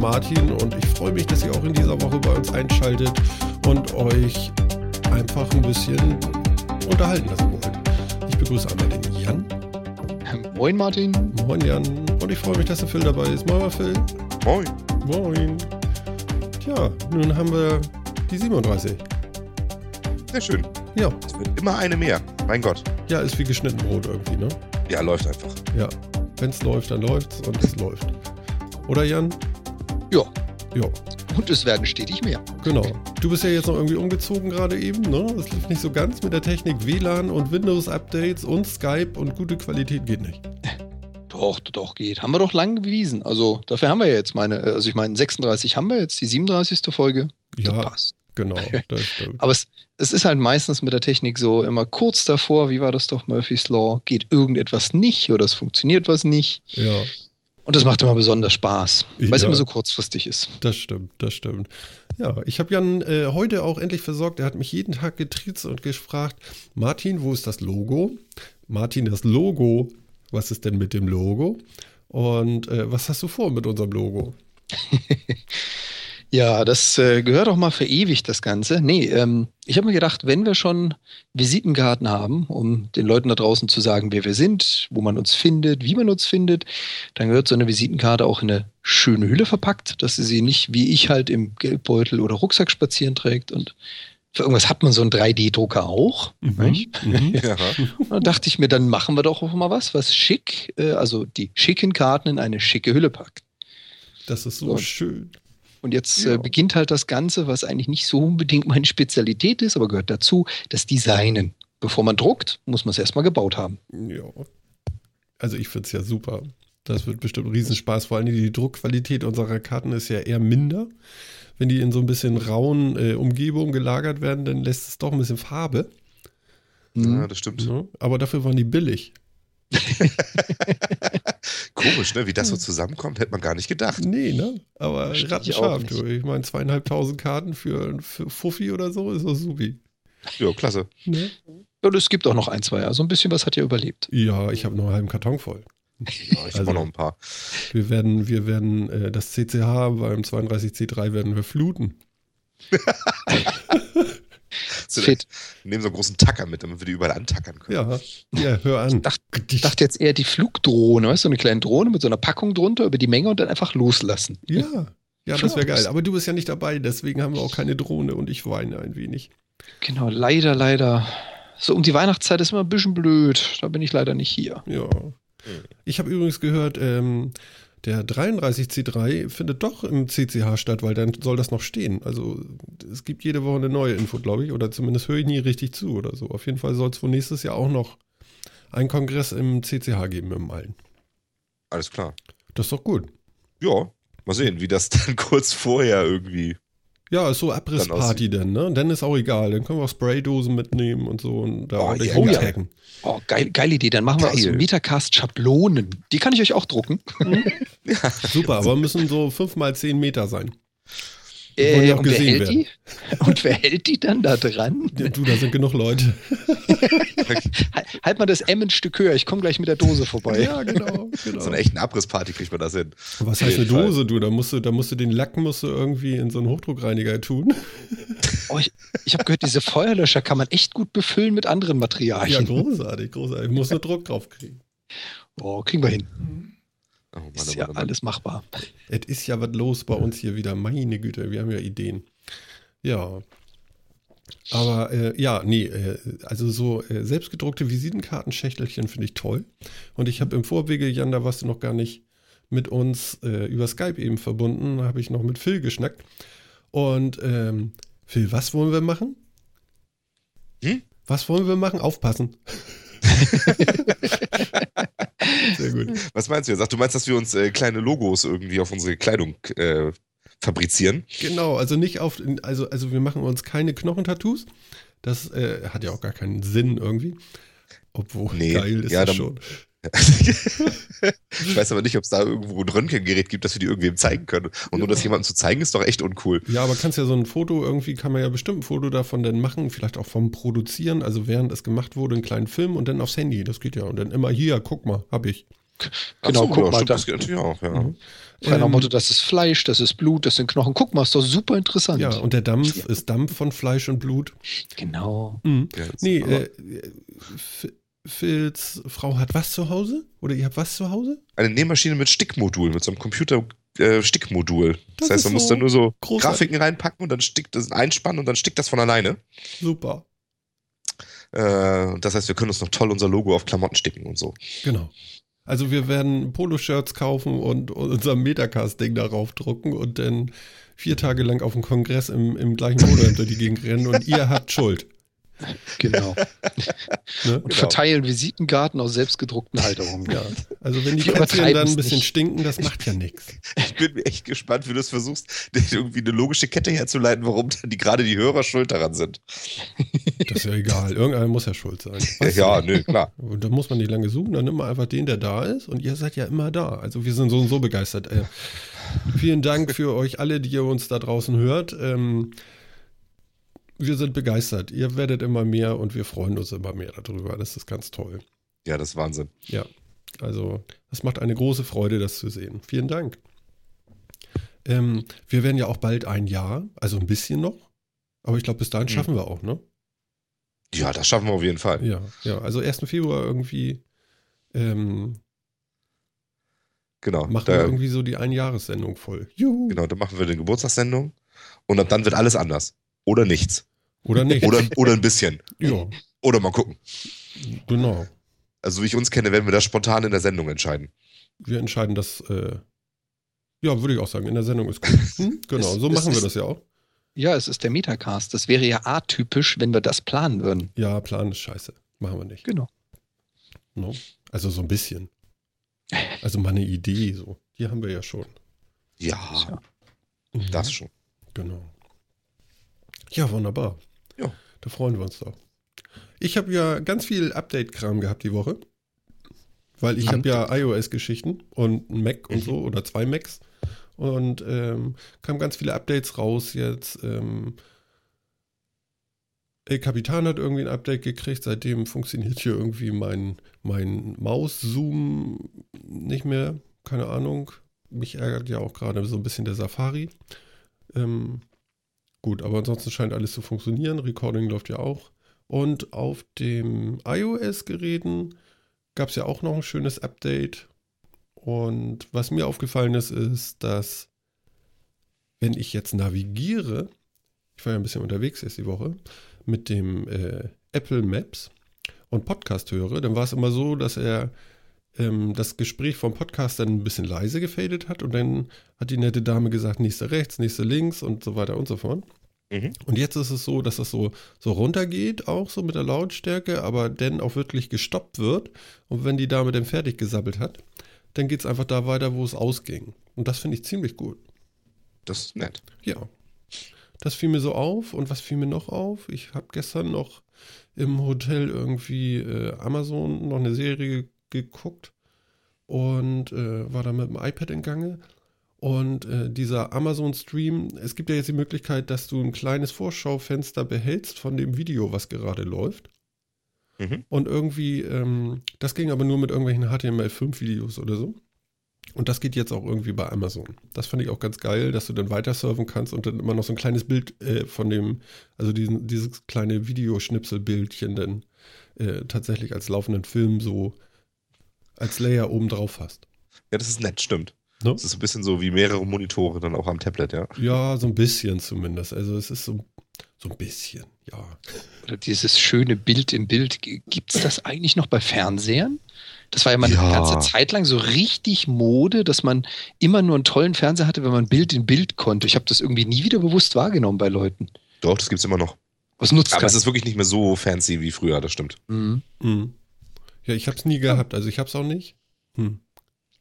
Martin und ich freue mich, dass ihr auch in dieser Woche bei uns einschaltet und euch einfach ein bisschen unterhalten lassen wollt. Ich begrüße einmal den Jan. Moin Martin. Moin Jan. Und ich freue mich, dass der Phil dabei ist. Moin Phil. Moin. Moin. Tja, nun haben wir die 37. Sehr schön. Ja. Es wird immer eine mehr. Mein Gott. Ja, ist wie geschnitten Brot irgendwie, ne? Ja, läuft einfach. Ja. Wenn es läuft, dann läuft's und es läuft. Oder Jan? Ja. Und es werden stetig mehr. Genau. Du bist ja jetzt noch irgendwie umgezogen gerade eben, ne? Das lief nicht so ganz mit der Technik. WLAN und Windows-Updates und Skype und gute Qualität geht nicht. Doch, doch, geht. Haben wir doch lang bewiesen. Also dafür haben wir ja jetzt meine, also ich meine 36 haben wir jetzt, die 37. Folge. Ja, Das passt. genau. Das. Aber es, es ist halt meistens mit der Technik so immer kurz davor, wie war das doch Murphy's Law, geht irgendetwas nicht oder es funktioniert was nicht. Ja, Und das macht immer besonders Spaß, weil es Ja. immer so kurzfristig ist. das stimmt, das stimmt. Ja, ich habe Jan äh, heute auch endlich versorgt. Er hat mich jeden Tag getriezt und gefragt, Martin, wo ist das Logo? Martin, das Logo. Was ist denn mit dem Logo? Und äh, was hast du vor mit unserem Logo? Ja, das äh, gehört auch mal verewigt, das Ganze. Nee, ähm, ich habe mir gedacht, wenn wir schon Visitenkarten haben, um den Leuten da draußen zu sagen, wer wir sind, wo man uns findet, wie man uns findet, dann gehört so eine Visitenkarte auch in eine schöne Hülle verpackt, dass sie sie nicht wie ich halt im Geldbeutel oder Rucksack spazieren trägt. Und für irgendwas hat man so einen 3D-Drucker auch. nicht? Mhm. Ja. Da dachte ich mir, dann machen wir doch auch mal was, was schick, äh, also die schicken Karten in eine schicke Hülle packt. Das ist so So. schön. Und jetzt Ja. äh, beginnt halt das Ganze, was eigentlich nicht so unbedingt meine Spezialität ist, aber gehört dazu, das Designen. Bevor man druckt, muss man es erstmal gebaut haben. Ja. Also ich finde es ja super. Das wird bestimmt ein Riesenspaß. Vor allem die Druckqualität unserer Karten ist ja eher minder. Wenn die in so ein bisschen rauen äh, Umgebungen gelagert werden, dann lässt es doch ein bisschen Farbe. ja, das stimmt. Ne? Aber dafür waren die billig. Komisch, ne? Wie das so zusammenkommt, hätte man gar nicht gedacht. Nee, ne? Aber rattenscharf, du. Ich meine, zweieinhalbtausend Karten für, für Fuffi oder so ist doch supi. Ja, klasse. Ne? Und es gibt auch noch ein, zwei. Also ein bisschen was hat ja überlebt. Ja, ich habe noch einen halben Karton voll. Ja, ich Also- habe auch noch ein paar. Wir werden, wir werden äh, das CCH beim 32C3 werden wir fluten. So, Fit. Wir nehmen so einen großen Tacker mit, damit wir die überall antackern können. Ja, ja, hör an. dachte- Ich dachte jetzt eher die Flugdrohne, weißt du, so eine kleine Drohne mit so einer Packung drunter über die Menge und dann einfach loslassen. Ja, ja, das wäre geil. Aber du bist ja nicht dabei, deswegen haben wir auch keine Drohne und ich weine ein wenig. Genau, leider, leider. So um die Weihnachtszeit ist immer ein bisschen blöd. Da bin ich leider nicht hier. Ja. Ich habe übrigens gehört, ähm, der 33C3 findet doch im CCH statt, weil dann soll das noch stehen. Also es gibt jede Woche eine neue Info, glaube ich, oder zumindest höre ich nie richtig zu oder so. Auf jeden Fall soll es wohl nächstes Jahr auch noch einen Kongress im CCH geben im Allen. Alles klar. Das ist doch gut. Ja, mal sehen, wie das dann kurz vorher irgendwie. Ja, ist so Abrissparty dann, ne? Dann ist auch egal. Dann können wir auch Spraydosen mitnehmen und so und da Oh, ordentlich ja, ja. eintaggen. Oh, geil, geile Idee. Dann machen wir Geil. also Metacast-Schablonen. Die kann ich euch auch drucken. Super, aber müssen so 5 mal 10 Meter sein. Ja Äh, auch und, wer hält werden. die? und wer hält die dann da dran? Ja, Du, da sind genug Leute. Halt, halt mal das Emmenstück höher, ich komme gleich mit der Dose vorbei. Ja, genau. genau. So eine echten Abrissparty kriegt man das hin. Was heißt eine. Dose, du? Da musst du, da musst du den Lack musst du irgendwie in so einen Hochdruckreiniger tun. Oh, ich ich habe gehört, diese Feuerlöscher kann man echt gut befüllen mit anderen Ja, Materialien. großartig, großartig. Muss nur Druck drauf kriegen. oh, kriegen wir hin. Oh Mann, Ist oh ja Mann, oh Mann. alles machbar. Es ist ja was los bei uns hier wieder. Meine Güte, wir haben ja Ideen. Ja. Aber äh, ja, nee, äh, also so äh, selbstgedruckte Visitenkartenschächtelchen finde ich toll. Und ich habe im Vorwege, Jan, da warst du noch gar nicht mit uns äh, über Skype eben verbunden, da habe ich noch mit Phil geschnackt. Und ähm, Phil, was wollen wir machen? Hm? Was wollen wir machen? Aufpassen. Sehr gut. Was meinst du jetzt? Ach, du meinst, dass wir uns äh, kleine Logos irgendwie auf unsere Kleidung äh, fabrizieren? Genau, also nicht auf, also, also wir machen uns keine Knochentattoos. Das äh, hat ja auch gar keinen Sinn irgendwie. Obwohl, Nee, geil ist ja, das dann- schon. ich weiß aber nicht, ob es da irgendwo ein Röntgengerät gibt, dass wir die irgendwem zeigen können. Und nur das jemandem zu zeigen, ist doch echt uncool. Ja, aber kannst ja so ein Foto, irgendwie kann man ja bestimmt ein Foto davon dann machen, vielleicht auch vom Produzieren, also während es gemacht wurde, einen kleinen Film und dann aufs Handy, das geht ja. Und dann immer hier, guck mal, hab ich. Genau, so, guck ja, mal, stimmt, da, das geht natürlich auch, ja. Mhm. Frei nach Ähm, Motto, das ist Fleisch, das ist Blut, das sind Knochen. Guck mal, ist doch super interessant. Ja, und der Dampf ist Dampf von Fleisch und Blut. genau. Mhm. Ja, Nee, äh, Phils Frau hat was zu Hause? Oder ihr habt was zu Hause? eine Nähmaschine mit Stickmodul, mit so einem Computer-Stickmodul. das, Das heißt, man muss so da nur so großartig. Grafiken reinpacken und dann stickt das einspannen und dann stickt das von alleine. Super. Äh, das heißt, wir können uns noch toll unser Logo auf Klamotten sticken und so. Genau. Also wir werden Poloshirts kaufen und unser Metacast-Ding darauf drucken und dann vier Tage lang auf dem Kongress im, im gleichen Modem durch die Gegend rennen und ihr habt Schuld. Genau. Ne? Und Genau. verteilen Visitenkarten aus selbstgedruckten Halterungen. Ja, also wenn die übertreiben's dann ein bisschen nicht. stinken, das macht ja nichts. Ich bin mir echt gespannt, wie du es versuchst, irgendwie eine logische Kette herzuleiten, warum dann die, gerade die Hörer schuld daran sind. Das ist ja egal. Irgendeiner muss ja schuld sein. Weißt ja, nö, klar. Und da muss man nicht lange suchen, dann nimmt man einfach den, der da ist. Und ihr seid ja immer da. Also wir sind so und so begeistert. Äh, vielen Dank für euch alle, die ihr uns da draußen hört. Ähm, wir sind begeistert. Ihr werdet immer mehr und wir freuen uns immer mehr darüber. Das ist ganz toll. Ja, das ist Wahnsinn. Ja, also das macht eine große Freude, das zu sehen. Vielen Dank. Ähm, wir werden ja auch bald ein Jahr, also ein bisschen noch. Aber ich glaube, bis dahin Mhm. schaffen wir auch, ne? Ja, das schaffen wir auf jeden Fall. Ja, ja. Also 1. Februar irgendwie ähm, Genau. machen wir irgendwie so die Einjahressendung voll. Juhu. genau, dann machen wir eine Geburtstagssendung und ab dann wird alles anders. Oder nichts. Oder nicht. Oder, oder ein bisschen. ja, Oder mal gucken. genau. Also, wie ich uns kenne, werden wir das spontan in der Sendung entscheiden. Wir entscheiden das, äh, ja, würde ich auch sagen, in der Sendung ist gut. Hm? Genau, Es- so es machen wir ist- das ja auch. Ja, es ist der Metacast. Das wäre ja atypisch, wenn wir das planen würden. Ja, Plan ist scheiße. Machen wir nicht. Genau. No? Also so ein bisschen. Also mal eine Idee so. Die haben wir ja schon. Ja, Ja. Mhm. das schon. Genau. Ja, wunderbar. Ja. Da freuen wir uns doch. Ich habe ja ganz viel Update-Kram gehabt die Woche. Weil ich habe ja iOS-Geschichten und ein Mac und Mhm. so oder zwei Macs. Und ähm, kamen ganz viele Updates raus jetzt. Ähm, El Capitan hat irgendwie ein Update gekriegt. Seitdem funktioniert hier irgendwie mein, mein Maus-Zoom nicht mehr. Keine Ahnung. Mich ärgert ja auch gerade so ein bisschen der Safari. Ähm, gut, aber ansonsten scheint alles zu funktionieren. Recording läuft ja auch. Und auf dem iOS-Geräten gab es ja auch noch ein schönes Update. Und was mir aufgefallen ist, ist, dass wenn ich jetzt navigiere, ich war ja ein bisschen unterwegs jetzt die Woche, mit dem äh, Apple Maps und Podcast höre, dann war es immer so, dass er ähm, das Gespräch vom Podcast dann ein bisschen leise gefadet hat und dann hat die nette Dame gesagt, nächste rechts, nächste links und so weiter und so fort. Mhm. Und jetzt ist es so, dass das so, so runtergeht, auch so mit der Lautstärke, aber dann auch wirklich gestoppt wird. Und wenn die Dame dann fertig gesabbelt hat, dann geht es einfach da weiter, wo es ausging. Und das finde ich ziemlich gut. Das ist nett. Ja. Das fiel mir so auf. Und was fiel mir noch auf? Ich habe gestern noch im Hotel irgendwie äh, Amazon noch eine Serie geguckt und äh, war da mit dem iPad in Gange. Und äh, dieser Amazon-Stream, es gibt ja jetzt die Möglichkeit, dass du ein kleines Vorschaufenster behältst von dem Video, was gerade läuft. Mhm. Und irgendwie, ähm, das ging aber nur mit irgendwelchen HTML5-Videos oder so. Und das geht jetzt auch irgendwie bei Amazon. Das fand ich auch ganz geil, dass du dann weiter surfen kannst und dann immer noch so ein kleines Bild äh, von dem, also diesen, dieses kleine Videoschnipselbildchen dann äh, tatsächlich als laufenden Film so als Layer oben drauf hast. Ja, das ist nett, stimmt. Ne? Das ist ein bisschen so wie mehrere Monitore dann auch am Tablet, ja. Ja, so ein bisschen zumindest. Also es ist so, so ein bisschen, ja. Oder dieses schöne Bild im Bild. Gibt es das eigentlich noch bei Fernsehern? Das war ja mal Ja. eine ganze Zeit lang so richtig Mode, dass man immer nur einen tollen Fernseher hatte, wenn man Bild in Bild konnte. Ich habe das irgendwie nie wieder bewusst wahrgenommen bei Leuten. Doch, das gibt's immer noch. Was nutzt Aber es ist wirklich nicht mehr so fancy wie früher, das stimmt. Mhm. Mhm. Ja, ich habe es nie gehabt, also ich habe es auch nicht. Hm.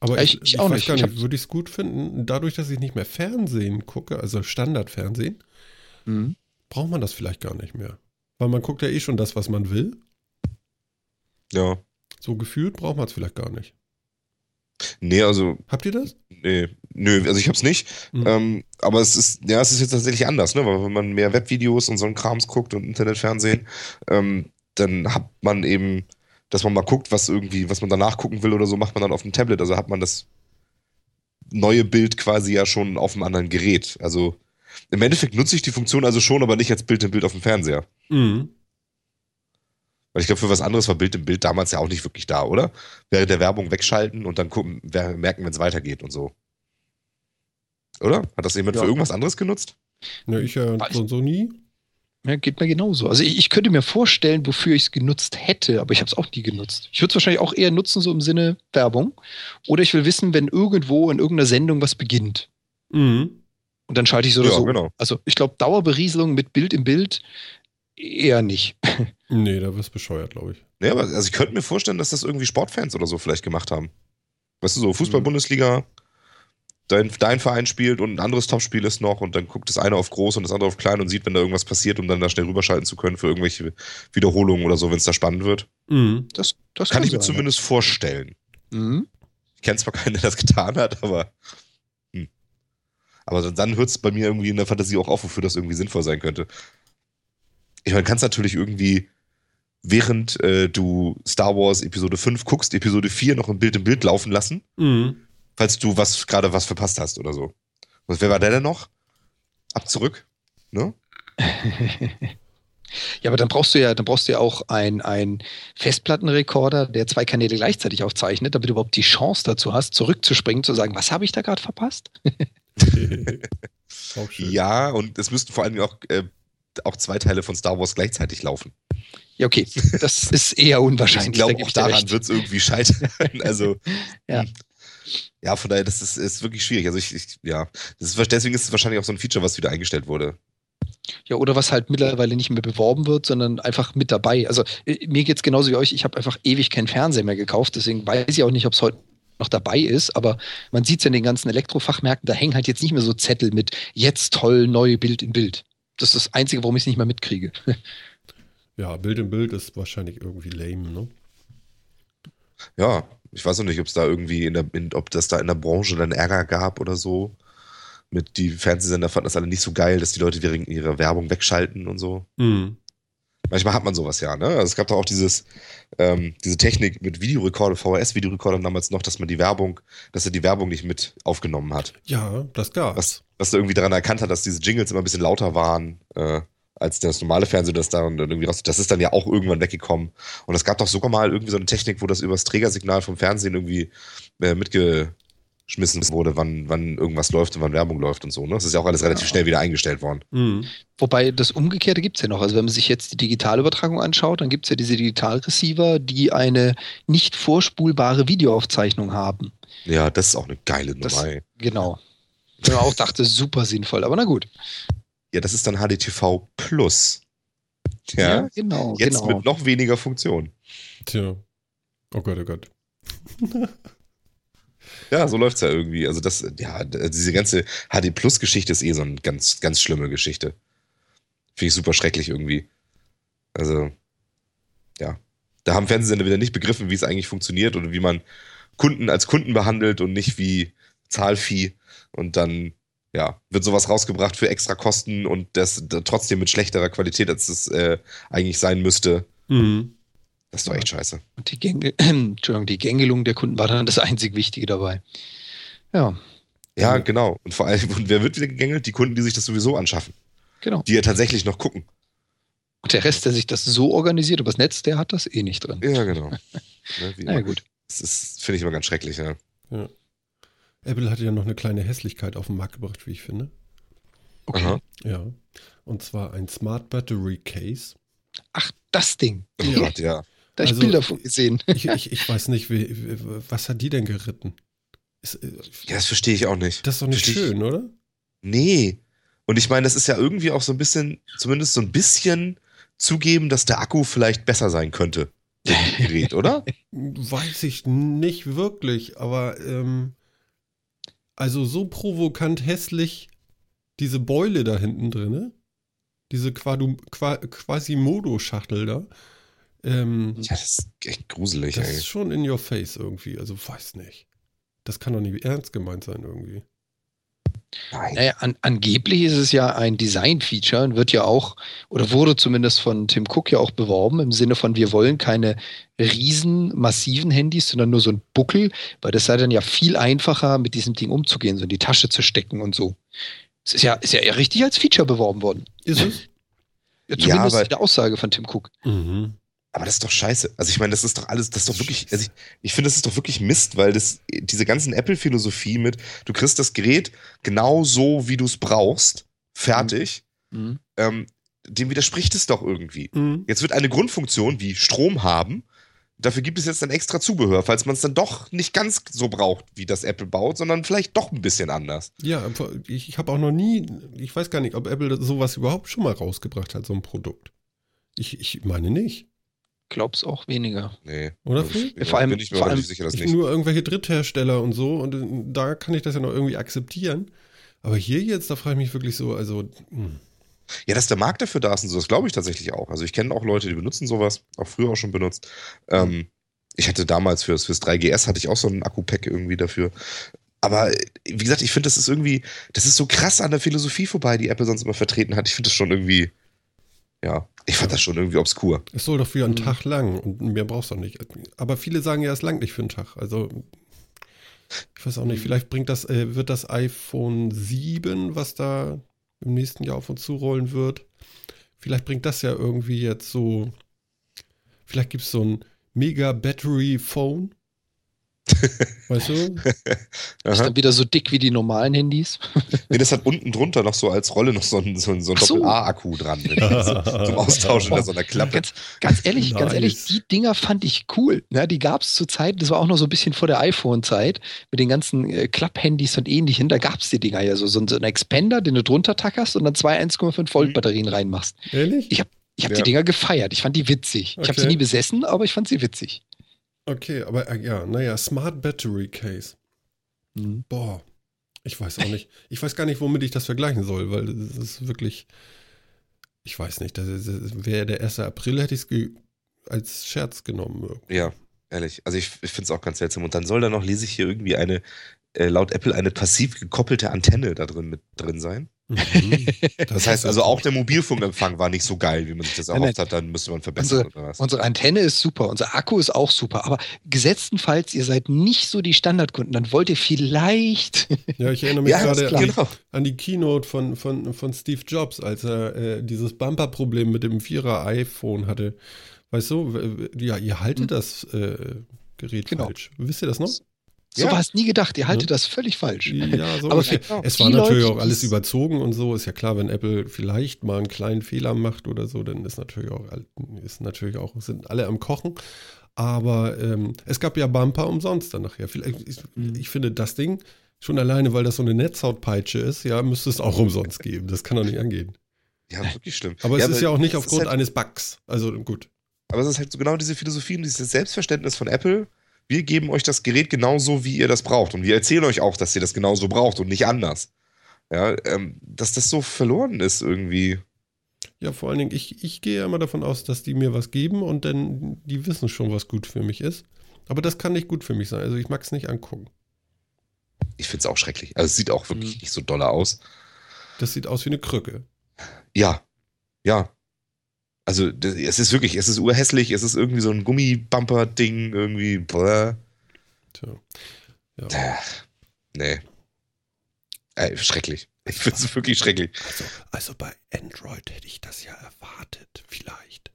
Aber ich, ich- ich ich auch weiß nicht. gar Ich nicht, würde ich es gut finden, dadurch, dass ich nicht mehr Fernsehen gucke, also Standardfernsehen, Mhm. braucht man das vielleicht gar nicht mehr. Weil man guckt ja eh schon das, was man will. Ja. So gefühlt braucht man es vielleicht gar nicht. Nee, also, Habt ihr das? nee, nö, also ich hab's nicht. Mhm. Ähm, aber es ist, ja, es ist jetzt tatsächlich anders, ne? Weil wenn man mehr Webvideos und so einen Krams guckt und Internetfernsehen, ähm, dann hat man eben dass man mal guckt, was irgendwie, was man danach gucken will oder so, macht man dann auf dem Tablet. Also hat man das neue Bild quasi ja schon auf einem anderen Gerät. Also im Endeffekt nutze ich die Funktion also schon, aber nicht als Bild im Bild auf dem Fernseher. Mhm. Weil ich glaube, für was anderes war Bild im Bild damals ja auch nicht wirklich da, oder? Während der Werbung wegschalten und dann gucken, merken, wenn es weitergeht und so. Oder? Hat das jemand Ja. für irgendwas anderes genutzt? Ne, ich ja Weiß- so, so nie. Ja, geht mir genauso. Also ich, ich könnte mir vorstellen, wofür ich es genutzt hätte, aber ich habe es auch nie genutzt. Ich würde es wahrscheinlich auch eher nutzen, so im Sinne Werbung. Oder ich will wissen, wenn irgendwo in irgendeiner Sendung was beginnt. Mhm. Und dann schalte ich so oder Ja, so. genau. Also ich glaube, Dauerberieselung mit Bild im Bild eher nicht. Nee, da wirst bescheuert, glaube ich. Ja, aber also ich könnte mir vorstellen, dass das irgendwie Sportfans oder so vielleicht gemacht haben. Weißt du, so Mhm. Dein, dein Verein spielt und ein anderes Topspiel ist noch und dann guckt das eine auf groß und das andere auf klein und sieht, wenn da irgendwas passiert, um dann da schnell rüberschalten zu können für irgendwelche Wiederholungen oder so, wenn es da spannend wird. Mhm. Das, das Kann ich mir sein, zumindest vorstellen. Mhm. Ich kenne zwar keinen, der das getan hat, aber. Hm. Aber dann- dann hört es bei mir irgendwie in der Fantasie auch auf, wofür das irgendwie sinnvoll sein könnte. Ich meine, kannst natürlich irgendwie, während äh, du Star Wars Episode 5 guckst, Episode 4 noch ein Bild im Bild laufen lassen, Mhm. Falls du was gerade was verpasst hast oder so. Und wer war der denn noch? Ab zurück? Ne? Ja, aber dann brauchst du ja, dann brauchst du ja auch ein, ein Festplattenrekorder, der zwei Kanäle gleichzeitig aufzeichnet, damit du überhaupt die Chance dazu hast, zurückzuspringen, zu sagen, was habe ich da gerade verpasst? Ja, und es müssten vor allem auch, äh, auch zwei Teile von Star Wars gleichzeitig laufen. Ja, okay, das ist eher unwahrscheinlich. Ich glaube, auch daran wird es irgendwie scheitern. Also, Ja. Ja, von daher, das ist, ist wirklich schwierig. Also, ich, ich ja, das ist, deswegen ist es wahrscheinlich auch so ein Feature, was wieder eingestellt wurde. Ja, oder was halt mittlerweile nicht mehr beworben wird, sondern einfach mit dabei. Also äh, mir geht es genauso wie euch, ich habe einfach ewig keinen Fernseher mehr gekauft, deswegen weiß ich auch nicht, ob es heute noch dabei ist, aber man sieht es ja in den ganzen Elektrofachmärkten, da hängen halt jetzt nicht mehr so Zettel mit jetzt toll, neue Bild in Bild. Das ist das Einzige, warum ich es nicht mehr mitkriege. Ja, Bild im Bild ist wahrscheinlich irgendwie lame, ne? Ja, ich weiß noch nicht, ob es da irgendwie in der, in, ob das da in der Branche dann Ärger gab oder so. Mit die Fernsehsender fanden das alle nicht so geil, dass die Leute wegen ihrer Werbung wegschalten und so. Mhm. Manchmal hat man sowas ja, ne? Also es gab doch auch dieses, ähm, diese Technik mit Videorekorder, VHS-Videorekordern damals noch, dass man die Werbung, dass er die Werbung nicht mit aufgenommen hat. Ja, das gab's. Was, was er irgendwie daran erkannt hat, dass diese Jingles immer ein bisschen lauter waren, äh, als das normale Fernsehen, das da dann irgendwie raus. Das ist dann ja auch irgendwann weggekommen. Und es gab doch sogar mal irgendwie so eine Technik, wo das über das Trägersignal vom Fernsehen irgendwie äh, mitgeschmissen wurde, wann, wann irgendwas läuft und wann Werbung läuft und so. Ne? Das ist ja auch alles relativ schnell wieder eingestellt worden. Mhm. Wobei das Umgekehrte gibt es ja noch. Also wenn man sich jetzt die Digitalübertragung anschaut, dann gibt es ja diese Digitalreceiver, die eine nicht vorspulbare Videoaufzeichnung haben. Ja, das ist auch eine geile Das- Nummer. ey. Genau. Wenn man auch dachte, super sinnvoll, aber na gut. Ja, das ist dann HDTV Plus. Ja, genau. jetzt genau. mit noch weniger Funktion. Tja. Oh Gott, oh Gott. Ja, so läuft's ja irgendwie. Also das, ja, diese ganze HD Plus Geschichte ist eh so eine ganz, ganz schlimme Geschichte. Finde ich super schrecklich irgendwie. Also, ja. Da haben Fernsehsender wieder nicht begriffen, wie es eigentlich funktioniert oder wie man Kunden als Kunden behandelt und nicht wie Zahlvieh. Und dann, ja, wird sowas rausgebracht für extra Kosten und das trotzdem mit schlechterer Qualität, als es äh, eigentlich sein müsste. Mhm. Das ist doch echt scheiße. Und die, Gänge, Entschuldigung, die Gängelung der Kunden war dann das einzig Wichtige dabei. Ja, Ja, Mhm. genau. Und vor allem, und wer wird wieder gegängelt? Die Kunden, die sich das sowieso anschaffen. genau. Die ja tatsächlich noch gucken. Und der Rest, der sich das so organisiert übers Netz, der hat das eh nicht drin. Ja, genau. Ne, Na ja, gut. Das ist, finde ich immer ganz schrecklich, ja. Apple hat ja noch eine kleine Hässlichkeit auf den Markt gebracht, wie ich finde. Okay. Aha. Ja. Und zwar ein Smart Battery Case. Ach, das Ding. Oh Ja. Gott, ja. Da habe ich Also- Bilder von gesehen. Ich, ich, ich weiß nicht, wie, wie, was hat die denn geritten? Ist, äh, Ja, das verstehe ich auch nicht. das ist doch nicht Versteh ich- schön, oder? Nee. Und ich meine, das ist ja irgendwie auch so ein bisschen, zumindest so ein bisschen zugeben, dass der Akku vielleicht besser sein könnte. Gerät, oder? Weiß ich nicht wirklich, aber ähm, also so provokant hässlich diese Beule da hinten drin, diese Quadu, qua, Quasimodo-Schachtel da, ähm, Ja, das ist echt gruselig, das ey. ist schon in your face irgendwie, also weiß nicht. Das kann doch nicht ernst gemeint sein irgendwie. Nein. Naja, an, angeblich ist es ja ein Design-Feature und wird ja auch, oder wurde zumindest von Tim Cook ja auch beworben, im Sinne von, wir wollen keine riesen, massiven Handys, sondern nur so ein Buckel, weil das sei dann ja viel einfacher, mit diesem Ding umzugehen, so in die Tasche zu stecken und so. Es ist ja, ist ja richtig als Feature beworben worden. Ist es? Ja, zumindest aber- in der Aussage von Tim Cook. Mhm. Aber das ist doch scheiße. Also ich meine, das ist doch alles, das ist doch wirklich, also ich, ich finde, das ist doch wirklich Mist, weil das, diese ganzen Apple-Philosophie mit, du kriegst das Gerät genau so, wie du es brauchst, fertig, Mhm. ähm, dem widerspricht es doch irgendwie. Mhm. Jetzt wird eine Grundfunktion wie Strom haben, dafür gibt es jetzt dann extra Zubehör, falls man es dann doch nicht ganz so braucht, wie das Apple baut, sondern vielleicht doch ein bisschen anders. Ja, ich, ich habe auch noch nie, ich weiß gar nicht, ob Apple sowas überhaupt schon mal rausgebracht hat, so ein Produkt. Ich, ich meine nicht. Glaub's auch weniger. Nee. Oder, Also, Phil? bin, Vor allem- bin ich mir vor allem- sicher, dass Ich nicht. nur irgendwelche Dritthersteller und so und da kann ich das ja noch irgendwie akzeptieren. Aber hier jetzt, da frage ich mich wirklich so, also, hm. Ja, dass der Markt dafür da ist und so, das glaube ich tatsächlich auch. Also ich kenne auch Leute, die benutzen sowas, auch früher auch schon benutzt. Ähm, ich hatte damals fürs, fürs 3GS hatte ich auch so ein Akku-Pack irgendwie dafür. Aber wie gesagt, ich finde, das ist irgendwie, das ist so krass an der Philosophie vorbei, die Apple sonst immer vertreten hat. Ich finde das schon irgendwie, ja, ich fand das schon irgendwie obskur. es soll doch für einen Mhm. Tag lang und mehr brauchst du auch nicht. Aber viele sagen ja, es langt nicht für einen Tag. Also, ich weiß auch nicht, vielleicht bringt das, äh, wird das iPhone 7, was da im nächsten Jahr auf uns zurollen wird, vielleicht bringt das ja irgendwie jetzt so, vielleicht gibt es so ein Mega Battery Phone. Weißt du? Ist dann wieder so dick wie die normalen Handys. Nee, das hat unten drunter noch so als Rolle noch so ein, so ein, so ein so. Doppel-A-Akku dran. Mit, so, zum Austauschen in so einer Klappe. Ganz, ganz ehrlich, ganz Nice. ehrlich, die Dinger fand ich cool. Ja, die gab es zur Zeit, das war auch noch so ein bisschen vor der iPhone-Zeit, mit den ganzen äh, Klapp-Handys und ähnlichen. Da gab es die Dinger ja so. So ein, so Expander, den du drunter tackerst und dann zwei 1,5 Volt Batterien reinmachst. Ehrlich? Ich habe ich hab Ja. die Dinger gefeiert. Ich fand die witzig. Ich habe Okay. sie nie besessen, aber ich fand sie witzig. Okay, aber äh, ja, naja, Smart Battery Case. Mhm. Boah, ich weiß auch nicht. Ich weiß gar nicht, womit ich das vergleichen soll, weil das ist wirklich, ich weiß nicht, das, das wäre der 1. April, hätte ich es als Scherz genommen. Ja, ehrlich. Also ich, ich finde es auch ganz seltsam. Und dann soll da noch, lese ich hier irgendwie eine, äh, laut Apple, eine passiv gekoppelte Antenne da drin mit drin sein. Mhm. Das heißt also auch der Mobilfunkempfang war nicht so geil, wie man sich das Nein, erhofft hat, dann müsste man verbessern oder was. Unsere Antenne ist super, unser Akku ist auch super, aber gesetztenfalls, ihr seid nicht so die Standardkunden, dann wollt ihr vielleicht. Ja, ich erinnere mich Ja, gerade an, genau. an die Keynote von, von, von Steve Jobs, als er äh, dieses Bumper-Problem mit dem Vierer-iPhone hatte. Weißt du, ja, ihr haltet Hm. das äh, Gerät Genau. falsch. Wisst ihr das noch? So Ja. war es nie gedacht, ihr haltet Ne? das völlig falsch. Ja, so Aber genau, Es war natürlich Leute, auch alles überzogen und so. Ist ja klar, wenn Apple vielleicht mal einen kleinen Fehler macht oder so, dann ist natürlich auch, ist natürlich auch sind alle am Kochen. Aber ähm, es gab ja Bumper umsonst dann nachher. Vielleicht, ich, Mhm. ich finde das Ding schon alleine, weil das so eine Netzhautpeitsche ist, ja, müsste es auch umsonst geben. Das kann doch nicht angehen. Ja, wirklich schlimm. Aber es ist ja auch nicht aufgrund halt, eines Bugs. Also gut. Aber es ist halt so genau diese Philosophie und dieses Selbstverständnis von Apple. Wir geben euch das Gerät genauso, wie ihr das braucht. Und wir erzählen euch auch, dass ihr das genauso braucht und nicht anders. Ja, ähm, dass das so verloren ist irgendwie. Ja, vor allen Dingen, ich, ich gehe ja immer davon aus, dass die mir was geben und dann die wissen schon, was gut für mich ist. Aber das kann nicht gut für mich sein. Also ich mag es nicht angucken. Ich finde es auch schrecklich. Also es sieht auch wirklich Mhm. nicht so dolle aus. Das sieht aus wie eine Krücke. Ja, ja. Also das, es ist wirklich, es ist urhässlich, es ist irgendwie so ein Gummibumper-Ding, irgendwie. Bläh. Tja. Äh, Nee. Ey, schrecklich. Ich finde es wirklich schrecklich. Also, also bei Android hätte ich das ja erwartet, vielleicht.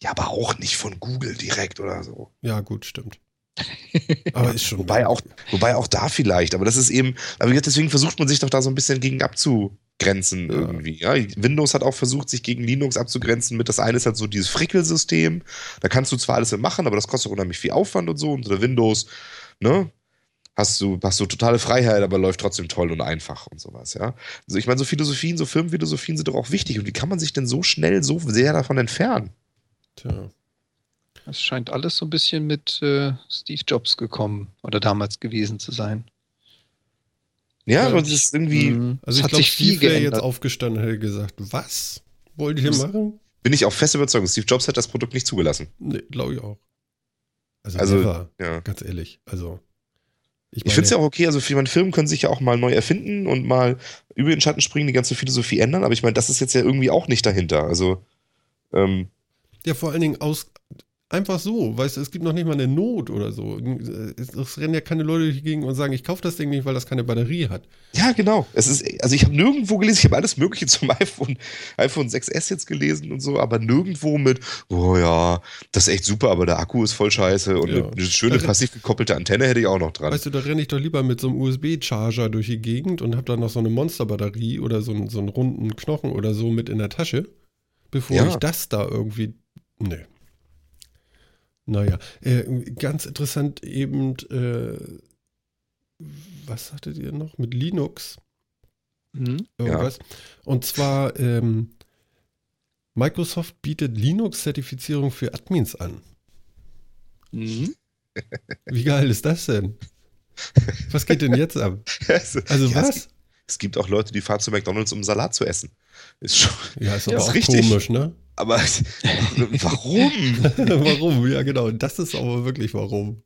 Ja, aber auch nicht von Google direkt oder so. Ja, gut, stimmt. Aber ist schon. Wobei auch, wobei auch da vielleicht, aber das ist eben, aber deswegen versucht man sich doch da so ein bisschen gegen abzugrenzen Ja. irgendwie. Ja? Windows hat auch versucht, sich gegen Linux abzugrenzen mit das eine ist halt so dieses Frickelsystem. Da kannst du zwar alles mit machen, aber das kostet unheimlich viel Aufwand und so. Und unter Windows, ne? Hast du, hast du totale Freiheit, aber läuft trotzdem toll und einfach und sowas, ja. Also ich meine, so Philosophien, so Firmenphilosophien sind doch auch wichtig. Und wie kann man sich denn so schnell so sehr davon entfernen? Tja. Es scheint alles so ein bisschen mit äh, Steve Jobs gekommen oder damals gewesen zu sein. Ja, aber das ist irgendwie, Mhm. Also es ich hat glaube, sich viel Steve wäre jetzt aufgestanden und hätte gesagt, was? Wollt ihr Das- machen? bin ich auch fest überzeugt, Steve Jobs hat das Produkt nicht zugelassen. Nee, glaube ich auch. Also, Also, never, Ja. ganz ehrlich. Also, Ich, ich finde es ja auch okay, also viele Firmen können sich ja auch mal neu erfinden und mal über den Schatten springen, die ganze Philosophie ändern, aber ich meine, das ist jetzt ja irgendwie auch nicht dahinter. Also, ähm, ja, vor allen Dingen aus, Einfach so, weißt du, es gibt noch nicht mal eine Not oder so. Es, rennen ja keine Leute durch die Gegend und sagen, ich kaufe das Ding nicht, weil das keine Batterie hat. Ja, genau. Es ist, also ich habe nirgendwo gelesen, ich habe alles Mögliche zum iPhone, iPhone 6S jetzt gelesen und so, aber nirgendwo mit, oh ja, das ist echt super, aber der Akku ist voll scheiße und ja. eine, schöne passiv gekoppelte Antenne hätte ich auch noch dran. Weißt du, da renne ich doch lieber mit so einem USB-Charger durch die Gegend und habe dann noch so eine Monsterbatterie oder so, einen, so einen runden Knochen oder so mit in der Tasche, bevor ja. ich das da irgendwie. Nee. Naja, äh, ganz interessant eben, äh, was hattet ihr noch? Mit Linux. Mhm. Irgendwas. Ja. Und zwar, ähm, Microsoft bietet Linux-Zertifizierung für Admins an. Mhm. Wie geil ist das denn? Was geht denn jetzt ab? Also, also ja, was? Es gibt, es gibt, auch Leute, die fahren zu McDonalds, um Salat zu essen. Ist schon, ja, ist aber auch richtig. komisch, ne? Aber warum? warum? Ja, genau. Das ist aber wirklich warum.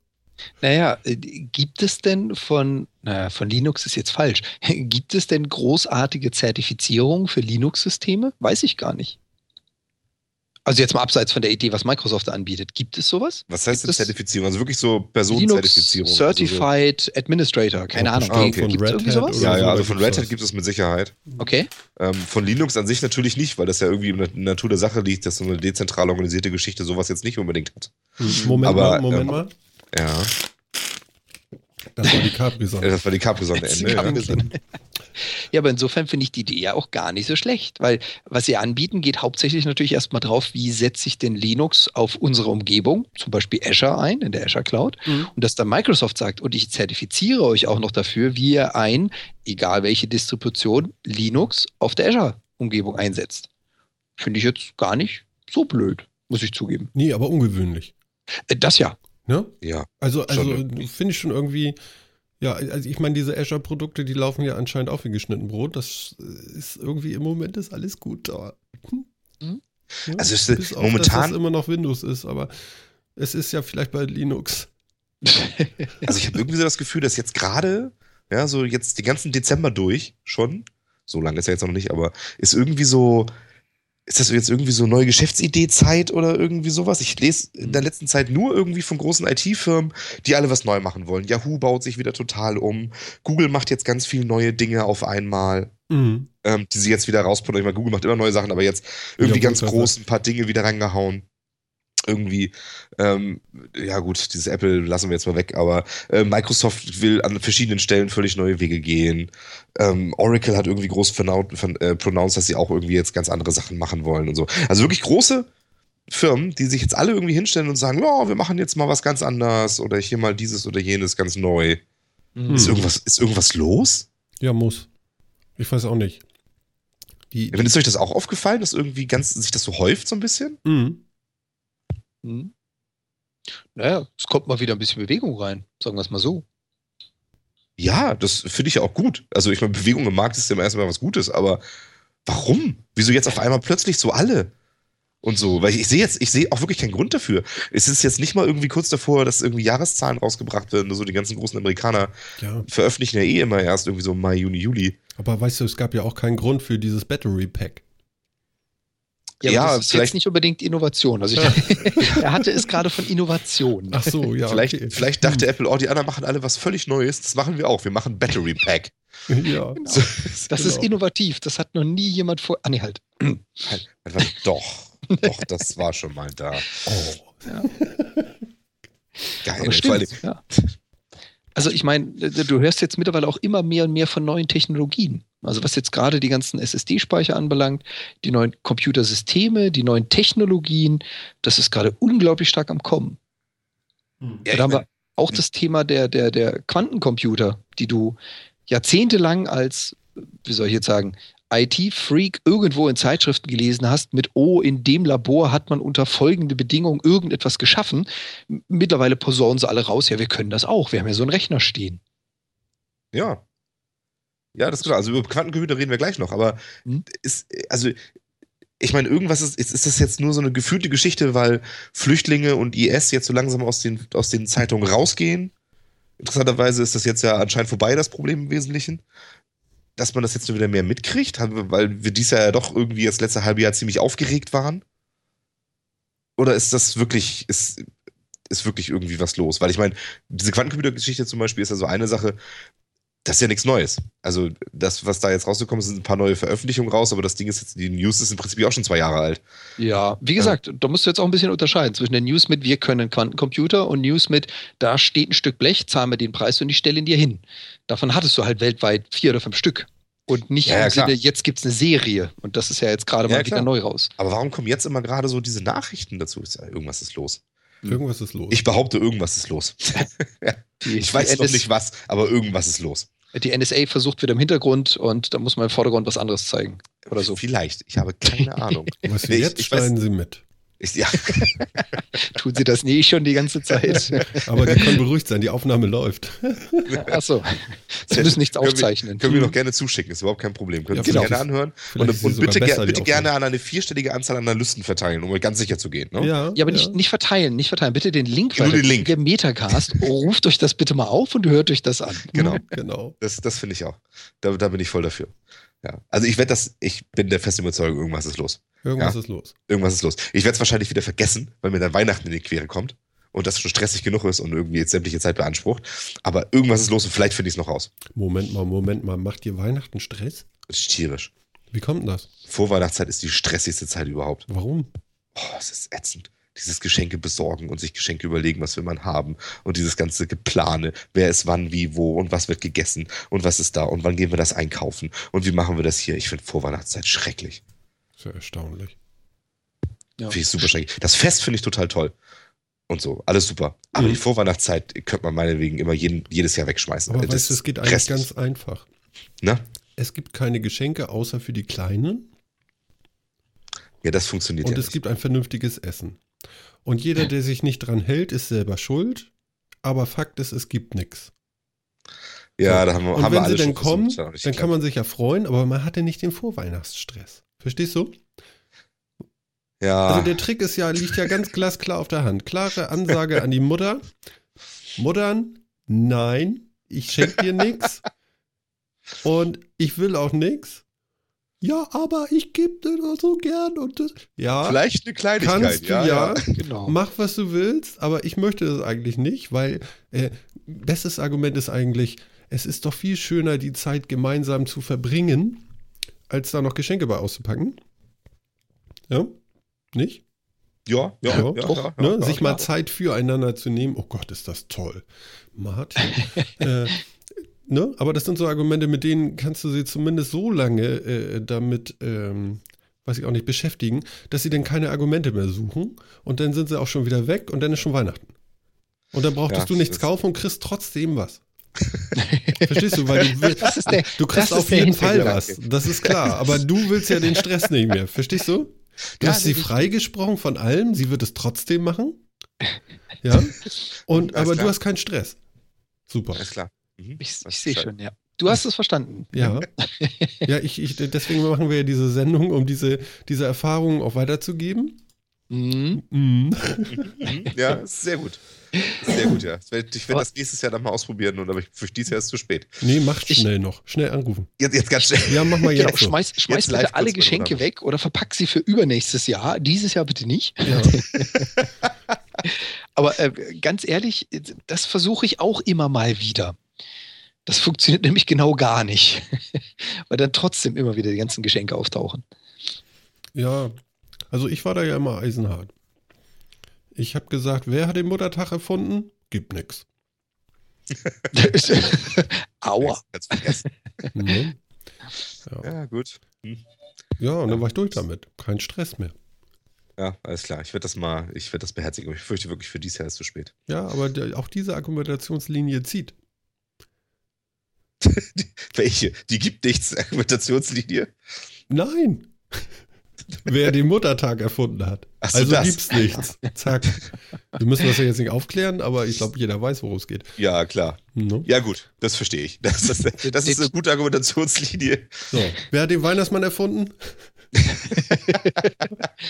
Naja, äh, gibt es denn von, naja, von Linux ist jetzt falsch, gibt es denn großartige Zertifizierungen für Linux-Systeme? Weiß ich gar nicht. Also jetzt mal abseits von der Idee, was Microsoft anbietet. Gibt es sowas? Was heißt denn Zertifizierung? Also wirklich so Personenzertifizierung? Linux Certified also so. Administrator, keine Ahnung. Ah, okay. Gibt es irgendwie sowas? Ja, ja, also von Red Hat gibt es mit Sicherheit. Okay. Ähm, von Linux an sich natürlich nicht, weil das ja irgendwie in der Natur der Sache liegt, dass so eine dezentral organisierte Geschichte sowas jetzt nicht unbedingt hat. Moment Aber, mal, Moment ähm, mal. Ja. Das war die Capri-Sonne. Das war die Capri-Sonne Ende. Ja. ja, aber insofern finde ich die Idee ja auch gar nicht so schlecht, weil was sie anbieten, geht hauptsächlich natürlich erstmal drauf, wie setze ich denn Linux auf unsere Umgebung, zum Beispiel Azure ein, in der Azure Cloud, mhm. und dass dann Microsoft sagt, und ich zertifiziere euch auch noch dafür, wie ihr ein, egal welche Distribution, Linux auf der Azure-Umgebung einsetzt. Finde ich jetzt gar nicht so blöd, muss ich zugeben. Nee, aber ungewöhnlich. Äh, das ja. Ne? Ja. Also, also finde ich schon irgendwie, ja, also ich meine, diese Azure-Produkte, die laufen ja anscheinend auch wie geschnitten Brot. Das ist irgendwie im Moment ist alles gut da. Hm? Ja, also es ist momentan. Auf, dass immer noch Windows ist, aber es ist ja vielleicht bei Linux. also ich habe irgendwie so das Gefühl, dass jetzt gerade, ja, so jetzt die ganzen Dezember durch schon, so lange ist ja jetzt noch nicht, aber ist irgendwie so, ist das jetzt irgendwie so neue Geschäftsidee-Zeit oder irgendwie sowas? Ich lese in der letzten Zeit nur irgendwie von großen IT-Firmen, die alle was neu machen wollen. Yahoo baut sich wieder total um. Google macht jetzt ganz viele neue Dinge auf einmal, mhm. ähm, die sie jetzt wieder rausputzen. Ich meine, Google macht immer neue Sachen, aber jetzt irgendwie ja, ganz groß ein paar Dinge wieder reingehauen irgendwie, ähm, ja gut, dieses Apple lassen wir jetzt mal weg, aber äh, Microsoft will an verschiedenen Stellen völlig neue Wege gehen. Ähm, Oracle hat irgendwie groß äh, pronounced, dass sie auch irgendwie jetzt ganz andere Sachen machen wollen und so. Also wirklich große Firmen, die sich jetzt alle irgendwie hinstellen und sagen, ja, wir machen jetzt mal was ganz anders oder hier mal dieses oder jenes ganz neu. Mhm. Ist, irgendwas, ist irgendwas los? Ja, muss. Ich weiß auch nicht. Die, die ist euch das auch aufgefallen, dass irgendwie ganz sich das so häuft so ein bisschen? Mhm. Hm. Naja, es kommt mal wieder ein bisschen Bewegung rein, sagen wir es mal so. Ja, das finde ich ja auch gut. Also ich meine, Bewegung im Markt ist ja erstmal was Gutes, aber warum? Wieso jetzt auf einmal plötzlich so alle? Und so, weil ich, ich sehe jetzt, ich sehe auch wirklich keinen Grund dafür. Es ist jetzt nicht mal irgendwie kurz davor, dass irgendwie Jahreszahlen rausgebracht werden. So die ganzen großen Amerikaner ja. veröffentlichen ja eh immer erst irgendwie so Mai, Juni, Juli. Aber weißt du, es gab ja auch keinen Grund für dieses Battery Pack. Ja, ja das ist vielleicht nicht unbedingt Innovation. Also ich, er hatte es gerade von Innovation. Ach so, ja. vielleicht, okay. vielleicht dachte Apple, oh, die anderen machen alle was völlig Neues. Das machen wir auch. Wir machen Battery Pack. ja. Genau. das genau. ist innovativ. Das hat noch nie jemand vor. Ah, nee, halt. halt doch. Doch, das war schon mal da. Oh. Ja. Geil. Stimmt, ja. Also ich meine, du hörst jetzt mittlerweile auch immer mehr und mehr von neuen Technologien. Also was jetzt gerade die ganzen SSD-Speicher anbelangt, die neuen Computersysteme, die neuen Technologien, das ist gerade unglaublich stark am Kommen. Hm. Ja, da haben wir auch das Thema der, der, der Quantencomputer, die du jahrzehntelang als, wie soll ich jetzt sagen, IT-Freak irgendwo in Zeitschriften gelesen hast, mit, oh, in dem Labor hat man unter folgende Bedingungen irgendetwas geschaffen. Mittlerweile posaunen sie alle raus, ja, wir können das auch, wir haben ja so einen Rechner stehen. Ja. Ja, das ist klar. Also über Quantencomputer reden wir gleich noch, aber hm? ist, also ich meine, irgendwas ist, ist, ist das jetzt nur so eine gefühlte Geschichte, weil Flüchtlinge und IS jetzt so langsam aus den, aus den Zeitungen rausgehen? Interessanterweise ist das jetzt ja anscheinend vorbei, das Problem im Wesentlichen. Dass man das jetzt nur wieder mehr mitkriegt, weil wir dies Jahr ja doch irgendwie das letzte halbe Jahr ziemlich aufgeregt waren. Oder ist das wirklich, ist, ist wirklich irgendwie was los? Weil ich meine, diese Quantencomputer-Geschichte zum Beispiel ist ja so eine Sache, das ist ja nichts Neues. Also, das, was da jetzt rausgekommen ist, sind ein paar neue Veröffentlichungen raus, aber das Ding ist jetzt, die News ist im Prinzip auch schon zwei Jahre alt. Ja, wie gesagt, ja. da musst du jetzt auch ein bisschen unterscheiden zwischen der News mit, wir können Quantencomputer und News mit, da steht ein Stück Blech, zahlen wir den Preis und ich stelle ihn dir hin. Davon hattest du halt weltweit vier oder fünf Stück. Und nicht ja, im Sinne, jetzt gibt es eine Serie. Und das ist ja jetzt gerade ja, mal wieder neu raus. Aber warum kommen jetzt immer gerade so diese Nachrichten dazu? Irgendwas ist los. Irgendwas ist los. Ich behaupte, irgendwas ist los. ich weiß noch nicht was, aber irgendwas ist los. Die NSA versucht wieder im Hintergrund und da muss man im Vordergrund was anderes zeigen. Oder so. Vielleicht. Ich habe keine Ahnung. Was nee, jetzt schneiden Sie mit. Ich, ja. Tun Sie das nie schon die ganze Zeit. Aber die können beruhigt sein, die Aufnahme läuft. Achso. Sie müssen nichts aufzeichnen. Können wir noch gerne zuschicken, ist überhaupt kein Problem. Können ja, Sie gerne anhören. Und, und bitte, ger bitte gerne an eine vierstellige Anzahl Analysten verteilen, um ganz sicher zu gehen. Ne? Ja, ja, aber ja. Nicht, nicht verteilen, nicht verteilen. Bitte den Link Nur den Link. Der Metacast. Ruft euch das bitte mal auf und hört euch das an. Genau, genau. Das, das finde ich auch. Da, da bin ich voll dafür. Ja. Also ich werde das, ich bin der festen Überzeugung, irgendwas ist los. Irgendwas ja? ist los. Irgendwas ist los. Ich werde es wahrscheinlich wieder vergessen, weil mir dann Weihnachten in die Quere kommt und das schon stressig genug ist und irgendwie jetzt sämtliche Zeit beansprucht. Aber irgendwas ist los und vielleicht finde ich es noch raus. Moment mal, Moment mal. Macht ihr Weihnachten Stress? Das ist tierisch. Wie kommt denn das? Vorweihnachtszeit ist die stressigste Zeit überhaupt. Warum? Boah, es ist ätzend dieses Geschenke besorgen und sich Geschenke überlegen, was will man haben und dieses ganze Geplane, wer ist wann, wie, wo und was wird gegessen und was ist da und wann gehen wir das einkaufen und wie machen wir das hier. Ich finde Vorweihnachtszeit schrecklich. Sehr erstaunlich. Ja. Finde ich super schrecklich. Das Fest finde ich total toll. Und so, alles super. Aber mhm. die Vorweihnachtszeit könnte man meinetwegen immer jeden, jedes Jahr wegschmeißen. Aber weißt du, es geht eigentlich restlich. ganz einfach. Na? Es gibt keine Geschenke außer für die Kleinen. Ja, das funktioniert Und ja es nicht. gibt ein vernünftiges Essen. Und jeder, der sich nicht dran hält, ist selber schuld. Aber Fakt ist, es gibt nichts. Ja, so. da haben wir, Und haben wenn wir alle sie dann kommen, dann kann man sich ja freuen, aber man hatte nicht den Vorweihnachtsstress. Verstehst du? Ja. Also der Trick ist ja, liegt ja ganz glasklar auf der Hand. Klare Ansage an die Mutter. Muttern, nein, ich schenke dir nichts. Und ich will auch nichts ja, aber ich gebe dir so gern und das, ja. Vielleicht eine Kleinigkeit, kannst du, ja, ja, ja. Genau. Mach, was du willst, aber ich möchte das eigentlich nicht, weil äh, bestes Argument ist eigentlich, es ist doch viel schöner, die Zeit gemeinsam zu verbringen, als da noch Geschenke bei auszupacken. Ja? Nicht? Ja, ja, ja, ja, ja, ne? ja Sich mal Zeit füreinander zu nehmen. Oh Gott, ist das toll. Martin. äh, Ne? Aber das sind so Argumente, mit denen kannst du sie zumindest so lange äh, damit, ähm, weiß ich auch nicht, beschäftigen, dass sie dann keine Argumente mehr suchen und dann sind sie auch schon wieder weg und dann ist schon Weihnachten. Und dann brauchtest ja, du nichts kaufen und kriegst trotzdem was. Verstehst du? Weil du, willst, der, du kriegst auf jeden Fall was. Das ist klar. Aber du willst ja den Stress nicht mehr. Verstehst du? Du ja, hast sie freigesprochen von allem. Sie wird es trotzdem machen. Ja. Und, aber klar. du hast keinen Stress. Super. Alles klar. Mhm. Ich, ich sehe schon, ja. Du hast es verstanden. Ja. ja, ich, ich, deswegen machen wir ja diese Sendung, um diese, diese Erfahrungen auch weiterzugeben. Mhm. Mhm. Ja, sehr gut. Sehr gut, ja. Ich werde das nächstes Jahr dann mal ausprobieren, und aber für dieses Jahr ist es zu spät. Nee, macht schnell noch. Schnell anrufen. Jetzt, jetzt ganz schnell. Ja, mach mal jetzt. Genau, so. Schmeiß, schmeiß jetzt bitte alle Geschenke weg oder verpack sie für übernächstes Jahr. Dieses Jahr bitte nicht. Ja. aber äh, ganz ehrlich, das versuche ich auch immer mal wieder. Das funktioniert nämlich genau gar nicht, weil dann trotzdem immer wieder die ganzen Geschenke auftauchen. Ja, also ich war da ja immer eisenhart. Ich habe gesagt, wer hat den Muttertag erfunden? Gibt nichts. Aua. Mhm. Ja. ja. gut. Hm. Ja, und dann war ich durch damit. Kein Stress mehr. Ja, alles klar. Ich werde das mal, ich werde das beherzigen. Ich fürchte wirklich, für dieses Jahr ist es zu spät. Ja, aber auch diese Argumentationslinie zieht. Welche? Die gibt nichts, Argumentationslinie? Nein. Wer den Muttertag erfunden hat. So, also das. gibt's nichts. Zack. Wir müssen das ja jetzt nicht aufklären, aber ich glaube, jeder weiß, worum es geht. Ja, klar. No? Ja, gut, das verstehe ich. Das ist, das ist eine gute Argumentationslinie. So. Wer hat den Weihnachtsmann erfunden?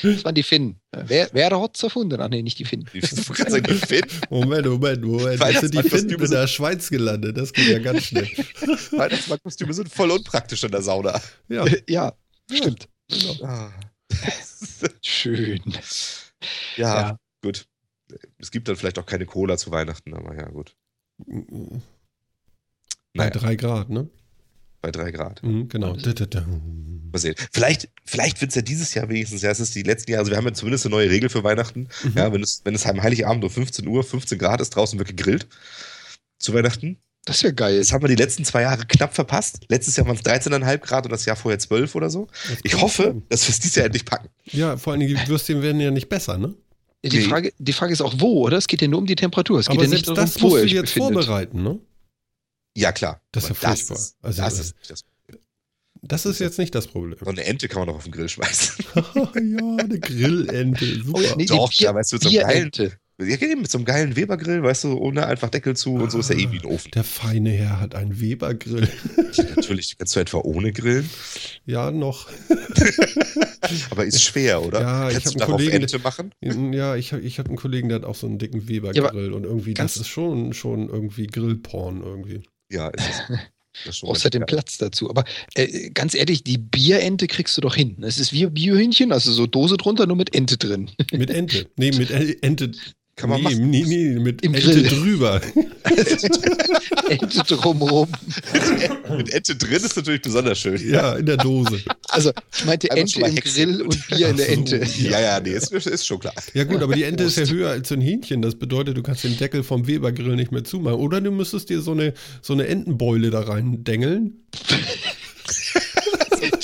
Das waren die Finnen. Wer, wer hat es erfunden? Ach nee, nicht die Finnen. Die, du kannst sagen, die Finn. Moment, Moment, Moment. Das sind die Finnen in sind- der Schweiz gelandet. Das geht ja ganz schnell. Weihnachtsmarktkostüme sind voll unpraktisch in der Sauna. Ja, Ja, stimmt. genau. Ah. Schön. Ja, Ja. gut. Es gibt dann vielleicht auch keine Cola zu Weihnachten, aber ja, gut. Bei Naja, drei Grad, ne? Bei drei Grad. Mhm, genau. Mal sehen. Vielleicht, vielleicht wird es ja dieses Jahr wenigstens, ja, es ist die letzten Jahre, also wir haben ja zumindest eine neue Regel für Weihnachten. Mhm. Ja, wenn es, wenn es am Heiligabend um 15 Uhr, 15 Grad ist, draußen wird gegrillt zu Weihnachten. Das wäre geil. Das haben wir die letzten zwei Jahre knapp verpasst. Letztes Jahr waren es 13,5 Grad und das Jahr vorher 12 oder so. Ich hoffe, dass wir es dieses Jahr endlich packen. Ja, vor allen Dingen, die Würstchen werden ja nicht besser, ne? Die Nee. Frage, die Frage ist auch wo, oder? Es geht ja nur um die Temperatur. Es geht Aber ja nicht selbst darum, das wo musst du jetzt befindet. vorbereiten, ne? Ja, klar. Das ist ja furchtbar. ist, Also, das äh, ist, das, Das ist jetzt nicht das Problem. so eine Ente kann man doch auf den Grill schmeißen. ja, eine Grillente, super. Oh ja, nee, Doch, Bier, ja, weißt du, mit so einem geilen, Bierente. ja, eben mit so einem geilen Webergrill, weißt du, ohne einfach Deckel zu und so ist ja eh wie ein Ofen. Der feine Herr hat einen Weber-Grill. Ja, natürlich, kannst du etwa ohne grillen, ja, noch. aber ist schwer, oder? Ja, ich kannst hab du einen darauf Kollegen- Ente machen? Ja, ich habe ich hab einen Kollegen, der hat auch so einen dicken Ja, Weber-Grill und irgendwie, das ist schon, schon irgendwie Grillporn irgendwie. Ja, ist es. Das Brauchst ja den. Platz dazu. Aber äh, ganz ehrlich, die Bierente kriegst du doch hin. Es ist wie Biohühnchen, also so Dose drunter, nur mit Ente drin. Mit Ente. Nee, mit Ente. Kann man nee, machen. nee, nee, mit Im Ente Grill. drüber. Ente drumherum. Mit Ente drin ist natürlich besonders schön. Ja, in der Dose. Also, ich meinte Einmal Ente im Hexe. Grill und Bier in der Ach so. Ente. Ja, ja, nee, ist, ist schon klar. Ja gut, aber die Ente ist ja höher als so ein Hähnchen. Das bedeutet, du kannst den Deckel vom Weber-Grill nicht mehr zumachen. Oder du müsstest dir so eine, so eine Entenbeule da rein dengeln.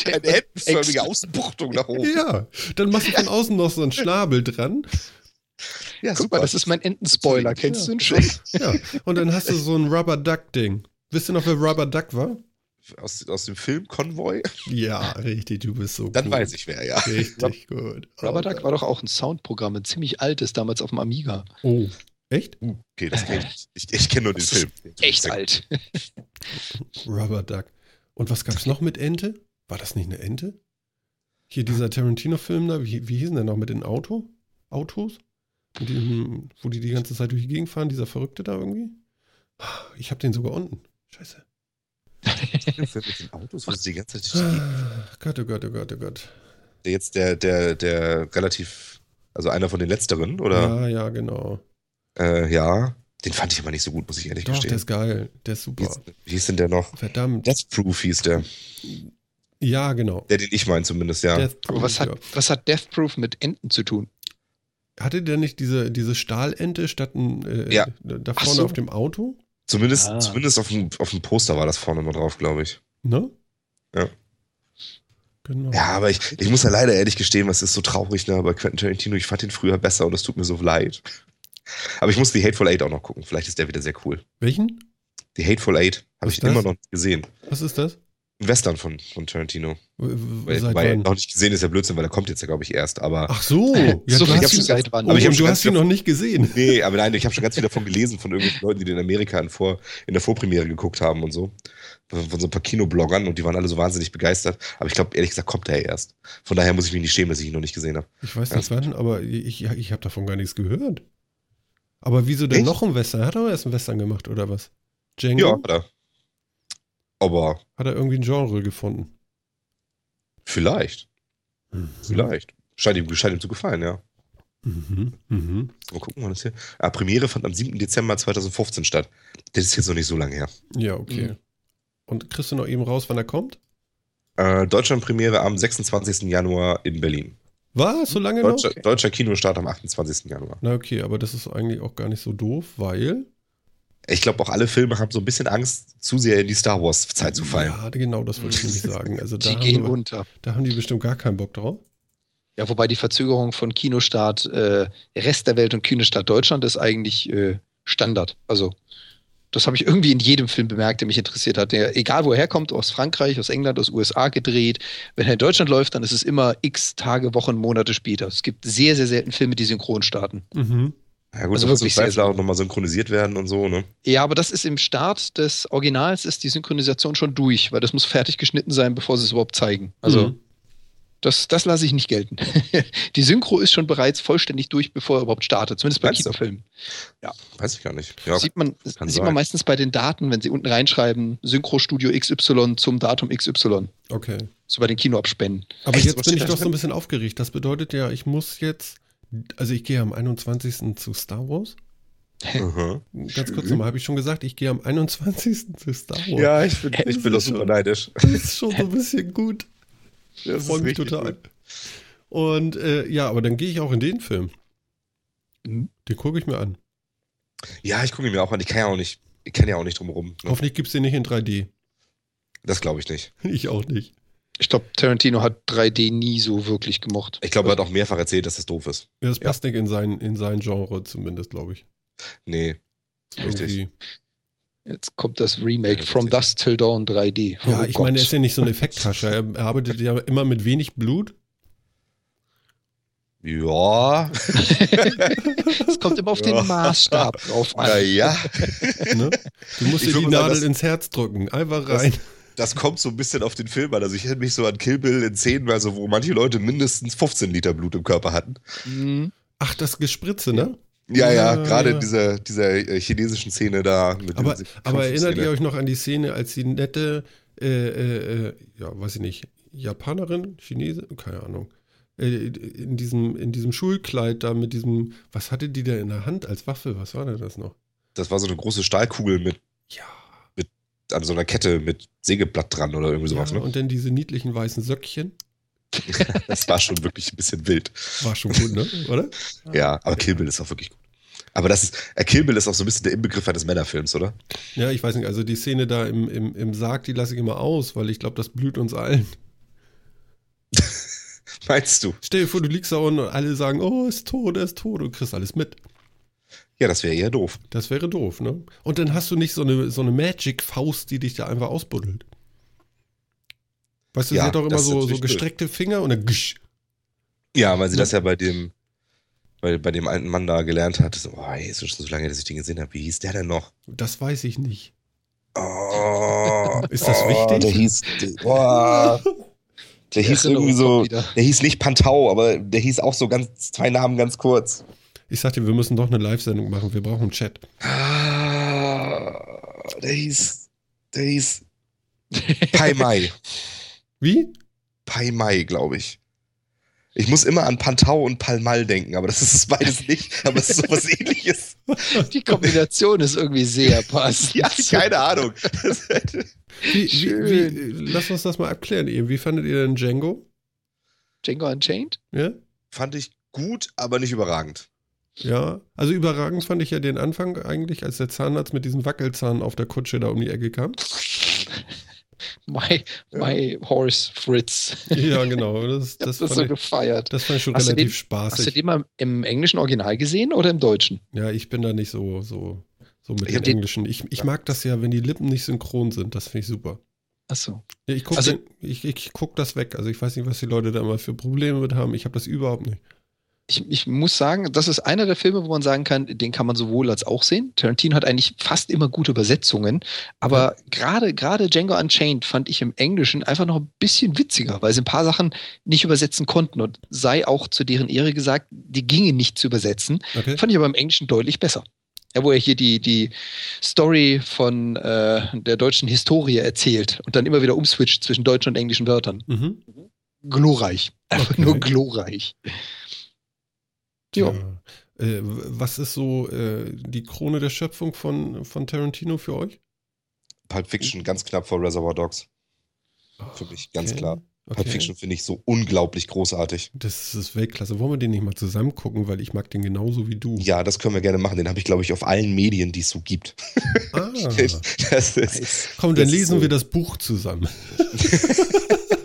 Eine hemdenförmige Außenbuchtung nach oben. Ja, dann machst du von außen noch so einen Schnabel dran. Ja, Guck mal, das ist mein Entenspoiler. Kennst du ihn schon? Ja, und dann hast du so ein Rubber Duck-Ding. Wisst ihr noch, wer Rubber Duck war? aus, aus dem Film Convoy? Ja, richtig, du bist so Dann cool. weiß ich wer, ja. Richtig gut. Rubber Duck war doch auch ein Soundprogramm, ein ziemlich altes, damals auf dem Amiga. Oh, echt? Okay, das kenn ich. Ich, ich kenne nur den Film. Echt alt. Rubber Duck. Und was gab's noch mit Ente? War das nicht eine Ente? Hier dieser Tarantino-Film da, wie, wie hieß denn der noch mit den Auto? Autos? Mit diesem, wo die die ganze Zeit durch die Gegend fahren, dieser Verrückte da irgendwie? Ich hab den sogar unten. Scheiße. Der mit den Autos, wo es die ganze Zeit steht. Ah, Gott, oh Gott, oh Gott, oh Gott. Der Jetzt der, der, der relativ, also einer von den letzteren, oder? Ja, ja, genau. Äh, ja. Den fand ich aber nicht so gut, muss ich ehrlich Doch, der gestehen. ist geil. Der ist Wie super. hieß, wie hieß denn der noch? Verdammt. Death Proof hieß der. Ja, genau. Der, den ich meine zumindest, ja. Death Aber was hat, was hat Death Proof mit Enten zu tun? Hatte der nicht diese, diese Stahlente statt ein, äh, Ja. da vorne so. auf dem Auto? Zumindest, Ah. zumindest auf, dem, auf dem Poster war das vorne mal drauf, glaube ich. Ne? Ja. Genau. Ja, aber ich, ich muss ja leider ehrlich gestehen, was ist so traurig, ne? Bei Quentin Tarantino, ich fand den früher besser und es tut mir so leid. Aber ich muss die Hateful Eight auch noch gucken. Vielleicht ist der wieder sehr cool. Welchen? Die Hateful Eight habe ich das? immer noch nicht gesehen. Was ist das? Ein Western von, von Tarantino. Weil, Seit weil wann? noch nicht gesehen ist ja Blödsinn, weil er kommt jetzt ja, glaube ich, erst. Aber Ach so. Ja, so du hast ihn, oh, Aber ich du hast noch nicht gesehen. nee, aber nein, ich habe schon ganz viel davon gelesen, von irgendwelchen Leuten, die den in Amerika in, Vor, in der Vorpremiere geguckt haben und so. Von, so ein paar Kinobloggern und die waren alle so wahnsinnig begeistert. Aber ich glaube, ehrlich gesagt, kommt er erst. Von daher muss ich mich nicht schämen, dass ich ihn noch nicht gesehen habe. Ich weiß Ja. nicht wann, aber ich, ich habe davon gar nichts gehört. Aber wieso denn Echt? noch ein Western? Hat er erst einen Western gemacht oder was? Django? Ja, hat er. Aber Hat er irgendwie ein Genre gefunden? vielleicht. Vielleicht. Scheint ihm, scheint ihm zu gefallen, ja. Mhm. Mhm. Mal gucken, wann das hier. Ah, Premiere fand am 7. Dezember 2015 statt. Das ist jetzt noch nicht so lange her. Ja, okay. Mhm. Und kriegst du noch eben raus, wann er kommt? Äh, Deutschland-Premiere am 26. Januar in Berlin. Was? So lange noch? Deutscher, deutscher Kinostart am 28. Januar. Na okay, aber das ist eigentlich auch gar nicht so doof, weil. Ich glaube, auch alle Filme haben so ein bisschen Angst, zu sehr in die Star Wars-Zeit zu fallen. Ja, genau, das wollte ich nämlich sagen. Also da Die gehen wir, unter. da haben die bestimmt gar keinen Bock drauf. Ja, wobei die Verzögerung von Kinostart äh, Rest der Welt und Kinostart Deutschland ist eigentlich äh, Standard. Also, das habe ich irgendwie in jedem Film bemerkt, der mich interessiert hat. Der, egal wo er herkommt, aus Frankreich, aus England, aus USA gedreht. Wenn er in Deutschland läuft, dann ist es immer x Tage, Wochen, Monate später. Es gibt sehr, sehr selten Filme, die synchron starten. Mhm. Ja, gut, Also muss wirklich auch nochmal synchronisiert werden und so, ne? Ja, aber das ist im Start des Originals ist die Synchronisation schon durch, weil das muss fertig geschnitten sein, bevor sie es überhaupt zeigen. Also, Mhm. Das, das lasse ich nicht gelten. die Synchro ist schon bereits vollständig durch, bevor er überhaupt startet, zumindest bei? Kinofilmen. Weiß ich gar nicht. Ja, sieht man, sieht sein. man meistens bei den Daten, wenn sie unten reinschreiben, Synchrostudio XY zum Datum XY. Okay. So bei den Kinoabspenden. Aber Echt? jetzt bin ich doch so ein bisschen aufgeregt. Das bedeutet ja, ich muss jetzt, also ich gehe am 21. zu Star Wars. Mhm. Ganz kurz nochmal, habe ich schon gesagt, ich gehe am 21. zu Star Wars. ja ich bin, Das ich bin doch ist super schon- neidisch. Das ist schon so ein bisschen gut. Ich Das freue mich total. gut. Und äh, ja, aber dann gehe ich auch in den Film. Mhm. Den gucke ich mir an. Ja, ich gucke ihn mir auch an. Ich kann ja auch nicht, ich kann ja auch nicht drum rum. Ne? Hoffentlich gibt es den nicht in 3D. Das glaube ich nicht. Ich auch nicht. Ich glaube, Tarantino hat 3D nie so wirklich gemocht. Ich glaube, er hat auch mehrfach erzählt, dass das doof ist. Ja, das Ja. passt nicht in sein, in sein Genre zumindest, glaube ich. Nee. Richtig. Jetzt kommt das Remake Ja, From. Dusk Till Dawn 3D. Ja, Oh ich Gott. meine, er ist ja nicht so ein Effekthascher. Er er arbeitet ja immer mit wenig Blut. Ja, Es kommt immer auf Ja. den Maßstab drauf an. naja. Ne? Du musst Ich dir die sagen, Nadel das- ins Herz drücken. Einfach Das- rein. Das kommt so ein bisschen auf den Film an. Also ich erinnere mich so an Kill Bill in Szenen, also wo manche Leute mindestens 15 Liter Blut im Körper hatten. Mhm. Ach, das Gespritze, ne? Ja, ja, Ja, gerade ja. in dieser, dieser äh, chinesischen Szene da. Mit Aber, aber erinnert ihr euch noch an die Szene, als die nette, äh, äh, äh, ja, weiß ich nicht, Japanerin, Chinese, keine Ahnung, äh, in, diesem, in diesem Schulkleid da mit diesem, was hatte die da in der Hand als Waffe? Was war denn das noch? Das war so eine große Stahlkugel mit Ja, an so einer Kette mit Sägeblatt dran oder irgendwie sowas. ja Ne? und dann diese niedlichen weißen Söckchen. Das war schon wirklich ein bisschen wild. War schon gut, ne? Oder? Ja, aber Kill Bill ist auch wirklich gut. Aber das ist, äh, Kill Bill ist auch so ein bisschen der Inbegriff eines Männerfilms, oder? Ja, ich weiß nicht, also die Szene da im, im, im Sarg, die lasse ich immer aus, weil ich glaube, das blüht uns allen. Meinst du? Stell dir vor, du liegst da unten und alle sagen, oh, er ist tot, er ist tot, du kriegst alles mit. Ja, das wäre eher doof. Das wäre doof, ne? Und dann hast du nicht so eine, so eine Magic-Faust, die dich da einfach ausbuddelt. Weißt du, Ja, sie hat doch immer so, so gestreckte Finger und dann gsch. Ja, weil sie Ja. das ja bei dem, bei, bei dem alten Mann da gelernt hat. So, oh, ist schon so lange, dass ich den gesehen habe. Wie hieß der denn noch? Das weiß ich nicht. Oh, Ist das oh, wichtig? Der hieß, der, oh, der hieß irgendwie so, der hieß nicht Pantau, aber der hieß auch so ganz, zwei Namen ganz kurz. Ich sagte, wir müssen doch eine Live-Sendung machen, wir brauchen einen Chat. Ah, der hieß, der hieß Pai Mai. Wie? Pai Mai, glaube ich. Ich muss immer an Pantau und Palmal denken, aber das ist es beides nicht. Aber es ist sowas ähnliches. Die Kombination ist irgendwie sehr passend. Ja, keine Ahnung. Das, Wie, wie, Schön. wie, lass uns das mal abklären eben. Wie fandet ihr denn Django? Django Unchained? Ja? fand ich gut, aber nicht überragend. Ja, also überragend fand ich ja den Anfang eigentlich, als der Zahnarzt mit diesem Wackelzahn auf der Kutsche da um die Ecke kam. My, my Horse Fritz. Ja, genau. Das, das, das so fand, ich, gefeiert. das fand ich schon Hast relativ den- spaßig. Hast du den mal im englischen Original gesehen oder im deutschen? Ja, ich bin da nicht so, so, so mit dem Englischen. Ich, ich mag das ja, wenn die Lippen nicht synchron sind. Das finde ich super. Achso. Ja, ich gucke Also- ich, ich guck das weg. Also ich weiß nicht, was die Leute da immer für Probleme mit haben. Ich habe das überhaupt nicht. Ich, ich muss sagen, das ist einer der Filme, wo man sagen kann, den kann man sowohl als auch sehen. Tarantino hat eigentlich fast immer gute Übersetzungen, aber gerade gerade Django Unchained fand ich im Englischen einfach noch ein bisschen witziger, weil sie ein paar Sachen nicht übersetzen konnten und sei auch zu deren Ehre gesagt, die gingen nicht zu übersetzen. Okay? Fand ich aber im Englischen deutlich besser. Ja, wo er hier die, die Story von äh, der deutschen Historie erzählt und dann immer wieder umswitcht zwischen deutschen und englischen Wörtern. Mhm. Glorreich. Einfach Okay. nur glorreich. Tja. Ja. Äh, was ist so äh, die Krone der Schöpfung von, von Tarantino für euch? Pulp Fiction ganz knapp vor Reservoir Dogs. Für mich, ganz Okay. klar. Okay. Pulp Fiction finde ich so unglaublich großartig. Das ist Weltklasse. Wollen wir den nicht mal zusammen gucken, weil ich mag den genauso wie du. Ja, das können wir gerne machen. Den habe ich, glaube ich, auf allen Medien, die es so gibt. Ah. Das ist, Komm, dann lesen so. wir das Buch zusammen.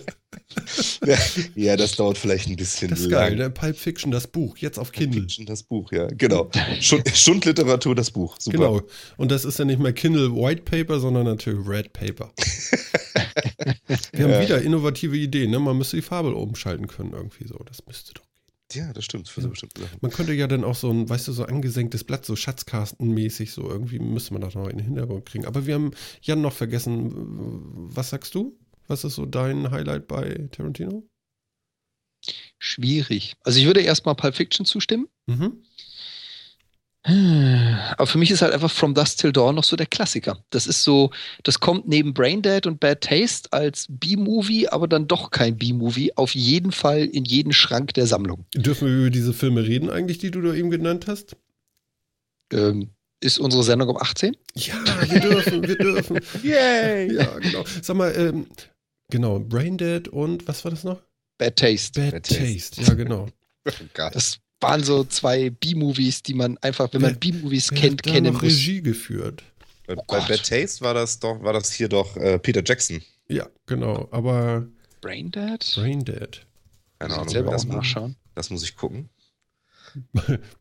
ja, das dauert vielleicht ein bisschen Das ist lang. geil, ne? Pulp Fiction, das Buch, jetzt auf Pulp Kindle. Fiction, das Buch, ja, genau. Schund, Schundliteratur, das Buch. Super. Genau. Und das ist ja nicht mehr Kindle White Paper, sondern natürlich Red Paper. Wir haben Ja. wieder innovative Ideen, ne? Man müsste die Farbe umschalten können, irgendwie so. Das müsste doch. Ja, das stimmt, für so Ja. bestimmte Sachen. Man könnte ja dann auch so ein, weißt du, so angesenktes Blatt, so Schatzkastenmäßig, so irgendwie müsste man das noch in den Hintergrund kriegen. Aber wir haben Jan noch vergessen. Was sagst du? Was ist so dein Highlight bei Tarantino? Schwierig. Also ich würde erstmal Pulp Fiction zustimmen. Mhm. Aber für mich ist halt einfach From Dust Till Dawn noch so der Klassiker. Das ist so, das kommt neben Braindead und Bad Taste als B-Movie, aber dann doch kein B-Movie. Auf jeden Fall in jeden Schrank der Sammlung. Dürfen wir über diese Filme reden eigentlich, die du da eben genannt hast? Ähm, ist unsere Sendung um 18? Ja, wir dürfen, wir dürfen. Yay! Ja, genau. Sag mal, ähm, genau, Braindead und was war das noch? Bad Taste. Bad, Bad Taste. Taste. ja genau. Oh Gott. Das waren so zwei B-Movies, die man einfach, wenn man B-Movies kennt, hat da kennen noch muss. Regie geführt. Bei, Oh bei. Bad Taste war das doch, war das hier doch äh, Peter Jackson. Ja, genau. Aber Braindead? Braindead. Keine Ahnung, selber das, nachschauen. das muss ich gucken.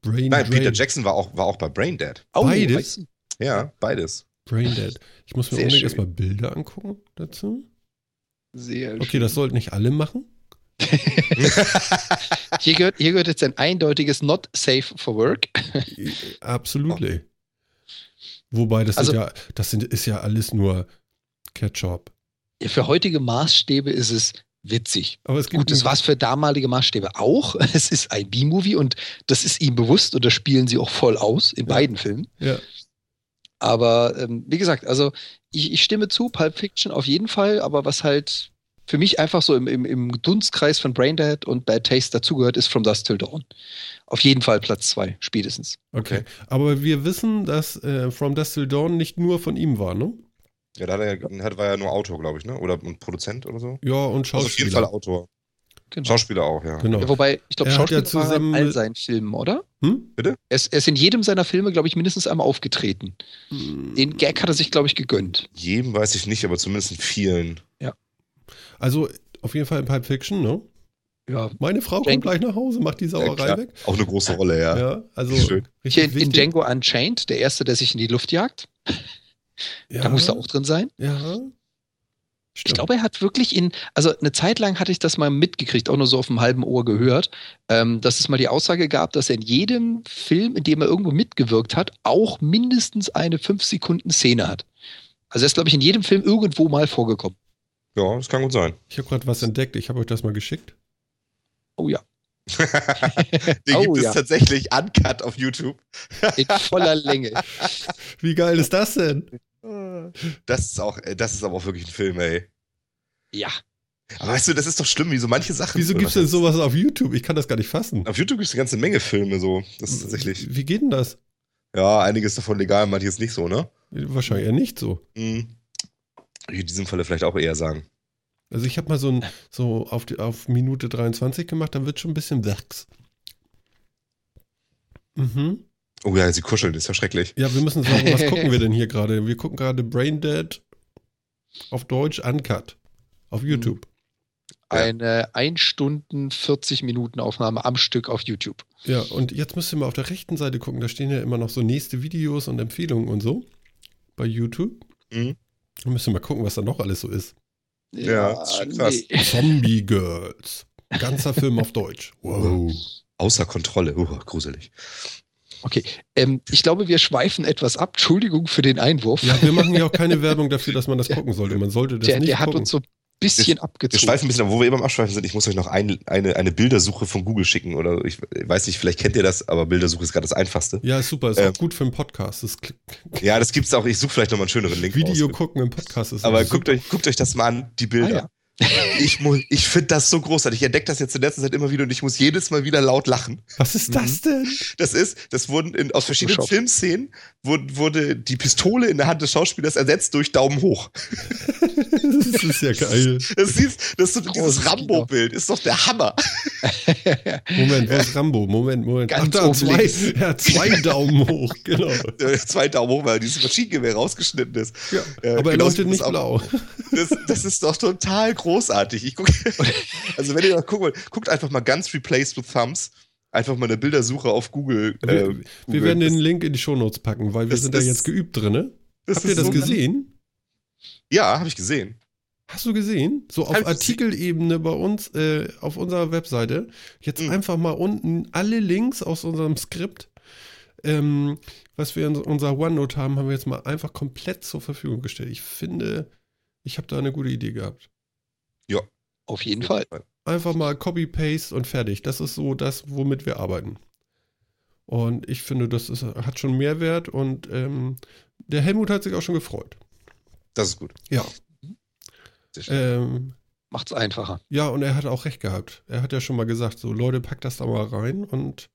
Brain Nein, Peter Drain. Jackson war auch, war auch bei Braindead. Oh, Beides? Ja, beides. Braindead. Ich muss mir Sehr unbedingt schön. erstmal Bilder angucken dazu. Sehr Okay, schön. das sollten nicht alle machen. Hier gehört, hier gehört jetzt ein eindeutiges Not safe for work. Absolutely. Wobei, das, Also- sind ja, das sind, ist ja alles nur Ketchup. Für heutige Maßstäbe ist es witzig. Aber es gibt Gut, das war es für damalige Maßstäbe auch. Es ist ein B-Movie und das ist ihm bewusst und das spielen sie auch voll aus in Ja. beiden Filmen. Ja, Aber ähm, wie gesagt, also ich, ich stimme zu, Pulp Fiction auf jeden Fall, aber was halt für mich einfach so im, im, im Dunstkreis von Braindead und Bad Taste dazugehört, ist From Dust Till Dawn. Auf jeden Fall Platz zwei, spätestens. okay. Aber wir wissen, dass äh, From Dust Till Dawn nicht nur von ihm war, ne? Ja, da hat er, ja- hat, war ja nur Autor, glaube ich, ne? Oder ein Produzent oder so. Ja, und Also auf jeden Schauspieler. Fall Autor. Genau. Schauspieler auch, ja. Genau. Ja, wobei, ich glaube, Er hat ja Schauspieler war zusammen in all seinen Filmen, oder? Hm? Er ist, er ist in jedem seiner Filme, glaube ich, mindestens einmal aufgetreten. Den Gag hat er sich, glaube ich, gegönnt. Jedem weiß ich nicht, aber zumindest in vielen. Also auf jeden Fall in Pulp Fiction, ne? Ja. Meine Frau kommt Django- gleich nach Hause, macht die Ja, Sauerei klar. weg. Auch eine große Rolle, ja. Ja, also Schön. richtig Hier in, in. Django Unchained, der erste, der sich in die Luft jagt, ja, da muss er auch drin sein. Ja. Ich glaube, er hat wirklich in, also eine Zeit lang hatte ich das mal mitgekriegt, auch nur so auf dem halben Ohr gehört, ähm, dass es mal die Aussage gab, dass er in jedem Film, in dem er irgendwo mitgewirkt hat, auch mindestens eine 5-Sekunden-Szene hat. Also er ist, glaube ich, in jedem Film irgendwo mal vorgekommen. Ja, das kann gut sein. Ich habe gerade was entdeckt. Ich habe euch das mal geschickt. Oh ja, Den Oh, gibt es ja. tatsächlich uncut auf YouTube. in voller Länge. Wie geil ist das denn? Das ist auch, äh, das ist aber auch wirklich ein Film, ey. Ja. Aber weißt du, das ist doch schlimm, wie so manche Sachen. Wieso gibt es denn was? sowas auf YouTube? Ich kann das gar nicht fassen. Auf YouTube gibt es eine ganze Menge Filme so. Das ist tatsächlich. Wie geht denn das? Ja, einiges davon legal, manches nicht so, ne? Wahrscheinlich eher nicht so. Mhm. Würde ich in diesem Falle vielleicht auch eher sagen. Also ich habe mal so ein so auf, die, auf Minute 23 gemacht, dann wird schon ein bisschen Werks. Mhm. Oh ja, sie kuscheln, ist ja schrecklich. Ja, wir müssen sagen, was gucken wir denn hier gerade? Wir gucken gerade Brain Dead auf Deutsch Uncut auf YouTube. Ja. Eine 1 Stunden 40 Minuten Aufnahme am Stück auf YouTube. Ja, und jetzt müsst ihr mal auf der rechten Seite gucken, da stehen ja immer noch so nächste Videos und Empfehlungen und so bei YouTube. Mhm. Da müsst ihr mal gucken, was da noch alles so ist. Ja, das ist schon krass. Zombie Girls. Ganzer Film auf Deutsch. Wow. Außer Kontrolle. Uh, gruselig. Okay, ähm, ich glaube, wir schweifen etwas ab. Entschuldigung für den Einwurf. Ja, wir machen ja auch keine Werbung dafür, dass man das gucken sollte. Man sollte das der nicht der hat gucken. uns so ein bisschen Wir abgezogen. schweifen ein bisschen, ab. wo wir eben am Abschweifen sind, ich muss euch noch ein, eine, eine Bildersuche von Google schicken. Oder ich weiß nicht, vielleicht kennt ihr das, aber Bildersuche ist gerade das Einfachste. ja, ist super. Ist Ähm, auch gut für einen Podcast. Das Ja, das gibt's auch. Ich suche vielleicht nochmal einen schöneren Link Video raus. gucken im Podcast ist Aber guckt euch, guckt euch das mal an, die Bilder. Ah, ja. Ich, ich finde das so großartig. Ich entdecke das jetzt in letzter Zeit immer wieder und ich muss jedes Mal wieder laut lachen. Was ist das denn? Das ist, das wurden in, aus verschiedenen Photoshop. Filmszenen wurde, wurde die Pistole in der Hand des Schauspielers ersetzt durch Daumen hoch. das ist ja geil. Das siehst, das ist so, dieses Rambo-Bild ist doch der Hammer. Moment, wo ist Rambo? Moment, Moment. Ganz da, oben zwei, ja, zwei Daumen hoch, genau. Zwei Daumen hoch, weil dieses Maschinengewehr rausgeschnitten ist. Ja, Ja, aber er genauso leuchtet nicht blau. Das, das ist doch total großartig. Ich gucke, also wenn ihr noch guckt, guckt einfach mal Guns Replaced with Thumbs. Einfach mal eine Bildersuche auf Google. Wir, äh, wir Google. werden den Link in die Shownotes packen, weil wir Das sind da ist- jetzt geübt drin. Ne? das Habt ihr das so- gesehen? Ja, habe ich gesehen. Hast du gesehen? So auf Artikelebene bei uns äh, auf unserer Webseite. Jetzt Mhm. einfach mal unten alle Links aus unserem Skript, ähm, was wir in unserer OneNote haben, haben wir jetzt mal einfach komplett zur Verfügung gestellt. Ich finde, ich habe da eine gute Idee gehabt. Auf jeden Fall. Einfach mal Copy-Paste und fertig. Das ist so das, womit wir arbeiten. Und ich finde, das ist, hat schon Mehrwert und ähm, der Helmut hat sich auch schon gefreut. Das ist gut. Ja. Ähm, Macht's einfacher. ja, und er hat auch recht gehabt. Er hat ja schon mal gesagt, so Leute, packt das da mal rein und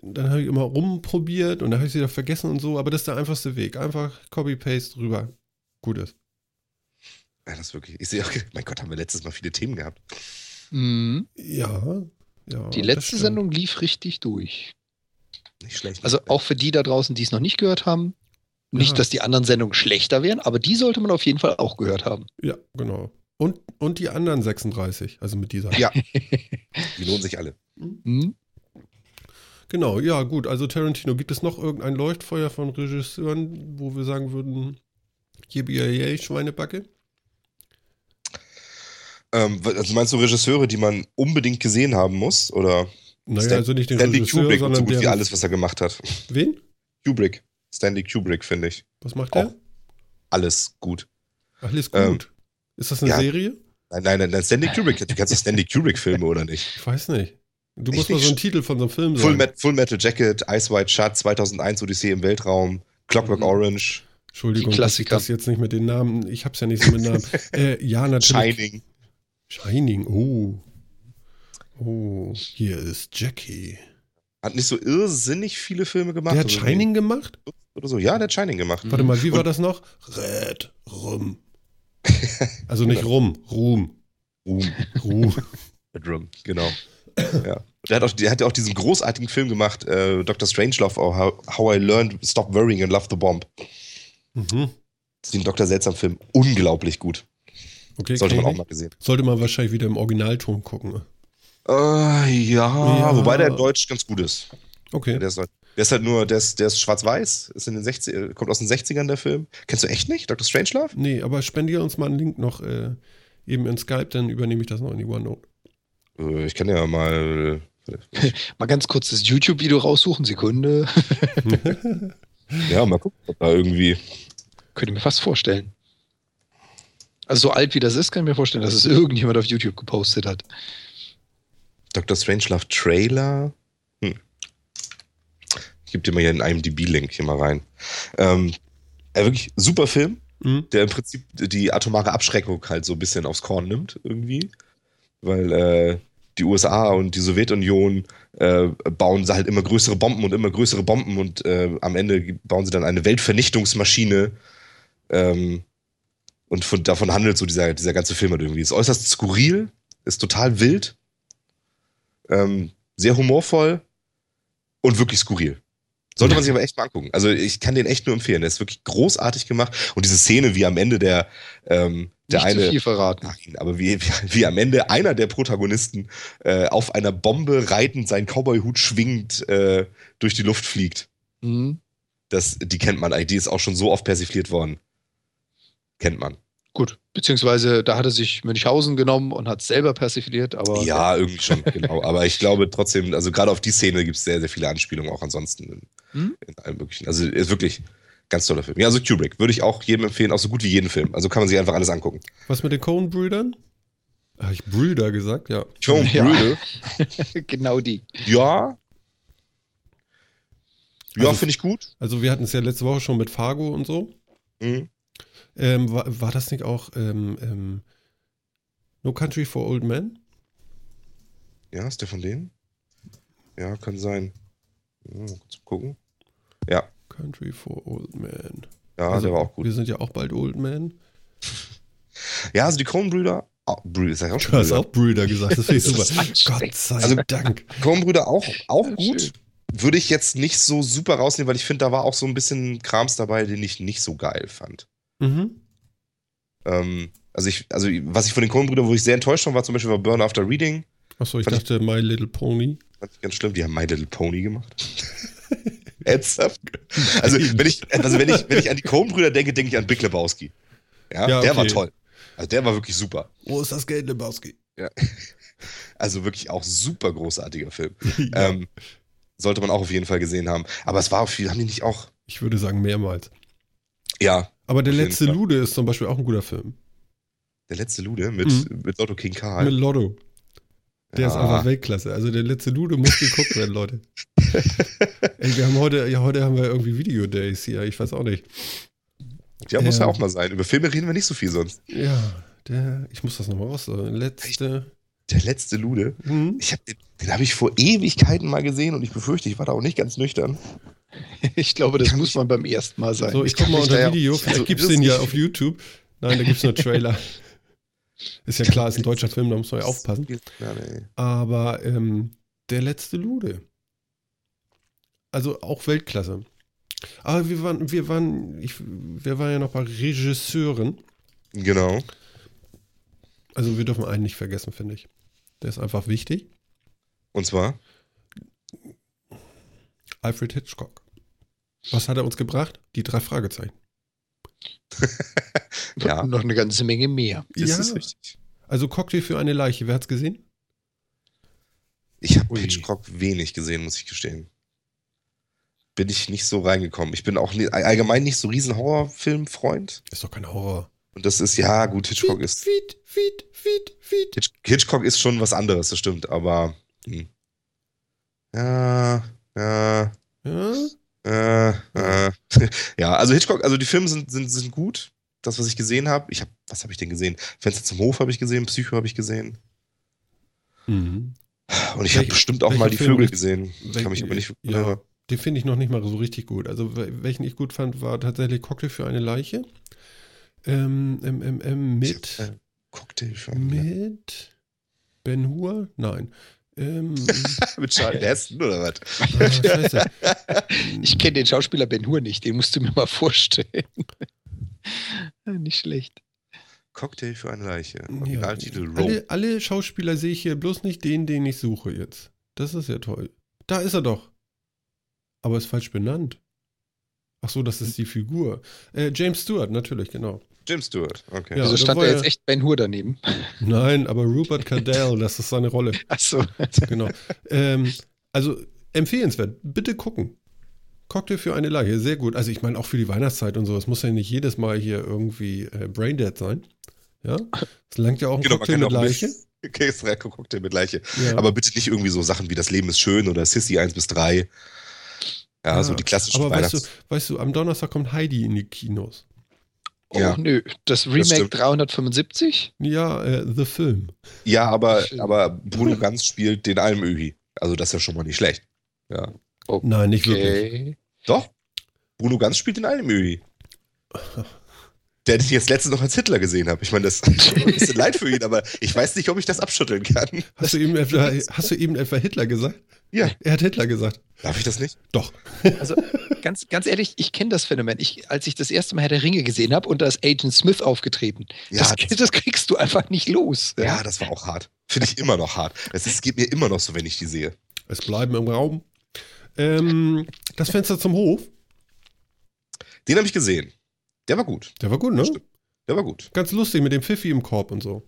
dann habe ich immer rumprobiert und dann habe ich es wieder vergessen und so, aber das ist der einfachste Weg. Einfach Copy-Paste rüber. Gut ist. Ja, das ist wirklich. Ich sehe auch, mein Gott, haben wir letztes Mal viele Themen gehabt. Mhm. Ja, ja. Die letzte. Sendung lief richtig durch. Nicht schlecht. Also auch für die da draußen, die es noch nicht gehört haben. Nicht, Ja. dass die anderen Sendungen schlechter wären, aber die sollte man auf jeden Fall auch gehört haben. Ja, genau. Und, und die anderen 36, also mit dieser. Ja. Die lohnen sich alle. Mhm. Genau, ja, gut. Also Tarantino, gibt es noch irgendein Leuchtfeuer von Regisseuren, wo wir sagen würden, yippie Schweinebacke? Ähm, also meinst du Regisseure, die man unbedingt gesehen haben muss? Oder Naja, Stan- also nicht den Stanley Regisseur, Kubrick und so sondern gut wie alles, was er gemacht hat. Wen? Kubrick. Stanley Kubrick, finde ich. Was macht der? Auch. Alles gut. Alles Ähm, gut. ist das eine ja. Serie? Nein, nein, nein, nein Stanley Kubrick. Du kennst doch Stanley Kubrick-Filme, oder nicht? Ich weiß nicht. Du Ich musst mal so einen Titel von so einem Film Full, sagen. Met Full Metal Jacket, Ice White Shut, 2001 Odyssee im Weltraum, Clockwork Mhm. Orange, Entschuldigung, dass ich das jetzt nicht mit den Namen, ich hab's ja nicht so mit Namen. äh, ja, natürlich. Shining. Shining, oh. Oh, hier ist Jackie. Hat nicht so irrsinnig viele Filme gemacht. Der hat also Shining gemacht? Oder so. Ja, der hat Shining gemacht. Warte mal, wie war Und- das noch? Red, Rum. Also nicht Rum, Ruhm. Ruhm. Ruhm. Bedroom, genau. ja. Der hat, auch, der hat ja auch diesen großartigen Film gemacht, äh, Dr. Strangelove, or How, How I Learned Stop Worrying and Love the Bomb. Mhm. Das ist ein Dr. Seltsam-Film. Unglaublich gut. Okay, Sollte man auch mal gesehen. Sollte man wahrscheinlich wieder im Originalton gucken. Äh, ja, Ja. wobei der in Deutsch ganz gut ist. Okay. Der ist, halt- der ist halt nur, der ist, der ist schwarz-weiß, ist in den 60, äh, kommt aus den 60ern der Film. Kennst du echt nicht? Dr. Strangelove? Nee, aber spendiere uns mal einen Link noch äh, eben in Skype, dann übernehme ich das noch in die OneNote. Äh, ich kann ja mal. Mal ganz kurz das YouTube-Video raussuchen, Sekunde. Ja, mal gucken, ob da irgendwie. Könnte mir fast vorstellen. Also so alt wie das ist, kann ich mir vorstellen, dass es irgendjemand auf YouTube gepostet hat. Dr. Strangelove Trailer. Hm. Ich gebe dir mal hier einen IMDb-Link hier mal rein. Ähm, äh, wirklich super Film, Hm? der im Prinzip die atomare Abschreckung halt so ein bisschen aufs Korn nimmt, irgendwie. Weil äh, die USA und die Sowjetunion äh, bauen halt immer größere Bomben und immer größere Bomben und äh, am Ende bauen sie dann eine Weltvernichtungsmaschine. Ähm, und von, davon handelt so dieser, dieser ganze Film halt irgendwie. Ist äußerst skurril, ist total wild, ähm, sehr humorvoll und wirklich skurril. Sollte man sich aber echt mal angucken. Also ich kann den echt nur empfehlen. Der ist wirklich großartig gemacht. Und diese Szene, wie am Ende der, ähm, der Nicht zu eine. viel verraten. Nein, aber wie, wie, wie am Ende einer der Protagonisten äh, auf einer Bombe reitend seinen Cowboy-Hut schwingend äh, durch die Luft fliegt. Mhm. Das, die kennt man eigentlich. Die ist auch schon so oft persifliert worden. Kennt man. Gut, beziehungsweise da hat er sich Münchhausen genommen und hat es selber persifliert, aber Ja, irgendwie schon, genau. Aber ich glaube trotzdem, also gerade auf die Szene gibt es sehr, sehr viele Anspielungen auch ansonsten in, Hm? in allem möglichen. Also ist wirklich ganz toller Film. Ja, also Kubrick würde ich auch jedem empfehlen, auch so gut wie jeden Film. Also kann man sich einfach alles angucken. Was mit den Coen-Brüdern? Habe ich Brüder gesagt? Ja. John Ja. Brüder, genau die. ja. Ja, Also- finde ich gut. Also wir hatten es ja letzte Woche schon mit Fargo und so. Mhm. Ähm, war, war das nicht auch ähm, ähm, No Country for Old Men? Ja, ist der von denen? Ja, kann sein. Ja, mal kurz gucken. Ja, Country for Old Men. ja, also, der war auch gut. Wir sind ja auch bald Old Men. Ja, also die Coen-Brüder, oh, Brüder, ist ja auch schon Du hast Brüder. auch Brüder gesagt, das finde ich super. Gott sei Also- Dank. Coen-Brüder auch, auch Ja, gut. schön. Würde ich jetzt nicht so super rausnehmen, weil ich finde, da war auch so ein bisschen Krams dabei, den ich nicht so geil fand. Mhm. Ähm, also, ich, also, was ich von den Coen-Brüdern, wo ich sehr enttäuscht war, war zum Beispiel bei Burn After Reading. Achso, ich Fand ich- dachte My Little Pony. Fand ich ganz schlimm. Die haben My Little Pony gemacht. Ernsthaft? Also, wenn ich, also wenn, ich, wenn ich an die Coen-Brüder denke, denke ich an Big Lebowski. Ja, Ja, der war okay. toll. Also, der war wirklich super. Wo ist das Geld, Lebowski? Also, wirklich auch super großartiger Film. ja, Ähm, sollte man auch auf jeden Fall gesehen haben. Aber es war auch viel, haben die nicht auch. ich würde sagen mehrmals. Ja, Aber der letzte. Lude ist zum Beispiel auch ein guter Film. der letzte Lude mit, Mhm. mit Lotto King Karl. Mit Lotto. Der ist Ja. einfach Weltklasse. Also der letzte Lude muss geguckt werden, Leute. Ey, wir haben heute, ja, heute haben wir irgendwie Video-Days hier, ich weiß auch nicht. Ja, muss ja auch mal sein. Über Filme reden wir nicht so viel sonst. Ja, der, ich muss das nochmal raus. sagen. Letzte. Der letzte Lude. Hm? Ich hab, den den habe ich vor Ewigkeiten mal gesehen und ich befürchte, ich war da auch nicht ganz nüchtern. Ich glaube, das muss man beim ersten Mal sein. So, ich ich guck kann mal unter ja- Video. also, Vielleicht gibt es den ja auf YouTube. Nein, da gibt es nur Trailer. Ist ja klar, ist ein deutscher Film, da muss man ja aufpassen. Ja. Aber ähm, der letzte Lude. Also auch Weltklasse. Aber wir waren, wir waren, ich, wir waren ja noch bei Regisseuren. Genau. Also wir dürfen einen nicht vergessen, finde ich. Der ist einfach wichtig. Und zwar, Alfred Hitchcock. Was hat er uns gebracht? Die drei Fragezeichen. ja, Und noch eine ganze Menge mehr. das ja. ist richtig. Also Cocktail für eine Leiche. Wer hat's gesehen? Ich habe. Hitchcock wenig gesehen, muss ich gestehen. Bin ich nicht so reingekommen. Ich bin auch nie, allgemein nicht so riesen Horrorfilm-Freund. Ist doch kein Horror. Und das ist, ja, gut, Hitchcock ist. Feed, feed, feed, feed. Hitch, Hitchcock ist schon was anderes, das stimmt, aber. Hm. Ja, ja, Ja? Äh, äh. ja, also Hitchcock, also die Filme sind, sind, sind gut. Das, was ich gesehen habe, ich habe, was habe ich denn gesehen? Fenster zum Hof habe ich gesehen, Psycho habe ich gesehen. Mhm. Und ich habe bestimmt auch mal die Film Vögel gesehen. Kann mich aber nicht. Ja, den finde ich noch nicht mal so richtig gut. Also wel- welchen ich gut fand, war tatsächlich Cocktail für eine Leiche. Ähm, ähm, ähm, ähm, mit, Äh, Cocktail für eine- mit Ben Hur? Nein. Ähm, mit Charlie Heston oder was? ah. Ich kenne den Schauspieler Ben Hur nicht, den musst du mir mal vorstellen. nicht schlecht. Cocktail für eine Leiche. Ja. Alle, alle Schauspieler sehe ich hier bloß nicht den, den ich suche jetzt. Das ist ja toll. Da ist er doch. Aber ist falsch benannt. Ach so, das ist die Figur. Äh, James Stewart, natürlich, genau. James Stewart, okay. Ja, Wieso das stand war da ja- jetzt echt Ben Hur daneben? Nein, aber Rupert Cardell, das ist seine Rolle. Achso. Genau. ähm, also empfehlenswert. Bitte gucken. Cocktail für eine Leiche, sehr gut. Also ich meine auch für die Weihnachtszeit und so. Es muss ja nicht jedes Mal hier irgendwie äh, Braindead sein. Ja, es langt ja auch ein Genau, Cocktail mit auch Leiche. Okay, ist der Cocktail mit Leiche. Ja. Aber bitte nicht irgendwie so Sachen wie Das Leben ist schön oder Sissy 1 bis 3. Ja, so die klassischen Aber weißt du, weißt du, am Donnerstag kommt Heidi in die Kinos. Oh, Ja. nö. Das Remake stimmt. 375? Ja, äh, The Film. Ja, aber, aber Bruno Ganz spielt den Almöhi. Also das ist ja schon mal nicht schlecht. Ja. Nein, nicht wirklich. Okay. Doch. Bruno Ganz spielt den Almöhi. Der, den ich jetzt letztens noch als Hitler gesehen habe. Ich meine, das mir ein bisschen leid für ihn, aber ich weiß nicht, ob ich das abschütteln kann. Hast du, eben etwa, hast du eben etwa Hitler gesagt? Ja. Er hat Hitler gesagt. Darf ich das nicht? Doch. Also ganz, ganz ehrlich, ich kenne das Phänomen. Ich, als ich das erste Mal Herr der Ringe gesehen habe und da ist Agent Smith aufgetreten. Ja, das, das- das kriegst du einfach nicht los. Ja, das war auch hart. Finde ich immer noch hart. Es ist- geht mir immer noch so, wenn ich die sehe. Es bleiben im Raum. Ähm, das Fenster zum Hof. Den habe ich gesehen. Der war gut. Der war gut, ne? Der war gut. Ganz lustig mit dem Pfiffi im Korb und so.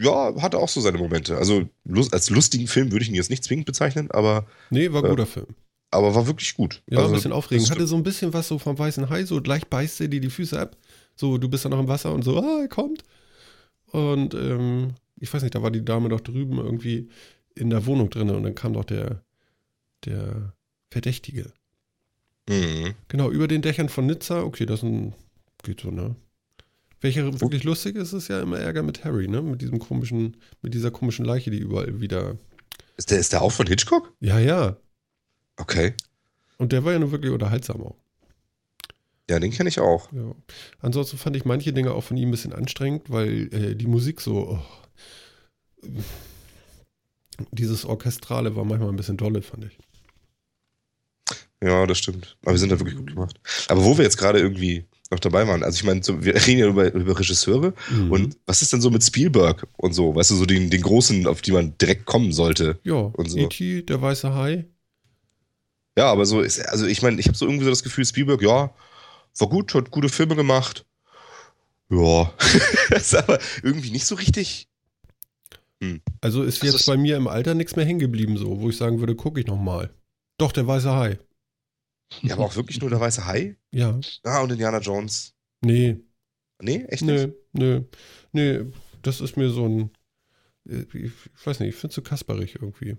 Ja, hatte auch so seine Momente. Also als lustigen Film würde ich ihn jetzt nicht zwingend bezeichnen, aber, Nee, war ein Ja. guter Film. aber war wirklich gut. Ja, also, ein bisschen aufregend. Hatte so ein bisschen was so vom weißen Hai, so gleich beißt er dir die Füße ab. So, du bist da noch im Wasser und so, ah, er kommt. Und ähm, ich weiß nicht, da war die Dame doch drüben irgendwie in der Wohnung drin und dann kam doch der, der Verdächtige. Mhm. Genau, über den Dächern von Nizza, okay, das ein, geht so, ne? Welcher wirklich lustig ist, ist ja immer Ärger mit Harry, ne? Mit diesem komischen, mit dieser komischen Leiche, die überall wieder. Ist, der, ist der auch von Hitchcock? Ja, ja. Okay. Und der war ja nur wirklich unterhaltsam auch. Ja, den kenne ich auch. Ja. Ansonsten fand ich manche Dinge auch von ihm ein bisschen anstrengend, weil äh, die Musik so. Oh, dieses Orchestrale war manchmal ein bisschen dolle, fand ich. Ja, das stimmt. Aber wir sind da wirklich gut gemacht. Aber wo wir jetzt gerade irgendwie noch dabei waren, also ich meine, so, wir reden ja über, über Regisseure Mhm. und was ist denn so mit Spielberg und so? Weißt du, so den, den großen, auf die man direkt kommen sollte? ja, und so. E.T., der weiße Hai. Ja, aber so ist, also ich meine, ich habe so irgendwie so das Gefühl, Spielberg, ja, war gut, hat gute Filme gemacht. Ja, ist aber irgendwie nicht so richtig. Also ist Das jetzt ist- bei mir im Alter nichts mehr hängen geblieben, so, wo ich sagen würde, gucke ich nochmal. Doch, der weiße Hai. Ja, aber auch wirklich nur der weiße Hai? Ja. Ah, und Indiana Jones. Nee, Nee, echt nicht? nö, nö. Nee, das ist mir so ein. äh, ich weiß nicht, ich finde es so kasperig irgendwie.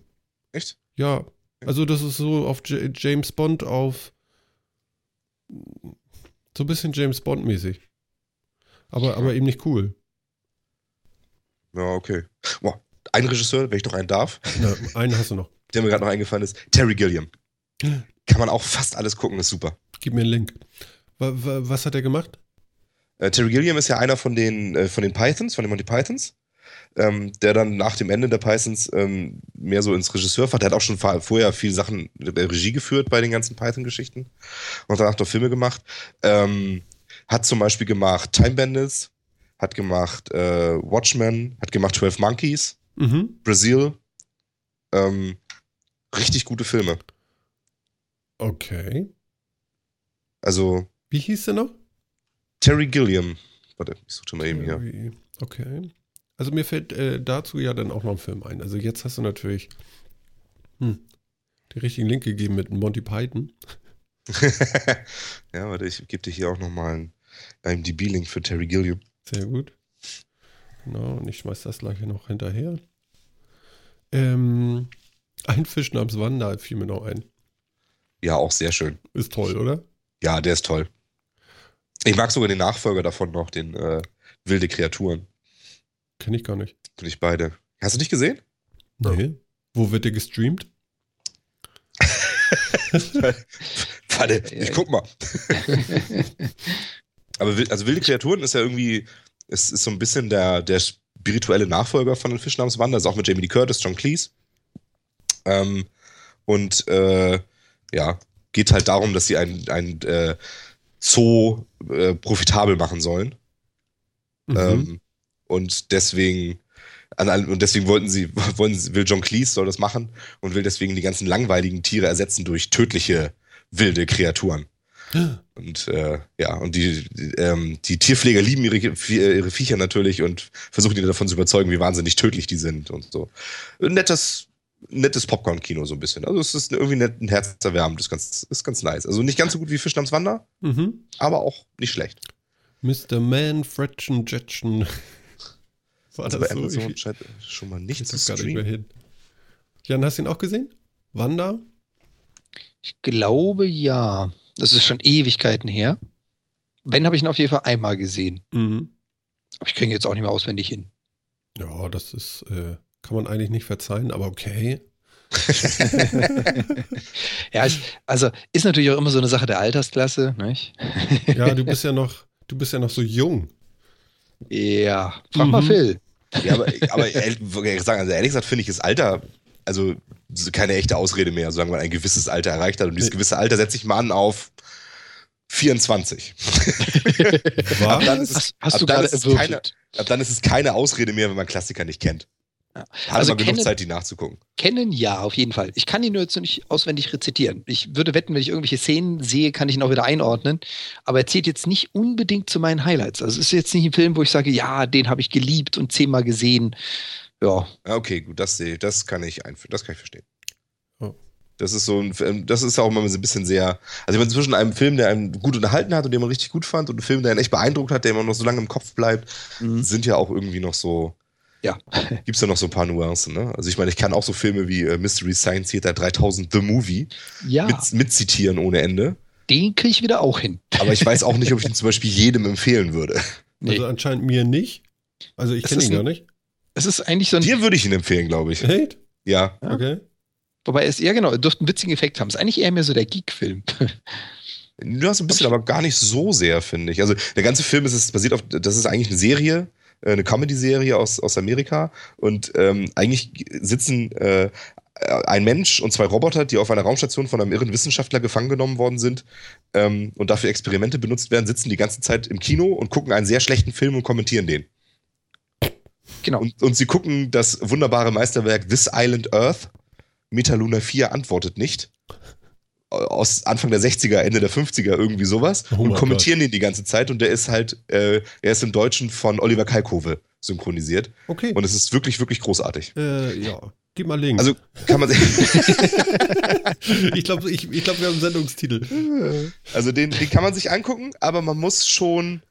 Echt? Ja, also das ist so auf J James Bond auf so ein bisschen James Bond mäßig. Aber, aber eben nicht cool. Ja, okay. Boah, ein Regisseur, wenn ich noch einen darf, Na, einen hast du noch. der mir gerade noch eingefallen ist, Terry Gilliam. Kann man auch fast alles gucken, ist super. Gib mir einen Link. Wa wa was hat er gemacht? Äh, Terry Gilliam ist ja einer von den, äh, von den Pythons, von den Monty Pythons, ähm, der dann nach dem Ende der Pythons ähm, mehr so ins Regisseurfach, der hat auch schon vorher viel Sachen äh, Regie geführt bei den ganzen Python-Geschichten und danach noch Filme gemacht. Ähm, hat zum Beispiel gemacht Time Bandits, hat gemacht äh, Watchmen, hat gemacht 12 Monkeys, Mhm. Brazil. Ähm, richtig gute Filme. Okay. Also Wie hieß der noch? Terry Gilliam. Warte, ich suche mal eben hier. Okay. Also mir fällt äh, dazu ja dann auch noch ein Film ein. Also jetzt hast du natürlich hm, den richtigen Link gegeben mit Monty Python. ja, warte, ich gebe dir hier auch nochmal einen IMDb-Link für Terry Gilliam. Sehr gut. Genau, und ich schmeiß das gleich noch hinterher. Ähm, ein Fisch namens Wanda fiel mir noch ein. Ja, auch sehr schön. Ist toll, oder? Ja, der ist toll. Ich mag sogar den Nachfolger davon noch, den äh, Wilde Kreaturen. Kenne ich gar nicht. Finde ich beide. Hast du nicht gesehen? Nee. Wo wird der gestreamt? Warte, ich guck mal. Aber also Wilde Kreaturen ist ja irgendwie, es ist so ein bisschen der, der spirituelle Nachfolger von den Fisch namens Wanda. Ist auch mit Jamie Lee Curtis, John Cleese. Ähm, und äh, ja, geht halt darum, dass sie ein, ein äh, Zoo äh, profitabel machen sollen. Mhm. Ähm, und deswegen, an, und deswegen wollten sie, wollen, sie- will John Cleese soll das machen und will deswegen die ganzen langweiligen Tiere ersetzen durch tödliche wilde Kreaturen. Und äh, ja, und die, die, ähm, die Tierpfleger lieben ihre, ihre Viecher natürlich und versuchen die davon zu überzeugen, wie wahnsinnig tödlich die sind und so. Ein nettes, nettes Popcorn-Kino so ein bisschen. Also es ist irgendwie nett, ein herzerwärmend, ist ganz, ist ganz nice. Also nicht ganz so gut wie Fisch namens Wander, Mhm. aber auch nicht schlecht. Mr. Man, Fretchen, Jetchen. War Also das bei so? Amazon Ich scheint schon mal nicht zu gar nicht mehr hin. Jan, hast du ihn auch gesehen? Wanda? Ich glaube ja. Das ist schon Ewigkeiten her. Wenn, habe ich ihn auf jeden Fall einmal gesehen. Mhm. Aber ich kriege ihn jetzt auch nicht mehr auswendig hin. Ja, das ist, äh, kann man eigentlich nicht verzeihen, aber okay. ja, es, also ist natürlich auch immer so eine Sache der Altersklasse, nicht? Ja, du bist ja noch, du bist ja noch so jung. Ja, frag mal Mhm. Phil. Ja, aber, aber ehrlich, ich also ehrlich gesagt finde ich das Alter, also so keine echte Ausrede mehr, solange man ein gewisses Alter erreicht hat. Und dieses gewisse Alter setze ich mal an auf 24. War? Ab dann ist es, Hast, hast ab du dann ist es keine, ab dann ist es keine Ausrede mehr, wenn man Klassiker nicht kennt. Ja. Hat Also genug kennen- Zeit, die nachzugucken. Kennen ja, auf jeden Fall. Ich kann ihn nur jetzt noch nicht auswendig rezitieren. Ich würde wetten, wenn ich irgendwelche Szenen sehe, kann ich ihn auch wieder einordnen. Aber er zählt jetzt nicht unbedingt zu meinen Highlights. Also es ist jetzt nicht ein Film, wo ich sage, ja, den habe ich geliebt und zehnmal gesehen. Ja, Ja, okay, gut, das das kann ich einführen, das kann ich verstehen. Oh. Das ist so ein Film, das ist auch immer so ein bisschen sehr, also ich meine, zwischen einem Film, der einen gut unterhalten hat und den man richtig gut fand und einem Film, der einen echt beeindruckt hat, der immer noch so lange im Kopf bleibt, Mhm. sind ja auch irgendwie noch so, Ja. gibt's ja noch so ein paar Nuancen, ne? Also ich meine, ich kann auch so Filme wie äh, Mystery Science Theater 3000 The Movie ja mit, mitzitieren ohne Ende, den kriege ich wieder auch hin. aber ich weiß auch nicht, ob ich ihn zum Beispiel jedem empfehlen würde. Nee. Also anscheinend mir nicht. Also ich Es kenne ihn gar nicht. Es ist eigentlich so ein. Dir würde ich ihn empfehlen, glaube ich. Echt? Ja. Ja. Okay. Wobei es, ja genau, er dürfte einen witzigen Effekt haben. Es ist eigentlich eher mehr so der Geek-Film. Du hast ein bisschen, aber gar nicht so sehr, finde ich. Also der ganze Film ist, ist basiert auf, das ist eigentlich eine Serie, eine Comedy-Serie aus, aus Amerika. Und ähm, eigentlich sitzen äh, ein Mensch und zwei Roboter, die auf einer Raumstation von einem irren Wissenschaftler gefangen genommen worden sind ähm, und dafür Experimente benutzt werden, sitzen die ganze Zeit im Kino und gucken einen sehr schlechten Film und kommentieren den. genau. Und, und sie gucken das wunderbare Meisterwerk This Island Earth. Metaluna 4 antwortet nicht. Aus Anfang der 60er, Ende der 50er, irgendwie sowas. Oh und kommentieren den die ganze Zeit. Und der ist halt, äh, er ist im Deutschen von Oliver Kalkove synchronisiert. Okay. Und es ist wirklich, wirklich großartig. äh, ja. Gib mal Link. Also kann man sich. ich glaube, ich, ich glaub, wir haben einen Sendungstitel. Also den, den kann man sich angucken, aber man muss schon,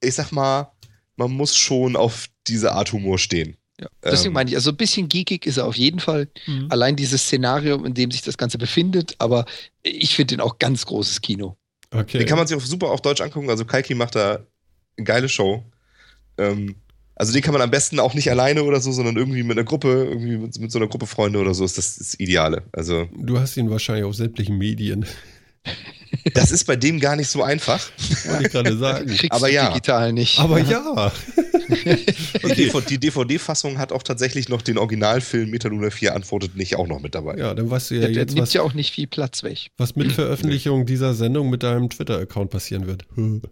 ich sag mal, man muss schon auf diese Art Humor stehen. Ja. Deswegen Ähm. meine ich, also ein bisschen geekig ist er auf jeden Fall. Mhm. Allein dieses Szenario, in dem sich das Ganze befindet, aber ich finde den auch ganz großes Kino. Okay. Den kann man sich auch super auf Deutsch angucken. Also Kaiki macht da eine geile Show. Ähm, also den kann man am besten auch nicht alleine oder so, sondern irgendwie mit einer Gruppe, irgendwie mit, mit so einer Gruppe Freunde oder so, ist das das Ideale. Also du hast ihn wahrscheinlich auf sämtlichen Medien, das ist bei dem gar nicht so einfach. wollte ich gerade sagen. Kriegst Aber du ja. digital nicht. Aber ja. Die, DVD die DVD-Fassung hat auch tatsächlich noch den Originalfilm Metaluna 4 antwortet nicht auch noch mit dabei. Ja, dann weißt du ja der jetzt, nimmt was, ja auch nicht viel Platz weg. was mit Veröffentlichung dieser Sendung mit deinem Twitter-Account passieren wird.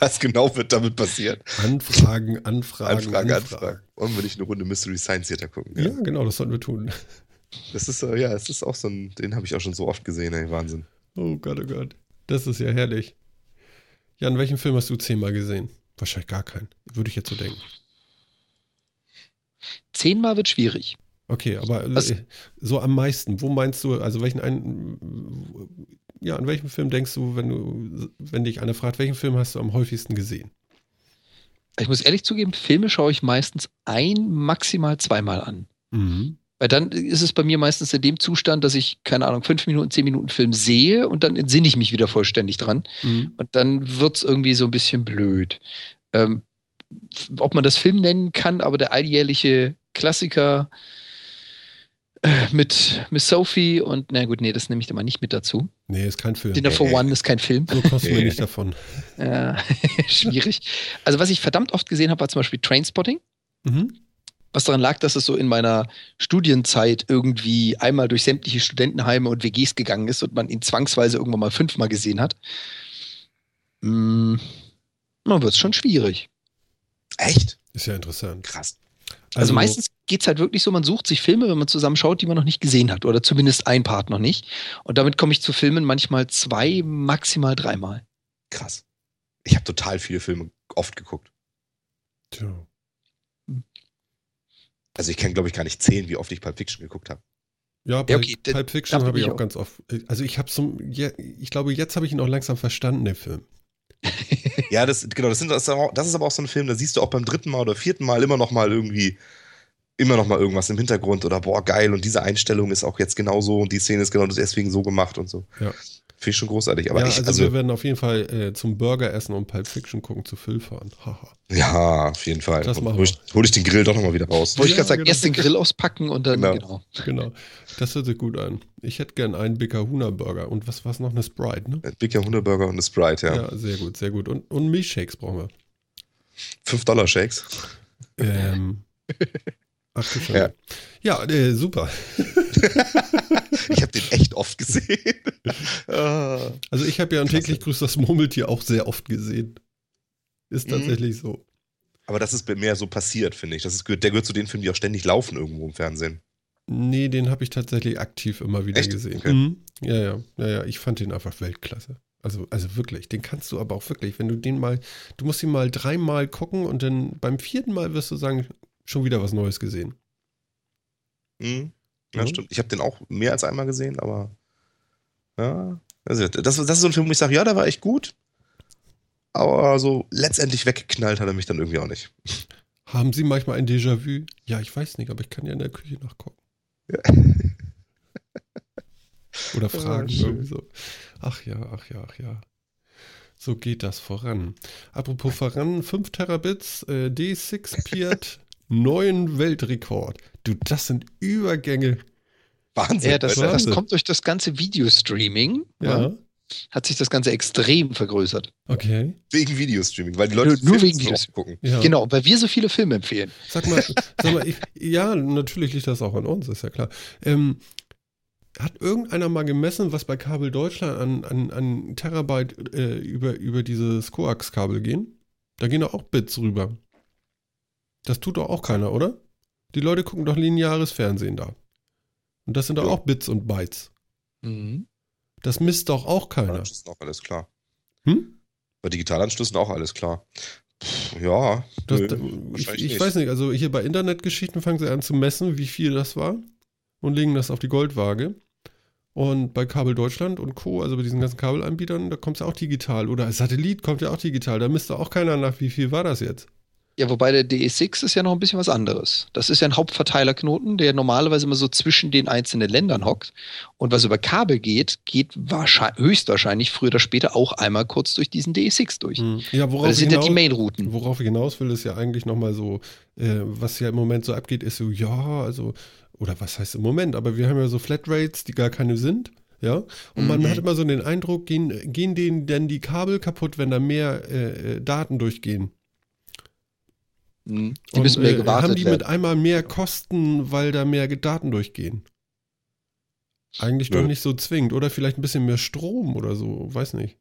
Was genau wird damit passieren? Anfragen, Anfragen, Anfrage, Anfrage. Wollen wir nicht eine Runde Mystery Science Theater gucken? Ja, genau, das sollten wir tun. Das ist, ja, es ist auch so ein, den habe ich auch schon so oft gesehen, ey, Wahnsinn. Oh Gott, oh Gott. Das ist ja herrlich. Jan, welchen Film hast du zehnmal gesehen? Wahrscheinlich gar keinen. Würde ich jetzt so denken. Zehnmal wird schwierig. Okay, aber äh, Was- so am meisten, wo meinst du, also welchen einen, ja, an welchem Film denkst du, wenn du, wenn dich einer fragt, welchen Film hast du am häufigsten gesehen? Ich muss ehrlich zugeben, Filme schaue ich meistens ein, maximal zweimal an. Mhm. Weil dann ist es bei mir meistens in dem Zustand, dass ich, keine Ahnung, fünf Minuten, zehn Minuten Film sehe und dann entsinne ich mich wieder vollständig dran. Mhm. Und dann wird es irgendwie so ein bisschen blöd. Ähm, ob man das Film nennen kann, aber der alljährliche Klassiker äh, mit Miss Sophie und, na gut, nee, das nehme ich da mal nicht mit dazu. Nee, ist kein Film. Dinner for One ist kein Film. So kommst du mir nicht davon. Äh, schwierig. Also, was ich verdammt oft gesehen habe, war zum Beispiel Trainspotting. Mhm. Was daran lag, dass es so in meiner Studienzeit irgendwie einmal durch sämtliche Studentenheime und WGs gegangen ist und man ihn zwangsweise irgendwann mal fünfmal gesehen hat. Mm, dann wird es schon schwierig. Echt? Ist ja interessant. Krass. Also, meistens geht es halt wirklich so, man sucht sich Filme, wenn man zusammen schaut, die man noch nicht gesehen hat. Oder zumindest ein Part noch nicht. Und damit komme ich zu Filmen manchmal zwei, maximal dreimal. Krass. Ich habe total viele Filme oft geguckt. Tja. Also ich kann, glaube ich, gar nicht zählen, wie oft ich Pulp Fiction geguckt habe. Ja, bei okay, d- Pulp Fiction habe ich auch auch. ganz oft. Also ich habe so, ja, ich glaube, jetzt habe ich ihn auch langsam verstanden, den Film. Ja, das, genau, das, sind, das, ist aber auch- das ist aber auch so ein Film, da siehst du auch beim dritten Mal oder vierten Mal immer noch mal irgendwie, immer noch mal irgendwas im Hintergrund oder boah, geil und diese Einstellung ist auch jetzt genau so und die Szene ist genau deswegen so gemacht und so. Ja. Finde ich schon großartig. Aber ja, ich, also, also, wir werden auf jeden Fall äh, zum Burger essen und Pulp Fiction gucken zu Phil fahren. Haha. ja, auf jeden Fall. Das machen hol, ich, hol ich den Grill doch noch mal wieder raus. Wollte ich Ja, gerade sagen, genau. erst den Grill auspacken und dann, Genau. genau. Genau. Das hört sich gut an. Ich hätte gern einen Big Kahuna Burger. Und was war's noch? Eine Sprite, ne? Big Hundeburger und eine Sprite, ja. Ja. sehr gut, sehr gut. Und, und Milchshakes brauchen wir. 5 Dollar Shakes. Ähm. Ach du Ja. Ja, äh, super. Ich habe den echt oft gesehen. Also ich habe ja ein Klasse. täglich grüßt das Murmeltier auch sehr oft gesehen. Ist Mhm. tatsächlich so. Aber das ist mehr so passiert, finde ich. Das ist, der gehört zu den Filmen, die auch ständig laufen irgendwo im Fernsehen. Nee, den habe ich tatsächlich aktiv immer wieder Echt? gesehen. Okay. Mhm. Ja, ja, ja, ja. Ich fand den einfach Weltklasse. Also, also wirklich, den kannst du aber auch wirklich, wenn du den mal, du musst ihn mal dreimal gucken und dann beim vierten Mal wirst du sagen, schon wieder was Neues gesehen. Mhm. Ja, Mhm. stimmt. Ich habe den auch mehr als einmal gesehen, aber ja. Also das, das ist so ein Film, wo ich sage, ja, der war echt gut. Aber so letztendlich weggeknallt hat er mich dann irgendwie auch nicht. Haben Sie manchmal ein Déjà-vu? Ja, ich weiß nicht, aber ich kann ja in der Küche nachgucken. Ja. Oder fragen schön. irgendwie so. Ach ja, ach ja, ach ja. So geht das voran. Apropos voran, 5 Terabits, äh, D6 Piat, neuen Weltrekord. Du, das sind Übergänge. Wahnsinn. Ja, das, Wahnsinn. das kommt durch das ganze Videostreaming. Ja, Hat sich das Ganze extrem vergrößert. okay. Wegen Videostreaming, weil die Leute Nur- nur wegen Videos. gucken. Ja. Genau, weil wir so viele Filme empfehlen. Sag mal, sag mal ich, ja, natürlich liegt das auch an uns, ist ja klar. Ähm, hat irgendeiner mal gemessen, was bei Kabel Deutschland an, an, an Terabyte äh, über, über dieses Coax-Kabel gehen? Da gehen doch auch Bits rüber. Das tut doch auch keiner, oder? Die Leute gucken doch lineares Fernsehen da. Und das sind doch Ja. auch Bits und Bytes. Mhm. Das misst doch auch keiner. Anschlüssen auch alles klar. Hm? Bei Digitalanschlüssen auch alles klar. Pff, ja, Das, nö, ich ich weiß nicht, also hier bei Internetgeschichten fangen sie an zu messen, wie viel das war und legen das auf die Goldwaage. Und bei Kabel Deutschland und Co., also bei diesen ganzen Kabelanbietern, da kommt es ja auch digital. Oder als Satellit kommt ja auch digital. Da misst doch auch keiner nach, wie viel war das jetzt. Ja, wobei der DE6 ist ja noch ein bisschen was anderes. Das ist ja ein Hauptverteilerknoten, der normalerweise immer so zwischen den einzelnen Ländern hockt. Und was über Kabel geht, geht wahrscheinlich, höchstwahrscheinlich früher oder später auch einmal kurz durch diesen DE6 durch. Hm. Ja, worauf das sind hinaus, ja die Main-Routen. Worauf ich hinaus will, ist ja eigentlich nochmal so, äh, was ja im Moment so abgeht, ist so, ja, also, oder was heißt im Moment, aber wir haben ja so Flatrates, die gar keine sind. Ja, und man Mhm. hat immer so den Eindruck, gehen, gehen denen denn die Kabel kaputt, wenn da mehr äh, äh, Daten durchgehen? Mhm. Die Und, müssen mehr äh, gewartet Haben die werden. mit einmal mehr Kosten, weil da mehr Daten durchgehen? Eigentlich Nö. doch nicht so zwingend. Oder vielleicht ein bisschen mehr Strom oder so, weiß nicht.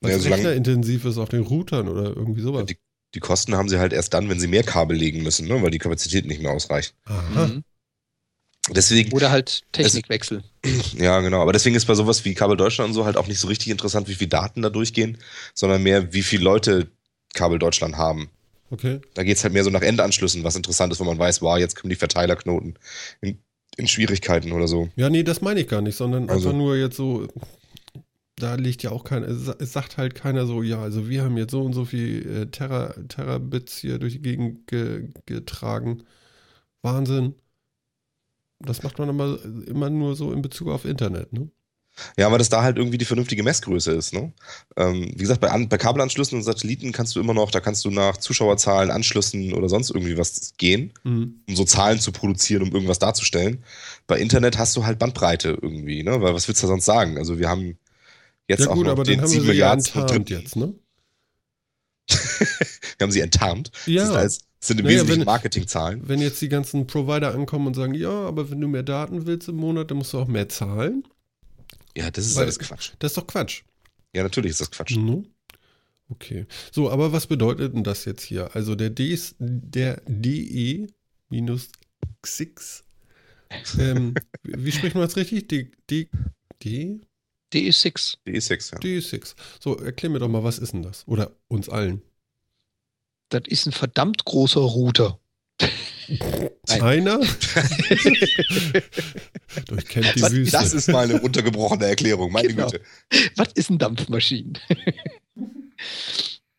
Was Ja, rechnerintensiv ist auf den Routern oder irgendwie sowas. Die, die Kosten haben sie halt erst dann, wenn sie mehr Kabel legen müssen, ne? weil die Kapazität nicht mehr ausreicht. Aha. Mhm. Deswegen, Oder halt Technikwechsel. ja, genau. Aber deswegen ist bei sowas wie Kabel Deutschland und so halt auch nicht so richtig interessant, wie viel Daten da durchgehen, sondern mehr, wie viele Leute Kabel Deutschland haben. Okay. Da geht's halt mehr so nach Endanschlüssen, was interessant ist, wo man weiß, wow, jetzt kommen die Verteilerknoten in, in Schwierigkeiten oder so. Ja, nee, das meine ich gar nicht, sondern Also- einfach nur jetzt so, da liegt ja auch keiner, es sa- es sagt halt keiner so, ja, also wir haben jetzt so und so viel äh, Terra, Terabits hier durch die Gegend ge, getragen. Wahnsinn. Das macht man aber immer nur so in Bezug auf Internet, ne? Ja, weil das da halt irgendwie die vernünftige Messgröße ist. Ne? Ähm, wie gesagt, bei, An bei Kabelanschlüssen und Satelliten kannst du immer noch, da kannst du nach Zuschauerzahlen, Anschlüssen oder sonst irgendwie was gehen, Mhm. um so Zahlen zu produzieren, um irgendwas darzustellen. Bei Internet hast du halt Bandbreite irgendwie, ne? Weil was willst du da sonst sagen? Also wir haben jetzt Ja auch gut, noch aber den dann haben wir 7 sie ja Milliarden enttarnt jetzt, ne? wir haben sie enttarnt. Ja, das sind im Naja, Wesentlichen wenn- Marketingzahlen. wenn jetzt die ganzen Provider ankommen und sagen, ja, aber wenn du mehr Daten willst im Monat, dann musst du auch mehr zahlen. Ja, das ist Weil- alles Quatsch. Das ist doch Quatsch. Ja, natürlich ist das Quatsch. Ne? Okay. So, aber was bedeutet denn das jetzt hier? Also der D der DE minus Xix. Ähm, wie spricht man das richtig? D, D, D, DE6. DE6, ja. D6. So, erklär mir doch mal, was ist denn das? Oder uns allen. Das ist ein verdammt großer Router. Einer? Durchkämmt die Was, Wüste. das ist mal eine runtergebrochene Erklärung, meine Genau. Güte. Was ist ein Dampfmaschine?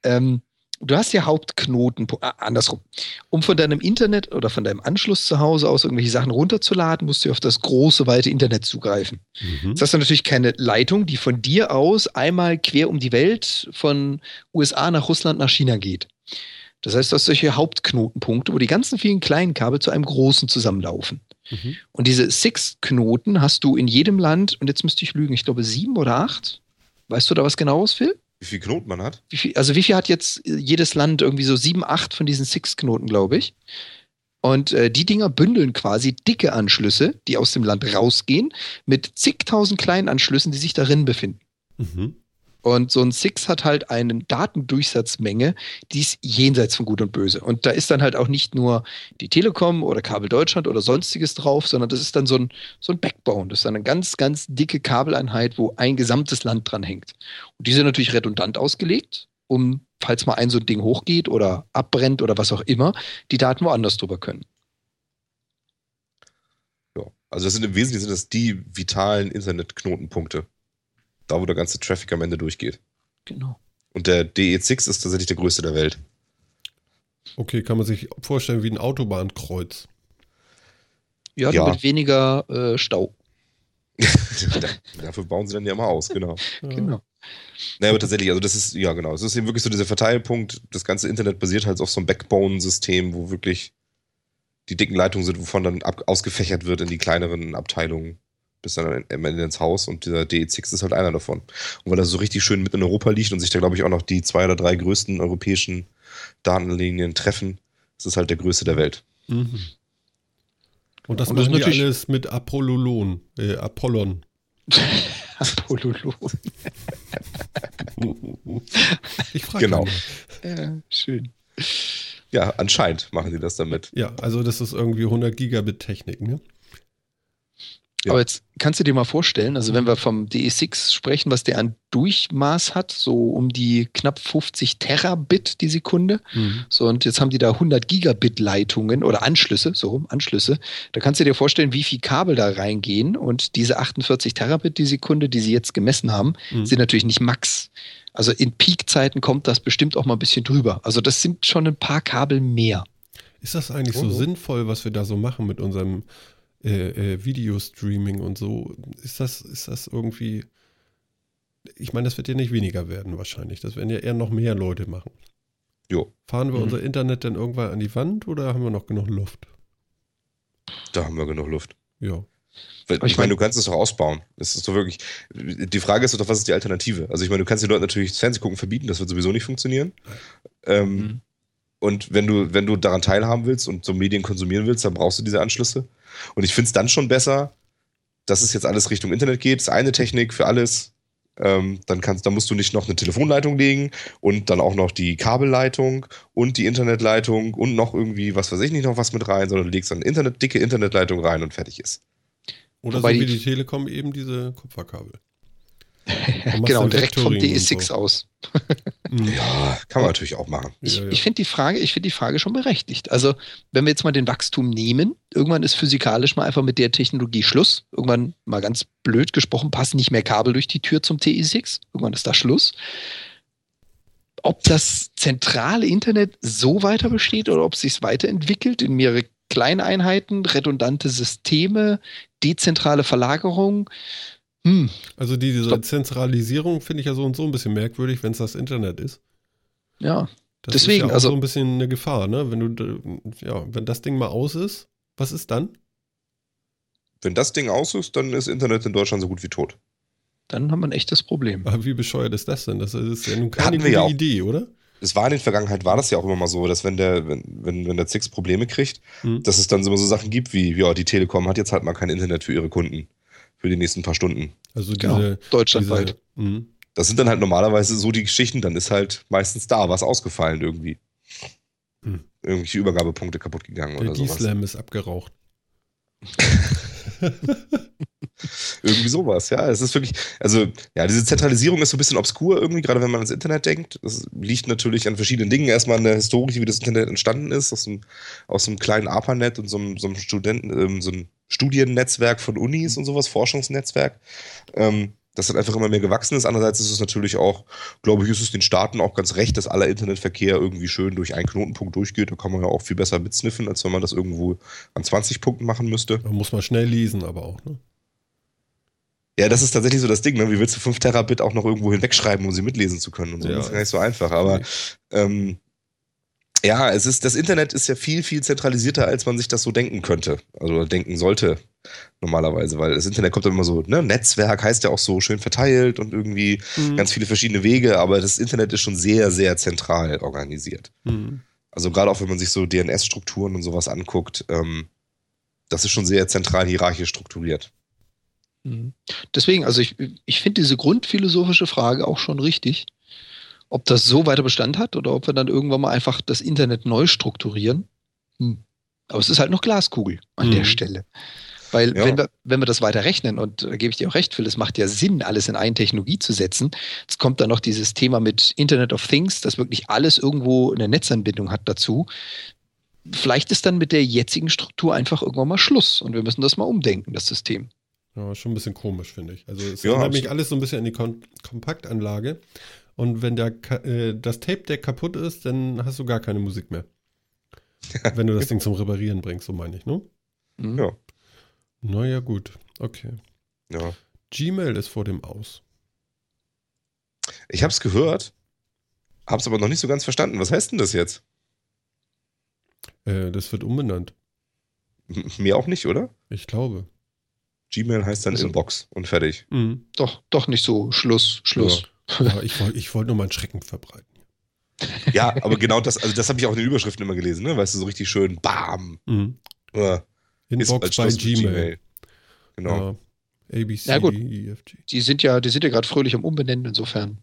ähm, du hast ja Hauptknoten, äh, andersrum. Um von deinem Internet oder von deinem Anschluss zu Hause aus irgendwelche Sachen runterzuladen, musst du auf das große, weite Internet zugreifen. Mhm. Jetzt hast du natürlich keine Leitung, die von dir aus einmal quer um die Welt von USA nach Russland nach China geht. Das heißt, du hast solche Hauptknotenpunkte, wo die ganzen vielen kleinen Kabel zu einem großen zusammenlaufen. Mhm. Und diese Six-Knoten hast du in jedem Land, und jetzt müsste ich lügen, ich glaube sieben oder acht. Weißt du da was genaues, Phil? Wie viel Knoten man hat? Wie viel, also wie viel hat jetzt äh, jedes Land irgendwie so sieben, acht von diesen Six-Knoten, glaube ich. Und äh, die Dinger bündeln quasi dicke Anschlüsse, die aus dem Land rausgehen, mit zigtausend kleinen Anschlüssen, die sich darin befinden. Mhm. Und so ein Six hat halt eine Datendurchsatzmenge, die ist jenseits von Gut und Böse. Und da ist dann halt auch nicht nur die Telekom oder Kabel Deutschland oder sonstiges drauf, sondern das ist dann so ein, so ein Backbone. Das ist dann eine ganz, ganz dicke Kabeleinheit, wo ein gesamtes Land dran hängt. Und die sind natürlich redundant ausgelegt, um, falls mal ein so ein Ding hochgeht oder abbrennt oder was auch immer, die Daten woanders drüber können. Also das sind im Wesentlichen sind das die vitalen Internetknotenpunkte. Da, wo der ganze Traffic am Ende durchgeht. Genau. Und der DE6 ist tatsächlich der größte der Welt. Okay, kann man sich vorstellen wie ein Autobahnkreuz. Ja, Ja. mit weniger äh, Stau. Dafür bauen sie dann ja immer aus, genau. Genau. Naja, aber tatsächlich, also das ist, ja genau, es ist eben wirklich so dieser Verteilpunkt, das ganze Internet basiert halt auf so einem Backbone-System, wo wirklich die dicken Leitungen sind, wovon dann ab, ausgefächert wird in die kleineren Abteilungen bis dann am Ende ins Haus und dieser DE6 ist halt einer davon. Und weil er so richtig schön mitten in Europa liegt und sich da, glaube ich, auch noch die zwei oder drei größten europäischen Datenlinien treffen, ist es halt der größte der Welt. Mhm. Und das Und das machen die natürlich- alles mit Apollolon, äh, Apollon. Apollo. Ich frage Genau. Ja, schön. Ja, anscheinend machen sie das damit. Ja, also das ist irgendwie 100 Gigabit Technik, ne? Ja. Aber jetzt kannst du dir mal vorstellen, also wenn wir vom DE6 sprechen, was der an Durchmaß hat, so um die knapp 50 Terabit die Sekunde. Mhm. So, und jetzt haben die da 100 Gigabit Leitungen oder Anschlüsse, so rum, Anschlüsse. Da kannst du dir vorstellen, wie viel Kabel da reingehen. Und diese 48 Terabit die Sekunde, die sie jetzt gemessen haben, Mhm. sind natürlich nicht Max. Also in Peak-Zeiten kommt das bestimmt auch mal ein bisschen drüber. Also das sind schon ein paar Kabel mehr. Ist das eigentlich Oh, so oh. sinnvoll, was wir da so machen mit unserem äh, äh, Videostreaming und so? Ist das, ist das irgendwie. Ich meine, das wird ja nicht weniger werden wahrscheinlich. Das werden ja eher noch mehr Leute machen. Jo, Fahren wir Mhm. unser Internet dann irgendwann an die Wand oder haben wir noch genug Luft? da haben wir genug Luft. Ja. Ich ich meine, mein- du kannst es doch ausbauen. Das ist doch wirklich. Die Frage ist doch, was ist die Alternative? Also ich meine, du kannst den Leuten natürlich das Fernsehgucken verbieten, das wird sowieso nicht funktionieren. Ähm, Mhm. Und wenn du, wenn du daran teilhaben willst und so Medien konsumieren willst, dann brauchst du diese Anschlüsse. Und ich finde es dann schon besser, dass es jetzt alles Richtung Internet geht. Das ist eine Technik für alles. Ähm, dann kannst, dann musst du nicht noch eine Telefonleitung legen und dann auch noch die Kabelleitung und die Internetleitung und noch irgendwie, was weiß ich nicht, noch was mit rein, sondern du legst dann eine Internet, dicke Internetleitung rein und fertig ist. Oder Wobei so wie die- die Telekom eben diese Kupferkabel. Genau, direkt vom Vectoring und DS6 so. aus. Mhm. Ja, kann man natürlich auch machen. Ich, Ja, ja. ich finde die Frage, ich finde die Frage schon berechtigt. Also, wenn wir jetzt mal den Wachstum nehmen, irgendwann ist physikalisch mal einfach mit der Technologie Schluss. Irgendwann, mal ganz blöd gesprochen, passen nicht mehr Kabel durch die Tür zum TI6. Irgendwann ist da Schluss. Ob das zentrale Internet so weiter besteht oder ob es sich weiterentwickelt in mehrere Kleineinheiten, redundante Systeme, dezentrale Verlagerung. Hm, Also die, diese Stopp. Zentralisierung finde ich ja so und so ein bisschen merkwürdig, wenn es das Internet ist. ja. Das Deswegen, ist ja auch also- so ein bisschen eine Gefahr, ne? Wenn du, ja, wenn das Ding mal aus ist, was ist dann? Wenn das Ding aus ist, dann ist Internet in Deutschland so gut wie tot. Dann haben wir ein echtes Problem. Aber wie bescheuert ist das denn? Das ist ja nun keine gute ja. Idee, oder? Es war in der Vergangenheit, war das ja auch immer mal so, dass wenn der, wenn, wenn, wenn der Zix Probleme kriegt, Hm. dass es dann so immer so Sachen gibt wie, ja, die Telekom hat jetzt halt mal kein Internet für ihre Kunden für die nächsten paar Stunden. Also Genau, diese, deutschlandweit. diese mhm. Das sind dann halt normalerweise so die Geschichten, dann ist halt meistens da was ausgefallen irgendwie. Hm. Irgendwelche Übergabepunkte kaputt gegangen der oder sowas. D-Slam ist abgeraucht. Irgendwie sowas, ja. Es ist wirklich, also, ja, diese Zentralisierung ist so ein bisschen obskur irgendwie, gerade wenn man ans Internet denkt. Das liegt natürlich an verschiedenen Dingen. Erstmal an der Historie, wie das Internet entstanden ist, aus einem, aus einem kleinen ARPANET und so einem, so einem Studenten, ähm, so einem Studiennetzwerk von Unis und sowas, Forschungsnetzwerk. Ähm, das hat einfach immer mehr gewachsen ist. Andererseits ist es natürlich auch, glaube ich, ist es den Staaten auch ganz recht, dass aller Internetverkehr irgendwie schön durch einen Knotenpunkt durchgeht. Da kann man ja auch viel besser mitsniffen, als wenn man das irgendwo an 20 Punkten machen müsste. Da muss man schnell lesen, aber auch, ne? Ja, das ist tatsächlich so das Ding, ne? Wie willst du 5 Terabit auch noch irgendwo hinwegschreiben, um sie mitlesen zu können? Und so. Ja. Das ist gar nicht so einfach. Aber ähm, ja, es ist, das Internet ist ja viel, viel zentralisierter, als man sich das so denken könnte. Also denken sollte, normalerweise, weil das Internet kommt dann immer so, ne, Netzwerk heißt ja auch so schön verteilt und irgendwie Mhm. ganz viele verschiedene Wege, aber das Internet ist schon sehr, sehr zentral organisiert. Mhm. Also gerade auch wenn man sich so DNS-Strukturen und sowas anguckt, ähm, das ist schon sehr zentral hierarchisch strukturiert. Mhm. Deswegen, also ich, ich finde diese grundphilosophische Frage auch schon richtig. Ob das so weiter Bestand hat oder ob wir dann irgendwann mal einfach das Internet neu strukturieren. Hm. Aber es ist halt noch Glaskugel an Mhm. der Stelle. Weil Ja. wenn, wir, wenn wir das weiter rechnen, und da gebe ich dir auch recht, Phil, es macht ja Sinn, alles in eine Technologie zu setzen. Jetzt kommt dann noch dieses Thema mit Internet of Things, dass wirklich alles irgendwo eine Netzanbindung hat dazu. Vielleicht ist dann mit der jetzigen Struktur einfach irgendwann mal Schluss und wir müssen das mal umdenken, das System. Ja, schon ein bisschen komisch, finde ich. Also es Ja, erinnert mich alles so ein bisschen an die Kom Kompaktanlage. Und wenn der, äh, das Tape-Deck kaputt ist, dann hast du gar keine Musik mehr. wenn du das Ding zum Reparieren bringst, so meine ich, ne? Mhm. Ja. Naja, gut. Okay. Ja. Gmail ist vor dem Aus. Ich habe es gehört, habe es aber noch nicht so ganz verstanden. Was heißt denn das jetzt? Äh, das wird umbenannt. M- Mir auch nicht, oder? Ich glaube. Gmail heißt dann Also- Inbox und fertig. Mhm. Doch, doch nicht so. Schluss, Schluss. Ja, ich wollte ich wollt nur mal einen Schrecken verbreiten. Ja, aber genau das, also das habe ich auch in den Überschriften immer gelesen, ne? Weißt du, so richtig schön, bam. Mhm. Ist Inbox bei mit Gmail. Genau. Ja. A, B, C, Ja, gut. D, E, F, G. Die sind ja, die sind ja gerade fröhlich am Umbenennen, insofern.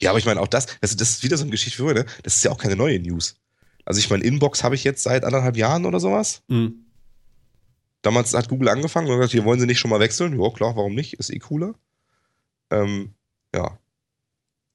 Ja, aber ich meine auch das, das, das ist wieder so eine Geschichte für heute, ne? Das ist ja auch keine neue News. Also ich meine, Inbox habe ich jetzt seit anderthalb Jahren oder sowas. Mhm. Damals hat Google angefangen und gesagt, hier wollen sie nicht schon mal wechseln. Ja, klar, warum nicht? Ist eh cooler. Ähm, ja.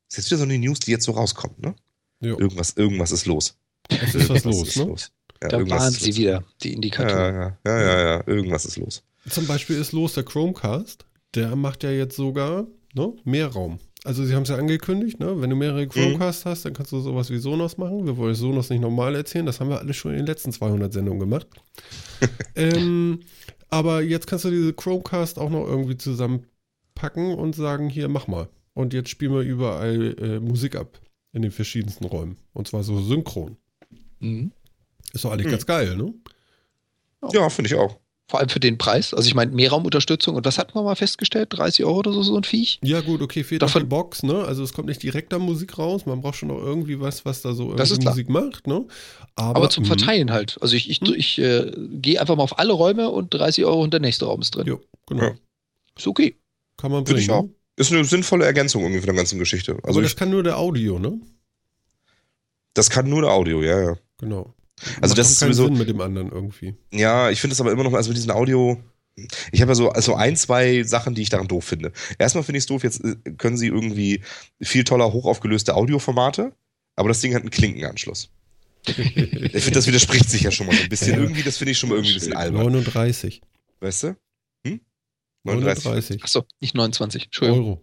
Ist jetzt wieder so eine News, die jetzt so rauskommt, ne? Jo. Irgendwas, irgendwas ist los. Es ist was Irgendwas los, ist ne? los. Ja, Da waren sie los. wieder, die Ja, Indikatoren. ja, ja, ja, ja, irgendwas ist los. Zum Beispiel ist los der Chromecast. Der macht ja jetzt sogar ne, mehr Raum. Also sie haben es ja angekündigt, ne? wenn du mehrere Chromecast hast, dann kannst du sowas wie Sonos machen. Wir wollen Sonos nicht normal erzählen, das haben wir alles schon in den letzten 200 Sendungen gemacht. ähm, aber jetzt kannst du diese Chromecast auch noch irgendwie zusammenpacken und sagen, hier, mach mal. Und jetzt spielen wir überall äh, Musik ab in den verschiedensten Räumen. Und zwar so synchron. Mhm. Ist doch eigentlich Mhm. ganz geil, ne? Ja, finde ich auch. Vor allem für den Preis. Also ich meine, Mehrraumunterstützung und was hatten wir mal festgestellt? 30 Euro oder so, so ein Viech? Ja, gut, okay, fehlt Davon- auch die Box, ne? Also es kommt nicht direkt da Musik raus, man braucht schon noch irgendwie was, was da so. Musik macht, ne? Aber, Aber, zum mhm. Verteilen halt. Also ich, ich, Mhm. ich äh, gehe einfach mal auf alle Räume und 30 Euro und der nächste Raum ist drin. Jo, genau. Ja. Ist okay. Kann man Finde bringen. ich auch. ne? Ist eine sinnvolle Ergänzung irgendwie von der ganzen Geschichte. Also Aber das ich, kann nur der Audio, ne? das kann nur der Audio, ja, ja. Genau. Also Macht das ist sowieso- Sinn mit dem anderen irgendwie. Ja, ich finde es aber immer noch, also mit diesen Audio. Ich habe ja so also ein, zwei Sachen, die ich daran doof finde. Erstmal finde ich es doof, jetzt äh, können sie irgendwie viel toller hochaufgelöste Audioformate, aber das Ding hat einen Klinkenanschluss. Ich finde, das widerspricht sich ja schon mal so ein bisschen. Ja. Irgendwie, das finde ich schon mal irgendwie ein bisschen albern. 39. Weißt du? Hm? 39. 39 Achso, nicht 29. Entschuldigung. Euro.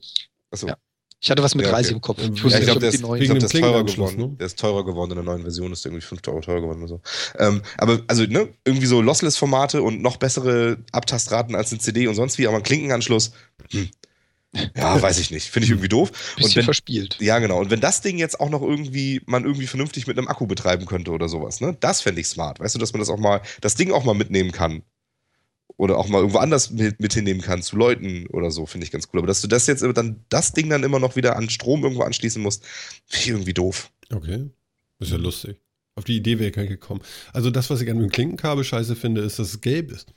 Achso. Ja. Ich hatte was mit Ja, okay. 30 im Kopf. Ja, Ich Ja, wusste ich nicht, glaube, ob der, ist- ich neuen- glaub, der ist teurer geworden. ne? Der ist teurer geworden in der neuen Version, ist irgendwie 5 Euro teurer geworden oder so. Ähm, aber also, ne, irgendwie so Lossless-Formate und noch bessere Abtastraten als ein CD und sonst wie, aber ein Klinkenanschluss, hm. ja, weiß ich nicht. Finde ich irgendwie doof. Und bisschen wenn, verspielt. ja, genau. Und wenn das Ding jetzt auch noch irgendwie, man irgendwie vernünftig mit einem Akku betreiben könnte oder sowas, ne, das fände ich smart. Weißt du, dass man das auch mal, das Ding auch mal mitnehmen kann. Oder auch mal irgendwo anders mit, mit hinnehmen kann, zu Leuten oder so, finde ich ganz cool. Aber dass du das jetzt dann, das Ding dann immer noch wieder an Strom irgendwo anschließen musst, finde ich irgendwie doof. Okay. Ist ja lustig. Auf die Idee wäre ich gar nicht gekommen. Also das, was ich an dem Klinkenkabel scheiße finde, ist, dass es gelb ist.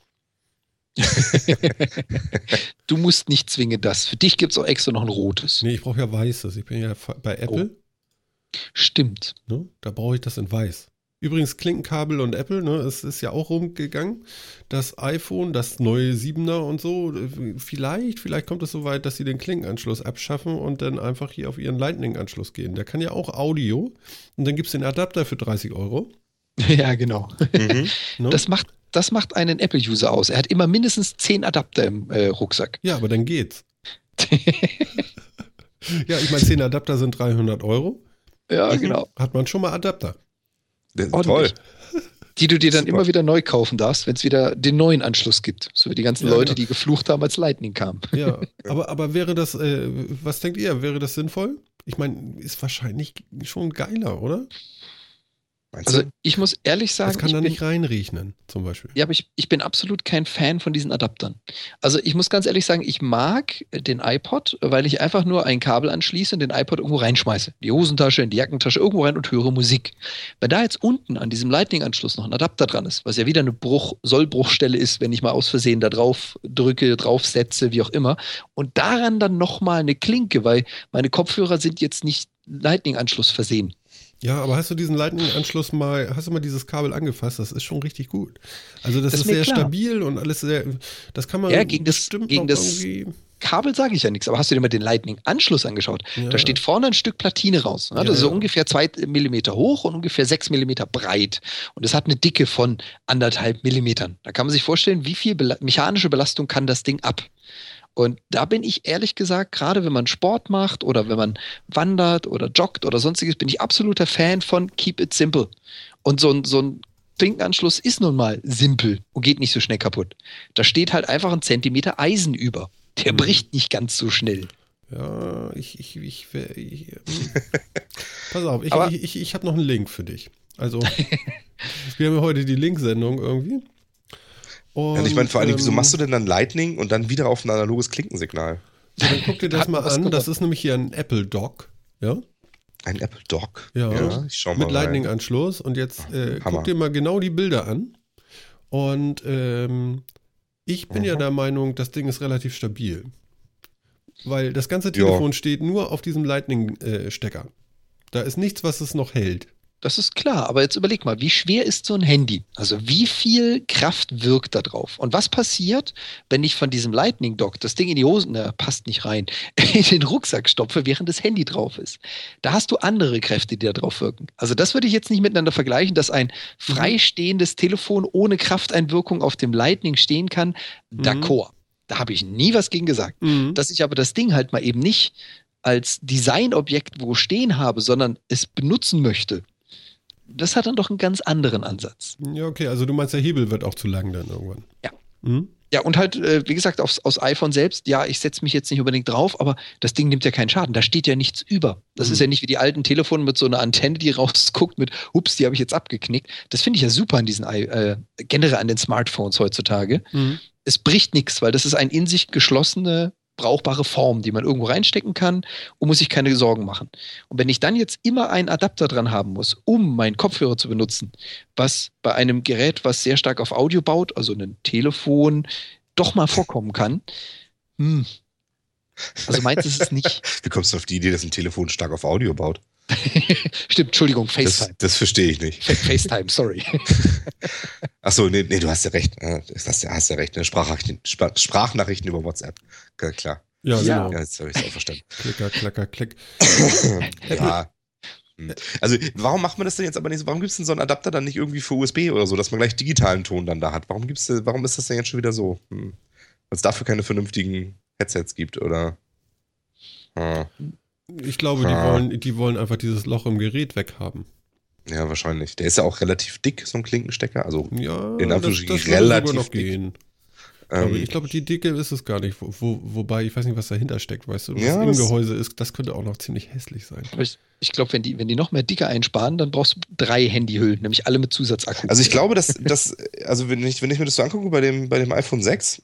Du musst nicht zwingend das. Für dich gibt es auch extra noch ein rotes. Nee, ich brauche ja weißes. Ich bin ja bei Apple. Stimmt. Ne? Da brauche ich das in weiß. Übrigens, Klinkenkabel und Apple, ne, es ist ja auch rumgegangen. Das iPhone, das neue 7er und so, vielleicht, vielleicht kommt es so weit, dass sie den Klinkenanschluss abschaffen und dann einfach hier auf ihren Lightning-Anschluss gehen. Der kann ja auch Audio und dann gibt es den Adapter für 30 Euro. Ja, genau. Mhm. Ne? Das macht, das macht einen Apple-User aus. Er hat immer mindestens 10 Adapter im äh, Rucksack. ja, aber dann geht's. Ja, ich meine, 10 Adapter sind 300 Euro. ja, Mhm. genau. Hat man schon mal Adapter. Toll. Die du dir dann Super. immer wieder neu kaufen darfst, wenn es wieder den neuen Anschluss gibt. So wie die ganzen Ja, Leute, genau. die geflucht haben, als Lightning kam. Ja, aber, aber wäre das, äh, was denkt ihr, wäre das sinnvoll? Ich meine, ist wahrscheinlich schon geiler, oder? Meinst Also du? ich muss ehrlich sagen, Das kann da bin, nicht reinriechen, zum Beispiel. ja, aber ich, ich bin absolut kein Fan von diesen Adaptern. Also ich muss ganz ehrlich sagen, ich mag den iPod, weil ich einfach nur ein Kabel anschließe und den iPod irgendwo reinschmeiße. In die Hosentasche, in die Jackentasche, irgendwo rein und höre Musik. Wenn da jetzt unten an diesem Lightning-Anschluss noch ein Adapter dran ist, was ja wieder eine Bruch, Sollbruchstelle ist, wenn ich mal aus Versehen da drauf drücke, draufsetze, wie auch immer, und daran dann nochmal eine Klinke, weil meine Kopfhörer sind jetzt nicht Lightning-Anschluss versehen. Ja, aber hast du diesen Lightning-Anschluss mal, hast du mal dieses Kabel angefasst? Das ist schon richtig gut. Also das, Das ist ist sehr klar. stabil und alles sehr, das kann man Ja, gegen das- gegen das- irgendwie. Kabel sage ich ja nichts, aber hast du dir mal den Lightning-Anschluss angeschaut? Ja. Da steht vorne ein Stück Platine raus. Ne? Ja, das ist so ja. ungefähr zwei Millimeter hoch und ungefähr sechs Millimeter breit. Und es hat eine Dicke von anderthalb Millimetern. Da kann man sich vorstellen, wie viel Bela mechanische Belastung kann das Ding ab. Und da bin ich ehrlich gesagt, gerade wenn man Sport macht oder wenn man wandert oder joggt oder sonstiges, bin ich absoluter Fan von Keep It Simple. Und so ein, so ein Klinkenanschluss ist nun mal simpel und geht nicht so schnell kaputt. Da steht halt einfach ein Zentimeter Eisen über. Der Mhm. bricht nicht ganz so schnell. Ja, ich, ich, ich, ich hm. Pass auf, ich, Aber- ich, ich, ich habe noch einen Link für dich. Also, wir haben ja heute die Link-Sendung irgendwie. Und, Ja, ich meine, vor allen Dingen, wieso ähm, machst du denn dann Lightning und dann wieder auf ein analoges Klinkensignal? so, Dann guck dir das Hat mal an. Das ist nämlich hier ein Apple Dock. Ja. Ein Apple Dock? Ja, ich schau mal. mit. Lightning-Anschluss. Und jetzt äh, guck dir mal genau die Bilder an. Und ähm, ich bin ja Aha. der Meinung, das Ding ist relativ stabil. Weil das ganze Ja. Telefon steht nur auf diesem Lightning-Stecker. da ist nichts, was es noch hält. Das ist klar, aber jetzt überleg mal, wie schwer ist so ein Handy? Also wie viel Kraft wirkt da drauf? Und was passiert, wenn ich von diesem Lightning Dock das Ding in die Hosen, na, passt nicht rein, in den Rucksack stopfe, während das Handy drauf ist? Da hast du andere Kräfte, die da drauf wirken. Also das würde ich jetzt nicht miteinander vergleichen, dass ein freistehendes Telefon ohne Krafteinwirkung auf dem Lightning stehen kann. Mhm. D'accord. Da habe ich nie was gegen gesagt. Mhm. Dass ich aber das Ding halt mal eben nicht als Designobjekt wo stehen habe, sondern es benutzen möchte, das hat dann doch einen ganz anderen Ansatz. Ja, okay, also du meinst, der Hebel wird auch zu lang dann irgendwann. Ja. Mhm. Ja, und halt, äh, wie gesagt, aufs, aus iPhone selbst, ja, ich setze mich jetzt nicht unbedingt drauf, aber das Ding nimmt ja keinen Schaden. Da steht ja nichts über. Das Mhm. ist ja nicht wie die alten Telefone mit so einer Antenne, die rausguckt mit, ups, die habe ich jetzt abgeknickt. Das finde ich ja super an diesen, äh, generell an den Smartphones heutzutage. Mhm. Es bricht nichts, weil das ist eine in sich geschlossene, brauchbare Form, die man irgendwo reinstecken kann und muss sich keine Sorgen machen. Und wenn ich dann jetzt immer einen Adapter dran haben muss, um meinen Kopfhörer zu benutzen, was bei einem Gerät, was sehr stark auf Audio baut, also ein Telefon, doch mal vorkommen kann, hm. Also meins ist es nicht. Wie kommst du auf die Idee, dass ein Telefon stark auf Audio baut? Stimmt, Entschuldigung, Das, FaceTime. das verstehe ich nicht. Fa- FaceTime, sorry. Achso, nee, nee, du hast ja recht. Äh, Du hast ja, hast ja recht. Ne? Sprachnachrichten, Spra- Sprachnachrichten über WhatsApp. Klar. Ja, Ja. genau. Ja, jetzt habe ich es auch verstanden. Klicker, klacker, klick. ja. Hm. Also, warum macht man das denn jetzt aber nicht so? Warum gibt es denn so einen Adapter dann nicht irgendwie für USB oder so, dass man gleich digitalen Ton dann da hat? Warum, gibt's, warum ist das denn jetzt schon wieder so? Hm. Weil es dafür keine vernünftigen Headsets gibt, oder? Ah, Ich glaube, die wollen, die wollen einfach dieses Loch im Gerät weghaben. ja, wahrscheinlich. Der ist ja auch relativ dick, so ein Klinkenstecker. Also, Ja, In das, das relativ noch dick. gehen. Aber ähm, ich glaube, die Dicke ist es gar nicht. Wo, wo, wobei, ich weiß nicht, was dahinter steckt, weißt du? Was Ja, im das- Gehäuse ist, das könnte auch noch ziemlich hässlich sein. Ich, ich glaube, wenn die, wenn die noch mehr Dicke einsparen, dann brauchst du drei Handyhüllen, nämlich alle mit Zusatzakku. Also ich glaube, dass, dass also wenn ich, wenn ich mir das so angucke bei dem, bei dem iPhone 6,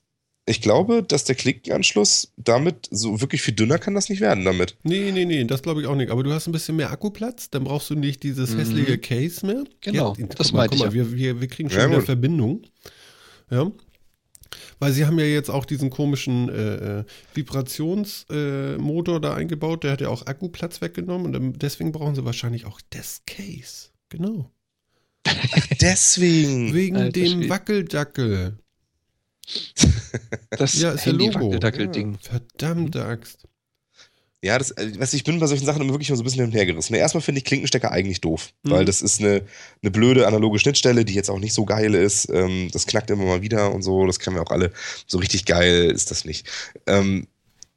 ich glaube, dass der Klinkenanschluss damit so wirklich viel dünner kann das nicht werden damit. Nee, nee, nee, das glaube ich auch nicht. Aber du hast ein bisschen mehr Akkuplatz, dann brauchst du nicht dieses Mhm. hässliche Case mehr. Genau, ja, das guck mal, meinte guck ich mal, wir, wir, wir kriegen schon Ja, wieder gut. Verbindung. Ja. Weil sie haben ja jetzt auch diesen komischen äh, äh, Vibrationsmotor äh, da eingebaut, der hat ja auch Akkuplatz weggenommen und deswegen brauchen sie wahrscheinlich auch das Case. Genau. Deswegen. Wegen Alter dem. Wackeldackel. das Ja, ist ja Logo. Handy-Wackeldackel-Ding. Verdammte Axt. Ja, das, äh, weißt ich bin bei solchen Sachen immer wirklich mal so ein bisschen hin und her gerissen. Ne, Erstmal finde ich Klinkenstecker eigentlich doof, Mhm. weil das ist eine, eine blöde analoge Schnittstelle, die jetzt auch nicht so geil ist. Ähm, das knackt immer mal wieder und so, das kennen wir auch alle. So richtig geil ist das nicht. Ähm,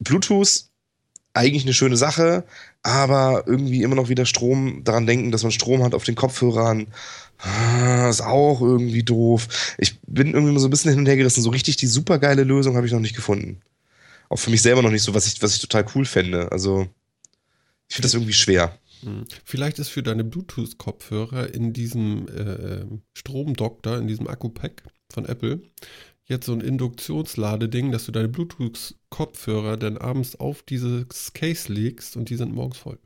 Bluetooth, eigentlich eine schöne Sache, aber irgendwie immer noch wieder Strom, daran denken, dass man Strom hat auf den Kopfhörern. Ah, Ist auch irgendwie doof. Ich bin irgendwie so ein bisschen hin und her gerissen. So richtig die supergeile Lösung habe ich noch nicht gefunden. Auch für mich selber noch nicht so, was ich, was ich total cool fände. Also, ich finde das irgendwie schwer. Hm. Vielleicht ist für deine Bluetooth-Kopfhörer in diesem äh, Stromdoktor, in diesem Akku-Pack von Apple, jetzt so ein Induktionsladeding, dass du deine Bluetooth-Kopfhörer dann abends auf dieses Case legst und die sind morgens voll.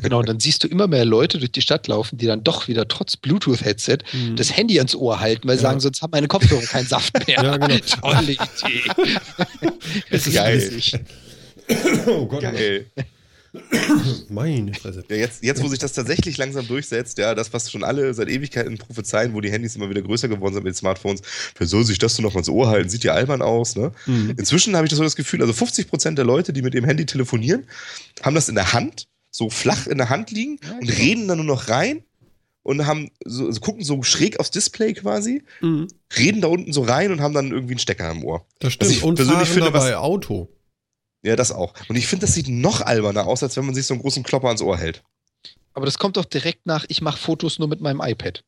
Genau, und dann siehst du immer mehr Leute durch die Stadt laufen, die dann doch wieder trotz Bluetooth-Headset Hm. das Handy ans Ohr halten, weil sie Ja. sagen, sonst haben meine Kopfhörer keinen Saft mehr. Ja, genau. Tolle Idee. Es ist geil. witzig. oh Gott, Geil. meine Fresse. Ja, jetzt, jetzt, wo sich das tatsächlich langsam durchsetzt, ja, das, was schon alle seit Ewigkeiten prophezeien, wo die Handys immer wieder größer geworden sind mit den Smartphones, wer soll sich das so noch mal ins Ohr halten? Sieht ja albern aus, ne? Hm. Inzwischen habe ich das so das Gefühl, also 50% der Leute, die mit dem Handy telefonieren, haben das in der Hand, so flach in der Hand liegen Ja, und genau. reden dann nur noch rein und haben so, also gucken so schräg aufs Display quasi, Hm. reden da unten so rein und haben dann irgendwie einen Stecker im Ohr. Das stimmt. Also ich und persönlich fahren finde, was- dabei Auto. Ja, das auch. Und ich finde, das sieht noch alberner aus, als wenn man sich so einen großen Klopper ans Ohr hält. Aber das kommt doch direkt nach, ich mache Fotos nur mit meinem iPad.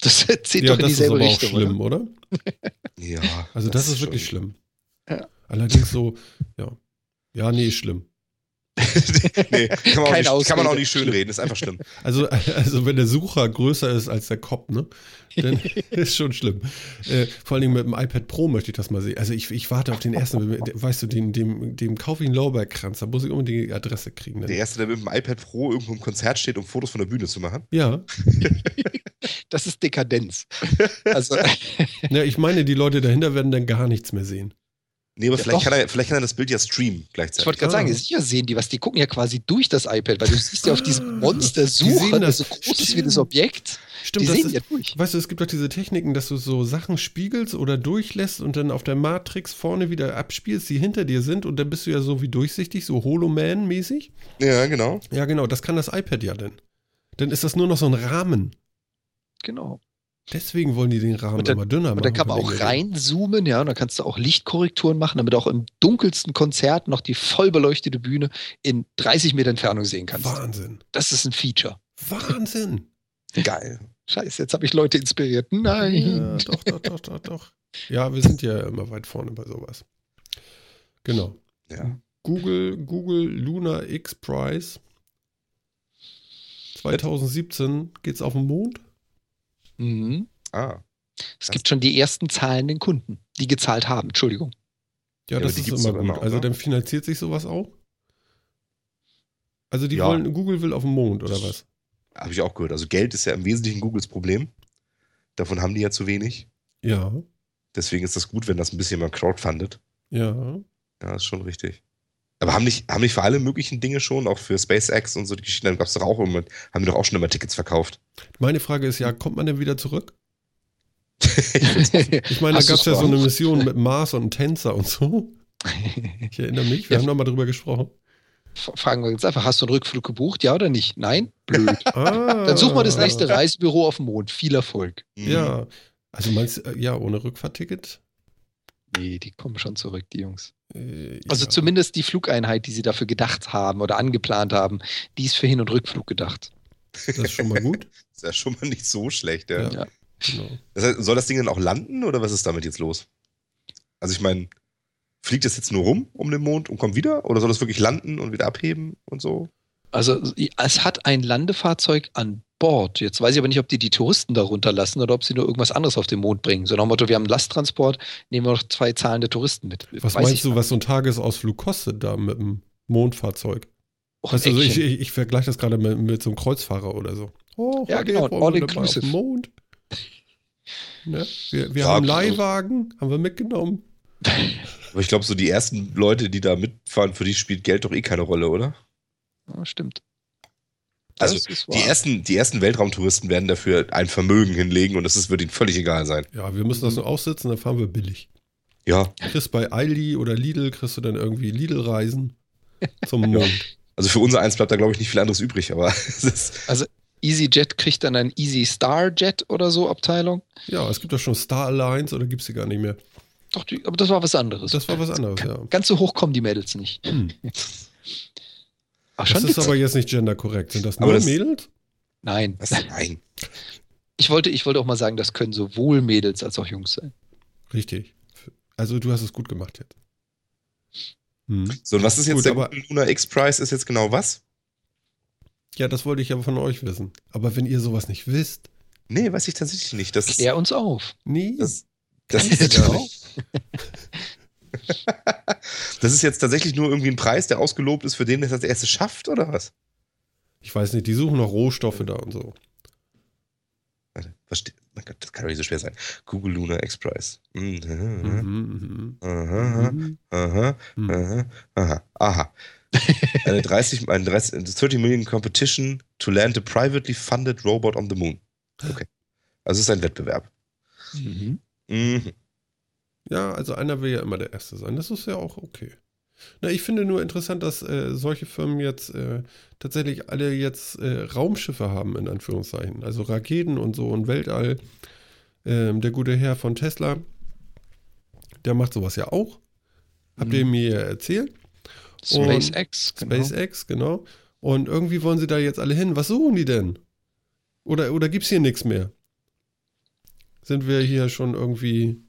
Das zählt Ja, doch in das ist dieselbe aber auch Richtung. schlimm, oder? Ja. Also das, ist wirklich schlimm. Ja. Allerdings so, ja. Ja, nee, schlimm. nee, kann man, nicht, kann man auch nicht schön reden, ist einfach schlimm. Also, also wenn der Sucher größer ist als der Kopf, ne? Dann ist schon schlimm. Äh, vor allen Dingen mit dem iPad Pro möchte ich das mal sehen. Also ich, ich warte auf den ersten, weißt du, den, dem, dem kaufe ich einen Lorbeerkranz, da muss ich unbedingt die Adresse kriegen. Der Ne? Erste, der mit dem iPad Pro irgendwo im Konzert steht, um Fotos von der Bühne zu machen. Ja, Das ist Dekadenz. Also, ja, ich meine, die Leute dahinter werden dann gar nichts mehr sehen. Nee, aber Ja, vielleicht, doch. kann er, vielleicht kann er das Bild ja streamen ich gleichzeitig. wollte gerade Ah. sagen, sicher sehen die was. Die gucken ja quasi durch das iPad, weil du siehst ja auf diesem Monster Die sehen Sucher, das. so groß ist wie das. Objekt. Stimmt, die das sehen ist, ja durch. weißt du, es gibt doch diese Techniken, dass du so Sachen spiegelst oder durchlässt und dann auf der Matrix vorne wieder abspielst, die hinter dir sind und dann bist du ja so wie durchsichtig, so Holoman-mäßig. Ja, genau. Ja, genau, das kann das iPad ja dann. Dann ist das nur noch so ein Rahmen. Genau. Deswegen wollen die den Rahmen dann- immer dünner machen. Und dann kann man auch reinzoomen, ja, und dann kannst du auch Lichtkorrekturen machen, damit du auch im dunkelsten Konzert noch die voll beleuchtete Bühne in 30 Meter Entfernung sehen kannst. Wahnsinn. Das ist ein Feature. Wahnsinn. Geil. Scheiße, jetzt habe ich Leute inspiriert. Nein. Ja, doch, doch, doch, doch, doch. Ja, wir sind ja immer weit vorne bei sowas. Genau. Ja. Google, Google Luna X Prize. 2017 geht's auf den Mond. Mhm. Ah. Es gibt schon die ersten zahlenden Kunden, die gezahlt haben. Entschuldigung. Ja, Ja, das ist immer gut. immer, also oder? dann finanziert sich sowas auch. Also die Ja. wollen, Google will auf den Mond oder was? Habe ich auch gehört. Also Geld ist ja im Wesentlichen Googles Problem. Davon haben die ja zu wenig. Ja, Deswegen ist das gut, wenn das ein bisschen mal crowdfundet. ja. Ja, ist schon richtig. Aber haben nicht, haben nicht für alle möglichen Dinge schon, auch für SpaceX und so die Geschichten, dann gab es doch auch immer, haben die doch auch schon immer Tickets verkauft. Meine Frage ist ja, kommt man denn wieder zurück? Ich meine, Hast da gab es ja so eine? Mission mit Mars und Tänzer und so. Ich erinnere mich, wir Ja. haben noch mal drüber gesprochen. Fragen wir jetzt einfach, hast du einen Rückflug gebucht? Ja oder nicht? Nein? Blöd. Ah, Dann such mal das nächste Reisebüro auf dem Mond. Viel Erfolg. Ja, also meinst du, äh, ja, ohne Rückfahrticket? Nee, die kommen schon zurück, die Jungs. Äh, Also ja. zumindest die Flugeinheit, die sie dafür gedacht haben oder angeplant haben, die ist für Hin- und Rückflug gedacht. Das ist schon mal gut. Ist ja schon mal nicht so schlecht, ja. Ja. Ja. Genau. Das heißt, soll das Ding dann auch landen oder was ist damit jetzt los? Also ich meine, fliegt das jetzt nur rum um den Mond und kommt wieder? Oder soll das wirklich landen und wieder abheben und so? Also es hat ein Landefahrzeug an Bord. Jetzt weiß ich aber nicht, ob die die Touristen da runterlassen oder ob sie nur irgendwas anderes auf den Mond bringen. So nach dem Motto, wir haben einen Lasttransport, nehmen wir noch zwei zahlende Touristen mit. Was Weiß meinst du, was so ein Tagesausflug kostet da mit dem Mondfahrzeug? Och, Weißt du, also ich, ich, ich vergleiche das gerade mit, mit so einem Kreuzfahrer oder so. Oh, Ja, genau, all inclusive. den Mond. Ne? Wir, wir Ja, haben einen also- Leihwagen, haben wir mitgenommen. Aber ich glaube, so die ersten Leute, die da mitfahren, für die spielt Geld doch eh keine Rolle, oder? Ja, stimmt. Also, Das ist Die ersten, die ersten Weltraumtouristen werden dafür ein Vermögen hinlegen und es ist- wird ihnen völlig egal sein. Ja, wir müssen das nur aussitzen, dann fahren wir billig. Ja, Kriegst bei Aldi oder Lidl, kriegst du dann irgendwie Lidl-Reisen zum Mond. also für unser eins bleibt da, glaube ich, nicht viel anderes übrig, aber es ist, EasyJet kriegt dann ein Easy Star Jet oder so Abteilung. Ja, es gibt doch schon Star Alliance oder gibt es sie gar nicht mehr. Doch, die, aber das war was anderes. Das war was anderes, ja. Ganz so hoch kommen die Mädels nicht. Hm. Ach, Das ist aber jetzt nicht genderkorrekt. Sind das nur das- Mädels? Nein. was, nein. Ich wollte, ich wollte auch mal sagen, das können sowohl Mädels als auch Jungs sein. Richtig. Also du hast es gut gemacht jetzt. Hm. So, und was ist jetzt Gut, der aber- Google Lunar X-Prize? Ist jetzt genau was? Ja, das wollte ich aber von euch wissen. Aber wenn ihr sowas nicht wisst, Nee, weiß ich tatsächlich nicht. Das, Klär uns auf. nee. das, das, ist gar nicht. das ist jetzt tatsächlich nur irgendwie ein Preis, der ausgelobt ist, für den das als erstes schafft, oder was? ich weiß nicht, die suchen noch Rohstoffe da und so. Warte, was steht? Mein Gott, das kann doch nicht so schwer sein. Google Lunar X-Prize. Mhm. Aha, aha, aha, aha, aha. Eine 30, eine 30, 30 Million Competition to land a privately funded robot on the moon. Okay. Also es ist ein Wettbewerb. Mhm. Mhm. Ja, also einer will ja immer der Erste sein. Das ist ja auch okay. Na, ich finde nur interessant, dass äh, solche Firmen jetzt äh, tatsächlich alle jetzt äh, Raumschiffe haben, in Anführungszeichen. Also Raketen und so und Weltall. Ähm, der gute Herr von Tesla, der macht sowas ja auch. Habt ihr Mhm. mir ja erzählt? SpaceX. Genau. SpaceX, genau. Und irgendwie wollen sie da jetzt alle hin. Was suchen die denn? Oder, oder gibt es hier nichts mehr? Sind wir hier schon irgendwie.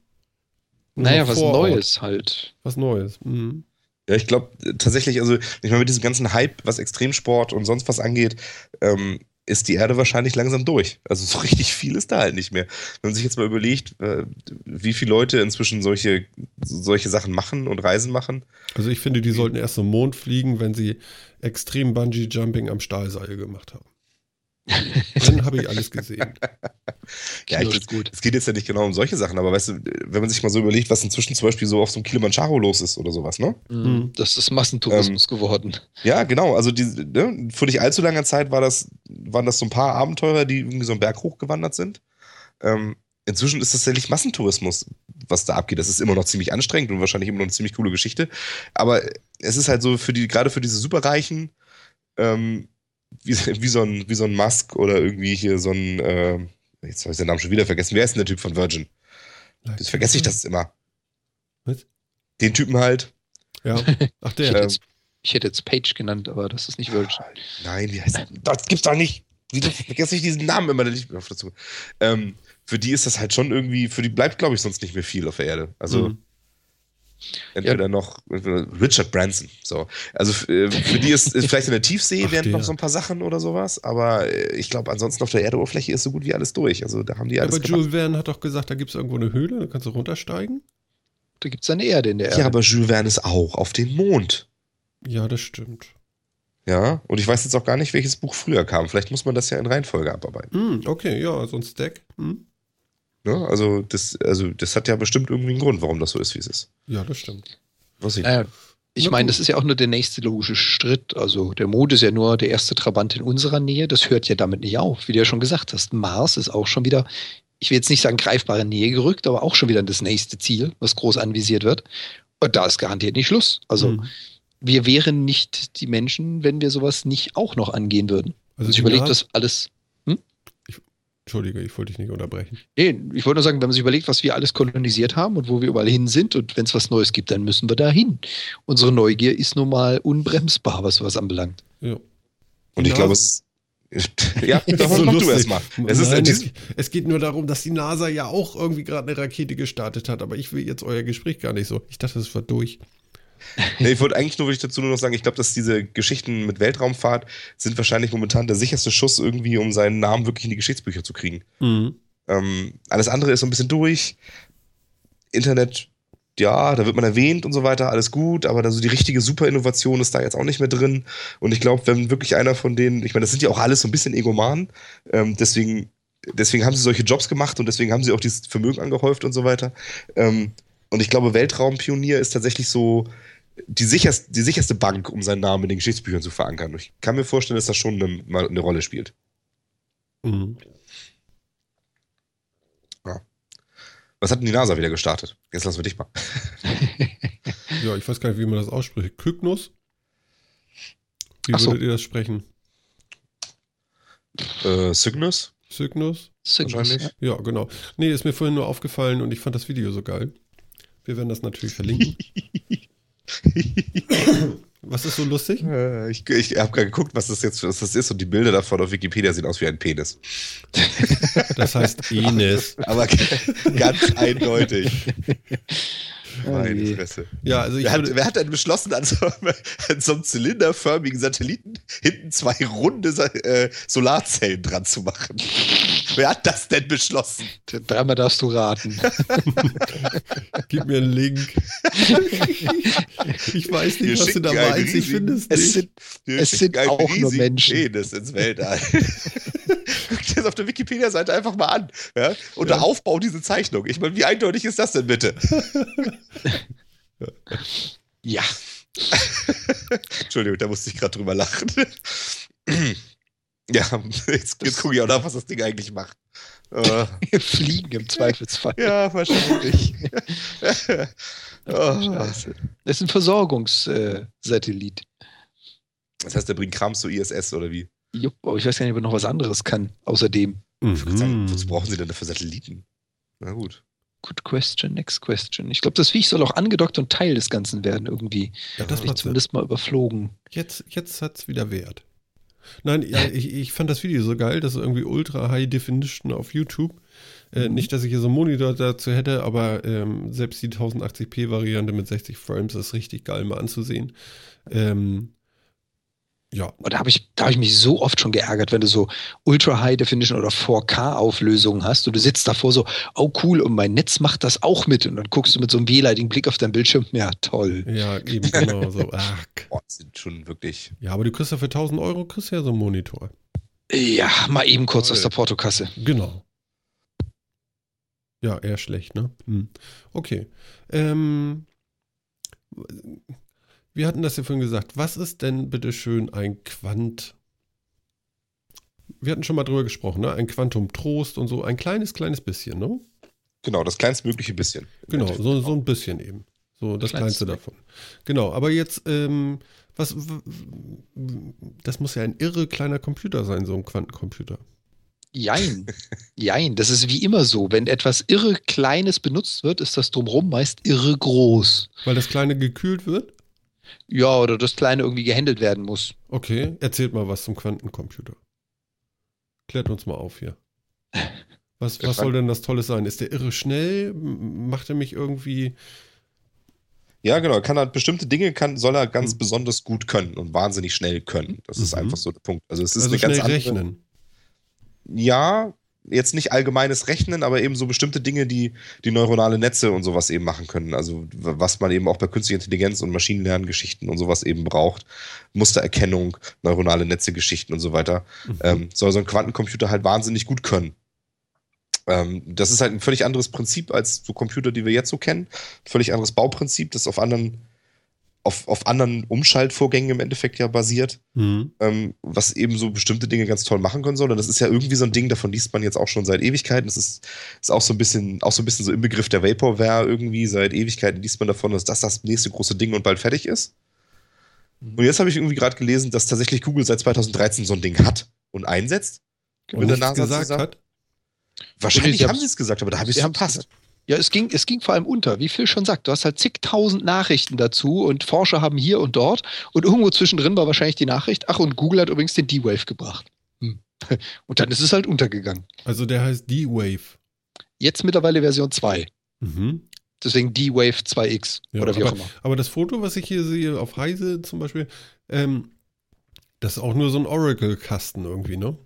Naja, was vor Ort? Neues halt. Was Neues. Mhm. Ja, ich glaube tatsächlich, also ich meine, mit diesem ganzen Hype, was Extremsport und sonst was angeht, ähm, ist die Erde wahrscheinlich langsam durch. Also so richtig viel ist da halt nicht mehr. Wenn man sich jetzt mal überlegt, äh, wie viele Leute inzwischen solche, solche Sachen machen und Reisen machen. Also ich finde, die sollten erst zum Mond fliegen, wenn sie extrem Bungee-Jumping am Stahlseil gemacht haben. Dann habe ich alles gesehen. Ja, ich, Knirscht gut. es geht jetzt ja nicht genau um solche Sachen, aber weißt du, wenn man sich mal so überlegt, was inzwischen zum Beispiel so auf so einem Kilimanjaro los ist oder sowas, ne? Mhm. Das ist Massentourismus geworden. Ja, genau. Also die, ne, vor nicht allzu langer Zeit war das, waren das so ein paar Abenteurer, die irgendwie so einen Berg hochgewandert sind. Ähm, inzwischen ist das tatsächlich Massentourismus, was da abgeht. Das ist immer noch ziemlich anstrengend und wahrscheinlich immer noch eine ziemlich coole Geschichte. Aber es ist halt so für die, gerade für diese Superreichen, ähm, wie, wie, so ein, wie so ein Musk oder irgendwie hier so ein, äh, Jetzt habe ich seinen Namen schon wieder vergessen. Wer ist denn der Typ von Virgin? Das vergesse ich das immer. Was? Den Typen halt. Ja. Ach, Ich der. hätte, Ähm, jetzt, ich hätte jetzt Page genannt, aber das ist nicht Virgin. Nein, wie heißt das? gibt's doch nicht. Wieso vergesse ich diesen Namen immer nicht mehr dazu? Ähm, für die ist das halt schon irgendwie, für die bleibt, glaube ich, sonst nicht mehr viel auf der Erde. Also Mhm. Entweder noch entweder Richard Branson. So. Also f- äh, für die ist, ist vielleicht in der Tiefsee Ach, wären noch so ein paar Sachen oder sowas, aber äh, ich glaube, ansonsten auf der Erdoberfläche ist so gut wie alles durch. Also da haben die Ja, alles aber Jules Verne hat doch gesagt, da gibt es irgendwo eine Höhle, da kannst du runtersteigen. Da gibt es eine Erde in der Erde. Ja, aber Jules Verne ist auch auf den Mond. Ja, das stimmt. Ja, und ich weiß jetzt auch gar nicht, welches Buch früher kam. Vielleicht muss man das ja in Reihenfolge abarbeiten. Hm, okay, ja, so ein Stack. Hm. Ne? Also, das, also, das hat ja bestimmt irgendwie einen Grund, warum das so ist, wie es ist. Ja, das stimmt. Was ich, Naja, ich meine, das ist ja auch nur der nächste logische Schritt. Also der Mond ist ja nur der erste Trabant in unserer Nähe. Das hört ja damit nicht auf. Wie du ja schon gesagt hast, Mars ist auch schon wieder, ich will jetzt nicht sagen greifbare Nähe gerückt, aber auch schon wieder das nächste Ziel, was groß anvisiert wird. Und da ist garantiert nicht Schluss. Also Hm. wir wären nicht die Menschen, wenn wir sowas nicht auch noch angehen würden. Also Also ich überlege das alles. Entschuldige, ich wollte dich nicht unterbrechen. Nee, ich wollte nur sagen, wenn man sich überlegt, was wir alles kolonisiert haben und wo wir überall hin sind und wenn es was Neues gibt, dann müssen wir da hin. Unsere Neugier ist nun mal unbremsbar, was sowas anbelangt. Ja. und ich glaube, es Ja, Das davon so mach du lustig. erstmal. Es ist Nein, in es, es geht nur darum, dass die NASA ja auch irgendwie gerade eine Rakete gestartet hat, aber ich will jetzt euer Gespräch gar nicht so. Ich dachte, das war durch. nee, ich wollte eigentlich nur wirklich dazu nur noch sagen, ich glaube, dass diese Geschichten mit Weltraumfahrt sind wahrscheinlich momentan der sicherste Schuss irgendwie, um seinen Namen wirklich in die Geschichtsbücher zu kriegen. Mhm. Ähm, alles andere ist so ein bisschen durch. Internet, ja, da wird man erwähnt und so weiter, alles gut, aber da so die richtige Superinnovation ist da jetzt auch nicht mehr drin. Und ich glaube, wenn wirklich einer von denen, ich meine, das sind ja auch alles so ein bisschen Egomanen, ähm, deswegen, deswegen haben sie solche Jobs gemacht und deswegen haben sie auch dieses Vermögen angehäuft und so weiter. Ähm, und ich glaube, Weltraumpionier ist tatsächlich so die sicherste, die sicherste Bank, um seinen Namen in den Geschichtsbüchern zu verankern. Und ich kann mir vorstellen, dass das schon eine, mal eine Rolle spielt. Mhm. Was hat denn die NASA wieder gestartet? Jetzt lassen wir dich mal. Ja, ich weiß gar nicht, wie man das ausspricht. Kygnus? Wie Ach so. würdet ihr das sprechen? Äh, Cygnus? Cygnus? Cygnus, Wahrscheinlich. Ja, genau. Nee, ist mir vorhin nur aufgefallen und ich fand das Video so geil. Wir werden das natürlich verlinken. Was ist so lustig? Äh, ich ich habe gerade geguckt, was das jetzt was das ist und die Bilder davon auf Wikipedia sehen aus wie ein Penis. Das heißt Enes. Aber ganz eindeutig. Oh Meine je. Fresse. Ja, also ich Wer hat, wer hat denn beschlossen, an so, an so einem zylinderförmigen Satelliten hinten zwei runde äh, Solarzellen dran zu machen? Wer hat das denn beschlossen? Dreimal darfst du raten. gib mir einen Link. ich weiß Wir nicht, was du da meinst. Ich finde es Es nicht. sind, Wir Es sind auch nur Menschen. Penis ins Weltall. Guck dir das auf der Wikipedia-Seite einfach mal an. Ja? Und Ja. der Aufbau diese Zeichnung. Ich meine, wie eindeutig ist das denn bitte? ja, Entschuldigung, da musste ich gerade drüber lachen. Ja, jetzt, jetzt gucke ich auch nach, was das Ding eigentlich macht. Äh, fliegen im Zweifelsfall. ja, wahrscheinlich. oh. Scheiße. Das ist ein Versorgungssatellit. Das heißt, der bringt Kram zur ISS oder wie? Jupp, aber ich weiß gar nicht, ob er noch was anderes kann, außerdem. Mhm. wozu brauchen sie denn dafür Satelliten? Na gut. Good question, next question. Ich glaube, das Viech soll auch angedockt und Teil des Ganzen werden irgendwie. Ja, das ich zumindest mal überflogen. Jetzt, jetzt hat es wieder Wert. Nein, ja, ich, ich fand das Video so geil, das ist irgendwie ultra high definition auf YouTube. Äh, Mhm. nicht, dass ich hier so einen Monitor dazu hätte, aber ähm, selbst die 1080p-Variante mit 60 Frames ist richtig geil mal anzusehen. Ähm, ja, Und da habe ich, da hab ich mich so oft schon geärgert, wenn du so Ultra High Definition oder 4K-Auflösungen hast und du sitzt davor so, oh cool, und mein Netz macht das auch mit. Und dann guckst du mit so einem wehleidigen Blick auf dein Bildschirm, ja, toll. ja, eben genau so. Ach, Boah, das sind schon wirklich. ja, aber du kriegst ja für 1000 Euro kriegst du ja so einen Monitor. Ja, mal eben kurz Toll. aus der Portokasse. Genau. Ja, eher schlecht, ne? Hm. Okay. Ähm, wir hatten das ja vorhin gesagt. Was ist denn bitte schön ein Quant? Wir hatten schon mal drüber gesprochen, ne? Ein Quantum Trost und so. Ein kleines, kleines bisschen, ne? Genau, das kleinstmögliche bisschen. Genau, so, so ein bisschen eben. So das Kleinste davon. Genau, aber jetzt, ähm, was, das muss ja ein irre kleiner Computer sein, so ein Quantencomputer. Jein. Jein. Das ist wie immer so. Wenn etwas irre Kleines benutzt wird, ist das drumherum meist irre groß. Weil das Kleine gekühlt wird? Ja, oder das Kleine irgendwie gehandelt werden muss. Okay, erzählt mal was zum Quantencomputer. Klärt uns mal auf hier. Was, was soll denn das Tolles sein? Ist der irre schnell? Macht er mich irgendwie. Ja, genau. Er kann halt bestimmte Dinge kann, soll er ganz Hm. besonders gut können und wahnsinnig schnell können. Das ist Mhm. einfach so der Punkt. Also es ist Also eine ganz schnell andere. rechnen? Ja, jetzt nicht allgemeines Rechnen, aber eben so bestimmte Dinge, die die neuronale Netze und sowas eben machen können. Also was man eben auch bei künstlicher Intelligenz und Maschinenlerngeschichten und sowas eben braucht. Mustererkennung, neuronale Netze, Geschichten und so weiter. Mhm. ähm, soll so ein Quantencomputer halt wahnsinnig gut können. Ähm, das ist halt ein völlig anderes Prinzip als so Computer, die wir jetzt so kennen. Völlig anderes Bauprinzip, das auf anderen, auf, auf anderen Umschaltvorgängen im Endeffekt ja basiert, Mhm. ähm, was eben so bestimmte Dinge ganz toll machen können soll. Und das ist ja irgendwie so ein Ding, davon liest man jetzt auch schon seit Ewigkeiten. Das ist, ist auch so ein bisschen, auch so ein bisschen so im Begriff der Vaporware irgendwie. Seit Ewigkeiten liest man davon, dass das das nächste große Ding und bald fertig ist. Mhm. Und jetzt habe ich irgendwie gerade gelesen, dass tatsächlich Google seit 2013 so ein Ding hat und einsetzt. Und Mit der NASA gesagt zusammen? hat? Wahrscheinlich haben sie es gesagt, aber da habe ich es verpasst. Ja, es ging, es ging vor allem unter, wie Phil schon sagt. Du hast halt zigtausend Nachrichten dazu und Forscher haben hier und dort und irgendwo zwischendrin war wahrscheinlich die Nachricht, ach und Google hat übrigens den D-Wave gebracht. Hm. Und dann ist es halt untergegangen. Also der heißt D-Wave. Jetzt mittlerweile Version 2. Mhm. Deswegen D-Wave 2X Ja, oder wie aber, auch immer. Aber das Foto, was ich hier sehe auf Heise zum Beispiel, ähm, das ist auch nur so ein Oracle-Kasten irgendwie, ne?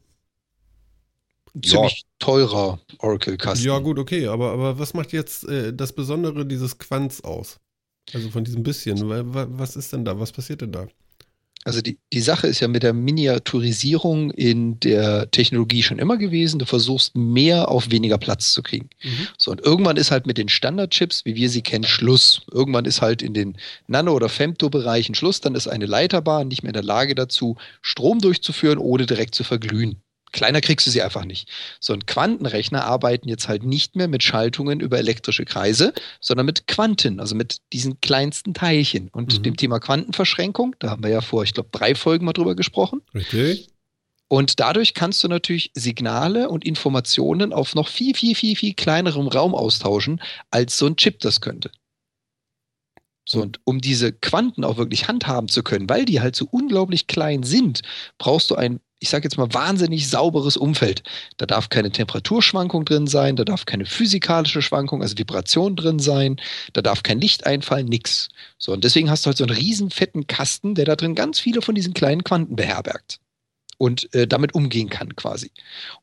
Ziemlich teurer Oracle-Kasten. Ja, gut, okay, aber, aber was macht jetzt äh, das Besondere dieses Quants aus? Also von diesem bisschen. Wa- wa- Was ist denn da? Was passiert denn da? Also die, die Sache ist ja mit der Miniaturisierung in der Technologie schon immer gewesen. Du versuchst mehr auf weniger Platz zu kriegen. Mhm. So, und irgendwann ist halt mit den Standardchips, wie wir sie kennen, Schluss. Irgendwann ist halt in den Nano- oder Femto-Bereichen Schluss. Dann ist eine Leiterbahn nicht mehr in der Lage dazu, Strom durchzuführen, ohne direkt zu verglühen. Kleiner kriegst du sie einfach nicht. So, und Quantenrechner arbeiten jetzt halt nicht mehr mit Schaltungen über elektrische Kreise, sondern mit Quanten, also mit diesen kleinsten Teilchen. Und Mhm. dem Thema Quantenverschränkung, da haben wir ja vor, ich glaube, drei Folgen mal drüber gesprochen. Richtig? Und dadurch kannst du natürlich Signale und Informationen auf noch viel, viel, viel, viel kleinerem Raum austauschen, als so ein Chip das könnte. So, und um diese Quanten auch wirklich handhaben zu können, weil die halt so unglaublich klein sind, brauchst du ein, ich sage jetzt mal, wahnsinnig sauberes Umfeld. Da darf keine Temperaturschwankung drin sein, da darf keine physikalische Schwankung, also Vibration drin sein, da darf kein Licht einfallen, nix. So, und deswegen hast du halt so einen riesen fetten Kasten, der da drin ganz viele von diesen kleinen Quanten beherbergt und äh, damit umgehen kann quasi.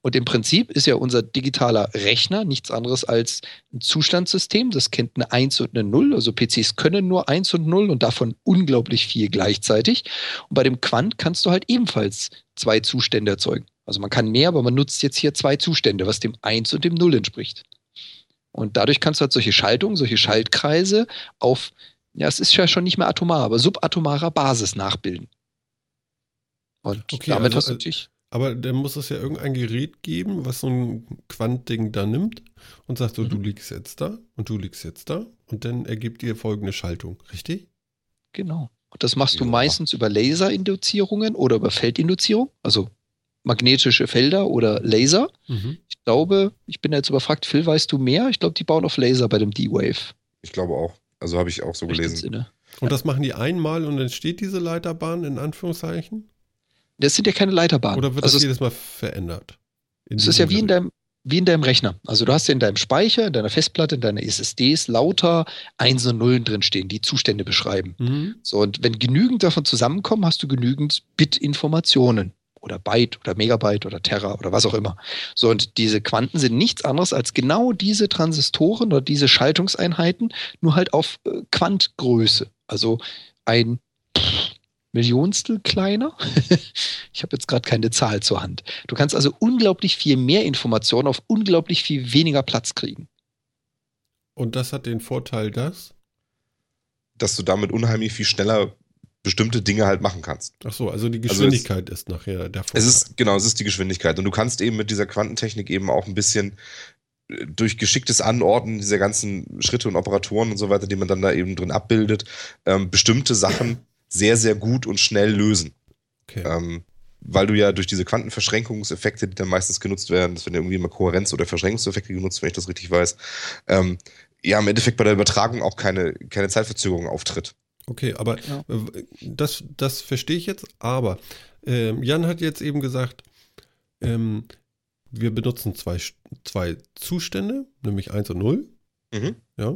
Und im Prinzip ist ja unser digitaler Rechner nichts anderes als ein Zustandssystem, das kennt eine 1 und eine 0, also PCs können nur 1 und 0 und davon unglaublich viel gleichzeitig. Und bei dem Quant kannst du halt ebenfalls zwei Zustände erzeugen. Also man kann mehr, aber man nutzt jetzt hier zwei Zustände, was dem 1 und dem 0 entspricht. Und dadurch kannst du halt solche Schaltungen, solche Schaltkreise auf, ja, es ist ja schon nicht mehr atomar, aber subatomarer Basis nachbilden. Und Okay, damit also, hast du natürlich. Aber dann muss es ja irgendein Gerät geben, was so ein Quantding da nimmt und sagt so, Mhm. du liegst jetzt da und du liegst jetzt da und dann ergibt dir folgende Schaltung, richtig? Genau. Und das machst du Ja. meistens über Laserinduzierungen oder über Feldinduzierung, also magnetische Felder oder Laser. Mhm. Ich glaube, ich bin jetzt überfragt, Phil, weißt du mehr? Ich glaube, die bauen auf Laser bei dem D-Wave. Ich glaube auch. Also habe ich auch so gelesen. Sinne. Und das machen die einmal und dann steht diese Leiterbahn in Anführungszeichen? Das sind ja keine Leiterbahnen. Oder wird also das es, jedes Mal verändert? Es ist ja wie in, deinem, wie in deinem Rechner. Also du hast ja in deinem Speicher, in deiner Festplatte, in deiner SSDs lauter Einsen und Nullen drinstehen, die Zustände beschreiben. Mhm. So, und wenn genügend davon zusammenkommen, hast du genügend Bit-Informationen oder Byte oder Megabyte oder Terra oder was auch immer. So, und diese Quanten sind nichts anderes als genau diese Transistoren oder diese Schaltungseinheiten, nur halt auf äh, Quantgröße. Also ein Millionstel kleiner. ich habe jetzt gerade keine Zahl zur Hand. Du kannst also unglaublich viel mehr Informationen auf unglaublich viel weniger Platz kriegen. Und das hat den Vorteil, dass. Dass du damit unheimlich viel schneller bestimmte Dinge halt machen kannst. Ach so, also die Also es- Geschwindigkeit ist nachher der Vorteil. Es ist, genau, es ist die Geschwindigkeit. Und du kannst eben mit dieser Quantentechnik eben auch ein bisschen äh, durch geschicktes Anordnen dieser ganzen Schritte und Operatoren und so weiter, die man dann da eben drin abbildet, ähm, bestimmte Sachen sehr, sehr gut und schnell lösen. okay. Ähm, weil du ja durch diese Quantenverschränkungseffekte, die dann meistens genutzt werden, das werden ja irgendwie immer Kohärenz- oder Verschränkungseffekte genutzt, wenn ich das richtig weiß, ähm, ja, im Endeffekt bei der Übertragung auch keine, keine Zeitverzögerung auftritt. Okay, aber Ja. äh, das, das verstehe ich jetzt. Aber ähm, Jan hat jetzt eben gesagt, ähm, wir benutzen zwei, zwei Zustände, nämlich 1 und 0. Mhm. Ja,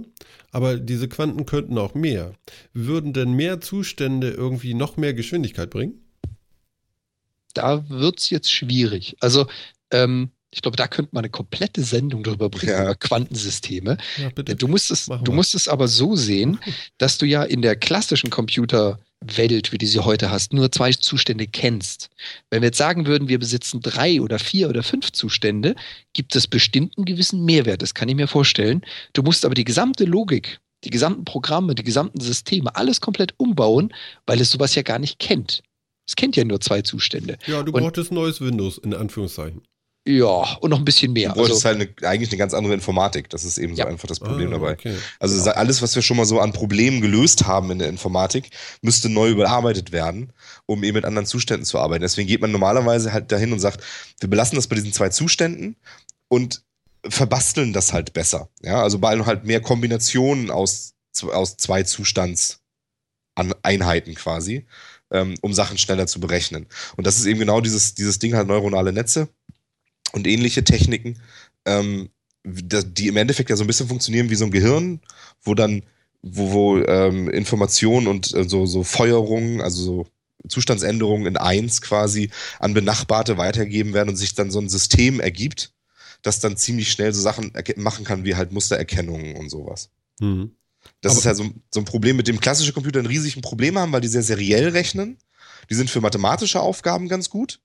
aber diese Quanten könnten auch mehr. Würden denn mehr Zustände irgendwie noch mehr Geschwindigkeit bringen? Da wird es jetzt schwierig. Also, ähm, ich glaube, da könnte man eine komplette Sendung drüber bringen, Ja. über Quantensysteme. Ja, bitte. Du musst, es, du musst es aber so sehen, dass du ja in der klassischen Computerwelt, wie du sie heute hast, nur zwei Zustände kennst. Wenn wir jetzt sagen würden, wir besitzen drei oder vier oder fünf Zustände, gibt es bestimmt einen gewissen Mehrwert. Das kann ich mir vorstellen. Du musst aber die gesamte Logik, die gesamten Programme, die gesamten Systeme, alles komplett umbauen, weil es sowas ja gar nicht kennt. Es kennt ja nur zwei Zustände. Ja, du Und- brauchtest neues Windows, in Anführungszeichen. Ja, und noch ein bisschen mehr. Du Also, halt eine, eigentlich eine ganz andere Informatik. Das ist eben so Ja. einfach das Problem Ah, dabei. Okay. Also Genau. alles, was wir schon mal so an Problemen gelöst haben in der Informatik, müsste neu überarbeitet werden, um eben mit anderen Zuständen zu arbeiten. Deswegen geht man normalerweise halt dahin und sagt, wir belassen das bei diesen zwei Zuständen und verbasteln das halt besser. Ja, also bei halt mehr Kombinationen aus, aus zwei Zustandseinheiten quasi, ähm, um Sachen schneller zu berechnen. Und das ist eben genau dieses, dieses Ding halt neuronale Netze und ähnliche Techniken, ähm, die im Endeffekt ja so ein bisschen funktionieren wie so ein Gehirn, wo dann, wo, wo ähm, Informationen und äh, so, so Feuerungen, also so Zustandsänderungen in eins quasi an Benachbarte weitergeben werden und sich dann so ein System ergibt, das dann ziemlich schnell so Sachen machen kann, wie halt Mustererkennungen und sowas. Hm. Das Aber- ist halt so, so ein Problem, mit dem klassische Computer ein riesiges Problem haben, weil die sehr seriell rechnen. Die sind für mathematische Aufgaben ganz gut.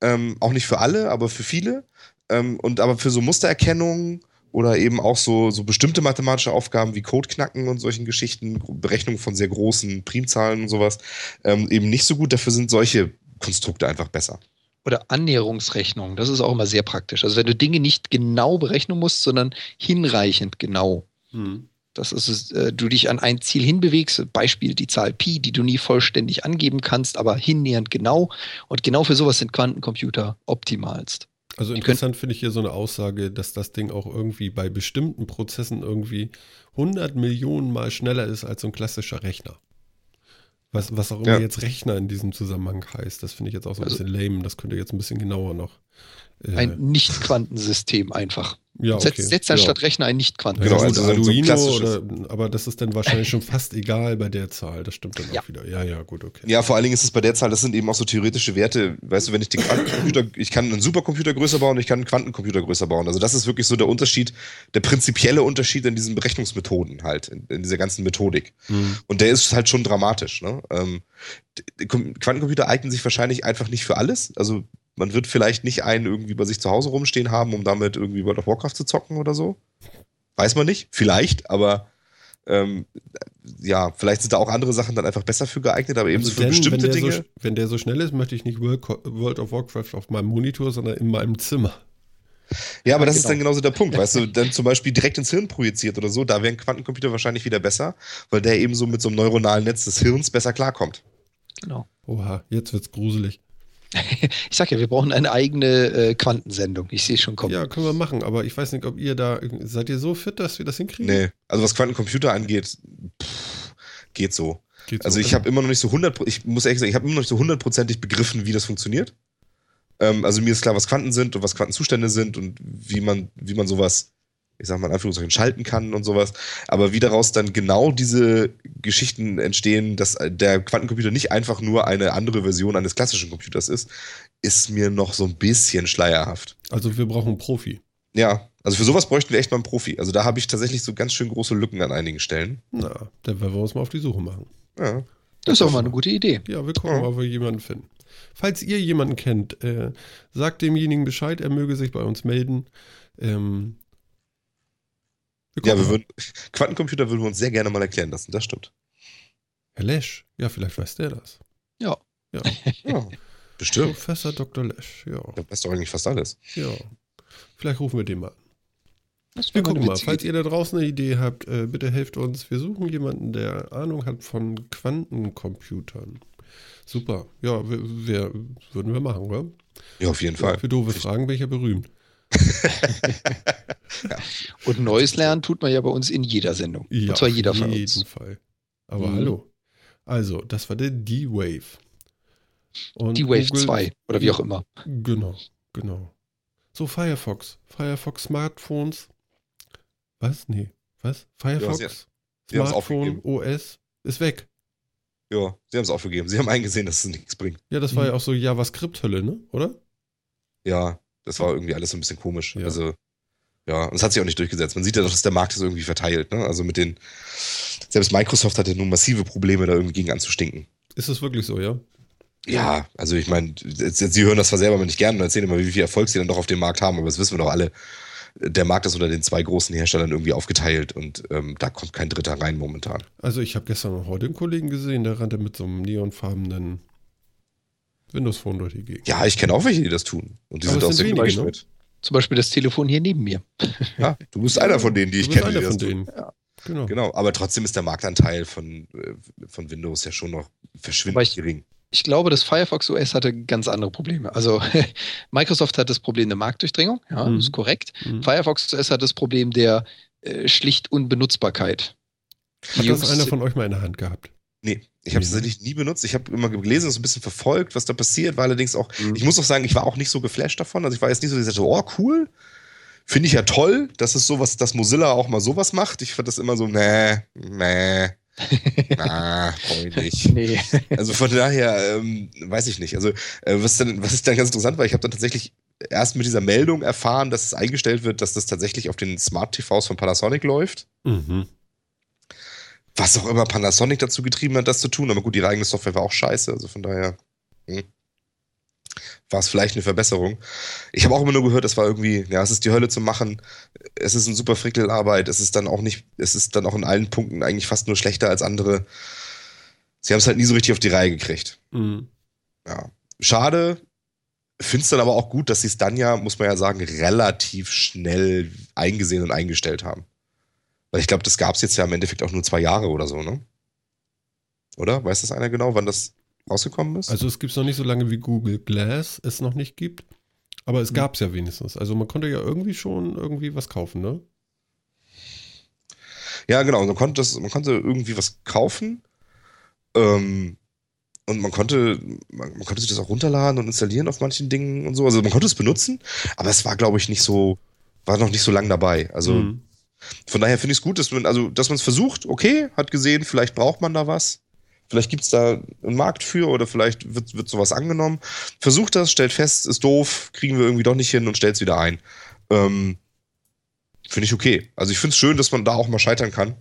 Ähm, auch nicht für alle, aber für viele. Ähm, und aber für so Mustererkennung oder eben auch so, so bestimmte mathematische Aufgaben wie Codeknacken und solchen Geschichten, Berechnung von sehr großen Primzahlen und sowas, ähm, eben nicht so gut. Dafür sind solche Konstrukte einfach besser. oder Annäherungsrechnung, das ist auch immer sehr praktisch. Also wenn du Dinge nicht genau berechnen musst, sondern hinreichend genau. Hm. Das ist es, äh, du dich an ein Ziel hinbewegst, Beispiel die Zahl Pi, die du nie vollständig angeben kannst, aber hinnähernd genau. Und genau für sowas sind Quantencomputer optimalst. Also interessant finde ich hier so eine Aussage, dass das Ding auch irgendwie bei bestimmten Prozessen irgendwie 100 Millionen Mal schneller ist als so ein klassischer Rechner. Was, was auch immer Ja. jetzt Rechner in diesem Zusammenhang heißt, das finde ich jetzt auch so ein Also- bisschen lame. Das könnte jetzt ein bisschen genauer noch. Äh, Ein Nicht-Quantensystem einfach. Ja, okay. Setz, setz anstatt Rechner ein Ja, Genau, also so so Arduino klassisches- oder, aber das ist dann wahrscheinlich schon fast egal bei der Zahl. Das stimmt dann Ja. auch wieder. Ja, ja, gut, okay. Ja, vor allen Dingen ist es bei der Zahl, das sind eben auch so theoretische Werte. Weißt du, wenn ich den Quantencomputer, ich kann einen Supercomputer größer bauen, ich kann einen Quantencomputer größer bauen. Also das ist wirklich so der Unterschied, der prinzipielle Unterschied in diesen Berechnungsmethoden halt, in, in dieser ganzen Methodik. Hm. Und der ist halt schon dramatisch. Ne? Ähm, Quantencomputer eignen sich wahrscheinlich einfach nicht für alles. Also man wird vielleicht nicht einen irgendwie bei sich zu Hause rumstehen haben, um damit irgendwie World of Warcraft zu zocken oder so. Weiß man nicht, vielleicht, aber ähm, ja, vielleicht sind da auch andere Sachen dann einfach besser für geeignet, aber eben Also so für denn, wenn, bestimmte der Dinge. so, wenn der so schnell ist, möchte ich nicht World, of Warcraft auf meinem Monitor, sondern in meinem Zimmer. Ja, aber das ist genau. dann genauso der Punkt, weißt du, dann zum Beispiel direkt ins Hirn projiziert oder so, da wäre ein Quantencomputer wahrscheinlich wieder besser, weil der eben so mit so einem neuronalen Netz des Hirns besser klarkommt. Genau. Oha, jetzt wird's gruselig. Ich sag ja, wir brauchen eine eigene äh, Quantensendung. Ich sehe schon kommen. Ja, können wir machen, aber ich weiß nicht, ob ihr da, seid ihr so fit, dass wir das hinkriegen? Nee, also was Quantencomputer angeht, pff, geht so. Geht's Also so? ich habe immer noch nicht so 100, ich muss ehrlich sagen, ich habe immer noch nicht so hundertprozentig begriffen, wie das funktioniert. Ähm, also mir ist klar, was Quanten sind und was Quantenzustände sind und wie man, wie man sowas, ich sag mal in Anführungszeichen, schalten kann und sowas. Aber wie daraus dann genau diese Geschichten entstehen, dass der Quantencomputer nicht einfach nur eine andere Version eines klassischen Computers ist, ist mir noch so ein bisschen schleierhaft. Also wir brauchen einen Profi. Ja, also für sowas bräuchten wir echt mal einen Profi. Also da habe ich tatsächlich so ganz schön große Lücken an einigen Stellen. Na, dann werden wir uns mal auf die Suche machen. Ja. Das ist auch mal eine gute Idee. Ja, wir gucken Ja. mal, ob wir jemanden finden. Falls ihr jemanden kennt, äh, sagt demjenigen Bescheid, er möge sich bei uns melden. Ähm, Ja, wir würden, Quantencomputer würden wir uns sehr gerne mal erklären lassen, das stimmt. Herr Lesch, ja, vielleicht weiß der das. Ja. Ja, Ja, bestimmt. Professor Dr. Lesch, ja, Da weiß doch eigentlich fast alles. ja. Vielleicht rufen wir den mal an. Das Wir gucken mal, falls ihr da draußen eine Idee habt, äh, bitte helft uns. Wir suchen jemanden, der Ahnung hat von Quantencomputern. Super. Ja, wir, wir, würden wir machen, oder? Ja, auf jeden Fall. Für doofe Fragen bin ich ja berühmt. ja. Und Neues lernen tut man ja bei uns in jeder Sendung. Ja, Und zwar jeder von uns. Auf jeden Fall. Aber mhm. hallo. Also, das war der D-Wave. D-Wave 2 oder wie auch immer. Genau, genau. So, Firefox. Firefox Smartphones. Was? Nee. Was? Firefox? Ja, sie, Smartphone OS ist weg. Ja, sie haben es aufgegeben. Sie haben eingesehen, dass es nichts bringt. Ja, das war mhm. ja auch so JavaScript-Hölle, ne? Oder? Ja, das war irgendwie alles so ein bisschen komisch. Ja. Also, ja, und es hat sich auch nicht durchgesetzt. Man sieht ja doch, dass der Markt ist irgendwie verteilt, ne? Also mit den, selbst Microsoft hatte nun massive Probleme, da irgendwie gegen anzustinken. Ist das wirklich so, ja? Ja, also ich meine, sie hören das zwar selber aber nicht gerne und erzählen immer, wie viel Erfolg sie dann doch auf dem Markt haben, aber das wissen wir doch alle. Der Markt ist unter den zwei großen Herstellern irgendwie aufgeteilt und ähm, da kommt kein Dritter rein momentan. Also ich habe gestern noch heute einen Kollegen gesehen, der rannte mit so einem neonfarbenen Windows Phone durch die Gegend. Ja, ich kenne auch welche, die das tun. Und die aber sind auch sehr wenige, ne? Zum Beispiel das Telefon hier neben mir. Ja, du bist einer von denen, die ich kenne. Einer von denen. Ja. Genau. genau. Aber trotzdem ist der Marktanteil von, äh, von Windows ja schon noch verschwindend gering. Ich glaube, das Firefox OS hatte ganz andere Probleme. Also Microsoft hat das Problem der Marktdurchdringung, ja, mhm. das ist korrekt. Mhm. Firefox OS hat das Problem der äh, schlicht Unbenutzbarkeit. Hat Die das Jungs, einer von euch mal in der Hand gehabt? Nee, ich habe es mhm. tatsächlich nie benutzt. Ich habe immer gelesen, so ein bisschen verfolgt, was da passiert, war allerdings auch, mhm. ich muss auch sagen, ich war auch nicht so geflasht davon. Also ich war jetzt nicht so, ich sagte, oh, cool. Finde ich ja toll, dass es sowas, dass Mozilla auch mal sowas macht. Ich fand das immer so, nee, nee. Na, brauche nicht. Nee. Also von daher, ähm, weiß ich nicht. Also, äh, was, dann, was ist dann ganz interessant war, ich habe dann tatsächlich erst mit dieser Meldung erfahren, dass es eingestellt wird, dass das tatsächlich auf den Smart TVs von Panasonic läuft. Mhm. Was auch immer Panasonic dazu getrieben hat, das zu tun. Aber gut, ihre eigene Software war auch scheiße. Also von daher. Hm war es vielleicht eine Verbesserung. Ich habe auch immer nur gehört, das war irgendwie, ja, es ist die Hölle zu machen. Es ist eine super Frickelarbeit. Es ist dann auch nicht, es ist dann auch in allen Punkten eigentlich fast nur schlechter als andere. Sie haben es halt nie so richtig auf die Reihe gekriegt. Mhm. Ja. Schade. Finde es dann aber auch gut, dass sie es dann ja, muss man ja sagen, relativ schnell eingesehen und eingestellt haben. Weil ich glaube, das gab es jetzt ja im Endeffekt auch nur zwei Jahre oder so, ne? Oder? Weiß das einer genau, wann das rausgekommen ist? Also es gibt es noch nicht so lange wie Google Glass es noch nicht gibt. Aber es hm. gab es ja wenigstens. Also man konnte ja irgendwie schon irgendwie was kaufen, ne? Ja, genau. Man konnte, das, man konnte irgendwie was kaufen. Ähm, und man konnte, man, man, konnte sich das auch runterladen und installieren auf manchen Dingen und so. Also man konnte es benutzen, aber es war, glaube ich, nicht so, war noch nicht so lang dabei. Also mhm. Von daher finde ich es gut, dass man, also, dass man es versucht, okay, hat gesehen, vielleicht braucht man da was. Vielleicht gibt es da einen Markt für oder vielleicht wird, wird sowas angenommen. Versucht das, stellt fest, ist doof, kriegen wir irgendwie doch nicht hin und stellt es wieder ein. Ähm, finde ich okay. Also ich finde es schön, dass man da auch mal scheitern kann.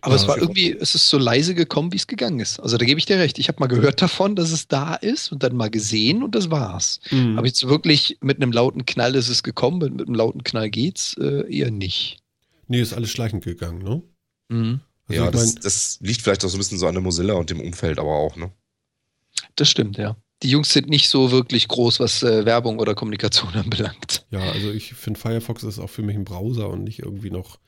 Aber ja, es war irgendwie, es ist so leise gekommen, wie es gegangen ist. Also da gebe ich dir recht. Ich habe mal gehört davon, dass es da ist und dann mal gesehen und das war's. Mhm. Aber jetzt wirklich mit einem lauten Knall ist es gekommen, mit, mit einem lauten Knall geht's äh, eher nicht. Nee, ist alles schleichend gegangen, ne? Mhm. Also ja, das, das, liegt vielleicht auch so ein bisschen so an der Mozilla und dem Umfeld, aber auch, ne? Das stimmt, ja. Die Jungs sind nicht so wirklich groß, was äh, Werbung oder Kommunikation anbelangt. Ja, also ich finde Firefox ist auch für mich ein Browser und nicht irgendwie noch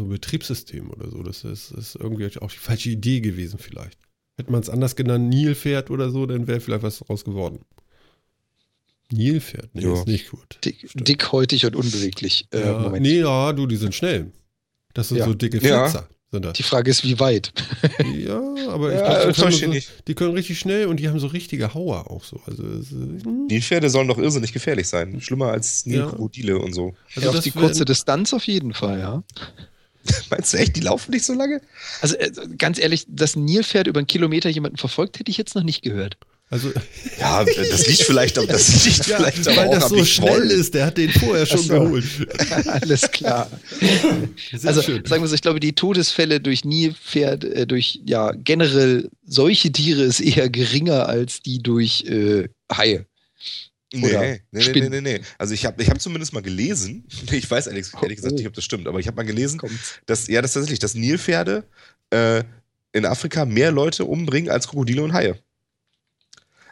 so ein Betriebssystem oder so. Das ist, ist irgendwie auch die falsche Idee gewesen vielleicht. Hätte man es anders genannt, Nilpferd oder so, dann wäre vielleicht was draus geworden. Nilpferd, nee, ja. ist nicht gut. Dick, dickhäutig und unbeweglich. Äh, ja, nee, ja, du, die sind schnell. Das sind ja. so dicke Flitzer. Ja. Die Frage ist, wie weit? ja, aber ich ja, glaube, so, die können richtig schnell und die haben so richtige Hauer auch so. Also, hm. Die Pferde sollen doch irrsinnig gefährlich sein. Schlimmer als Krokodile und so. Also ja, auf die kurze Distanz auf jeden Fall, ja. Meinst du echt, die laufen nicht so lange? Also äh, ganz ehrlich, dass ein Nilpferd über einen Kilometer jemanden verfolgt, hätte ich jetzt noch nicht gehört. Also ja, das liegt vielleicht, das liegt ja, vielleicht weil auch das so schnell voll. ist. Der hat den vorher schon so. geholt. Alles klar. also schön. sagen wir so, ich glaube, die Todesfälle durch Nilpferd, äh, durch ja generell solche Tiere ist eher geringer als die durch äh, Haie. Nee, nee, nee, nee, nee, nee. Also ich habe ich hab zumindest mal gelesen, ich weiß ehrlich, ehrlich gesagt nicht, ob das stimmt, aber ich habe mal gelesen, Kommt. dass, ja, das tatsächlich, dass Nilpferde äh, in Afrika mehr Leute umbringen als Krokodile und Haie.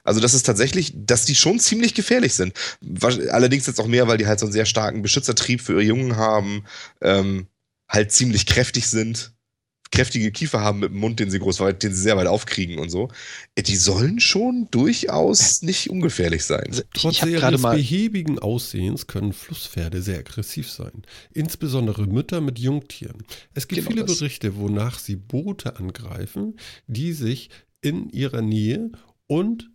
Also das ist tatsächlich, dass die schon ziemlich gefährlich sind. Allerdings jetzt auch mehr, weil die halt so einen sehr starken Beschützertrieb für ihre Jungen haben, ähm, halt ziemlich kräftig sind. Kräftige Kiefer haben mit dem Mund, den sie groß, den sie sehr weit aufkriegen und so. Äh, Die sollen schon durchaus nicht ungefährlich sein. Also Trotz ihres gerade mal. behäbigen Aussehens können Flusspferde sehr aggressiv sein. Insbesondere Mütter mit Jungtieren. Es gibt Genau viele das. Berichte, wonach sie Boote angreifen, die sich in ihrer Nähe und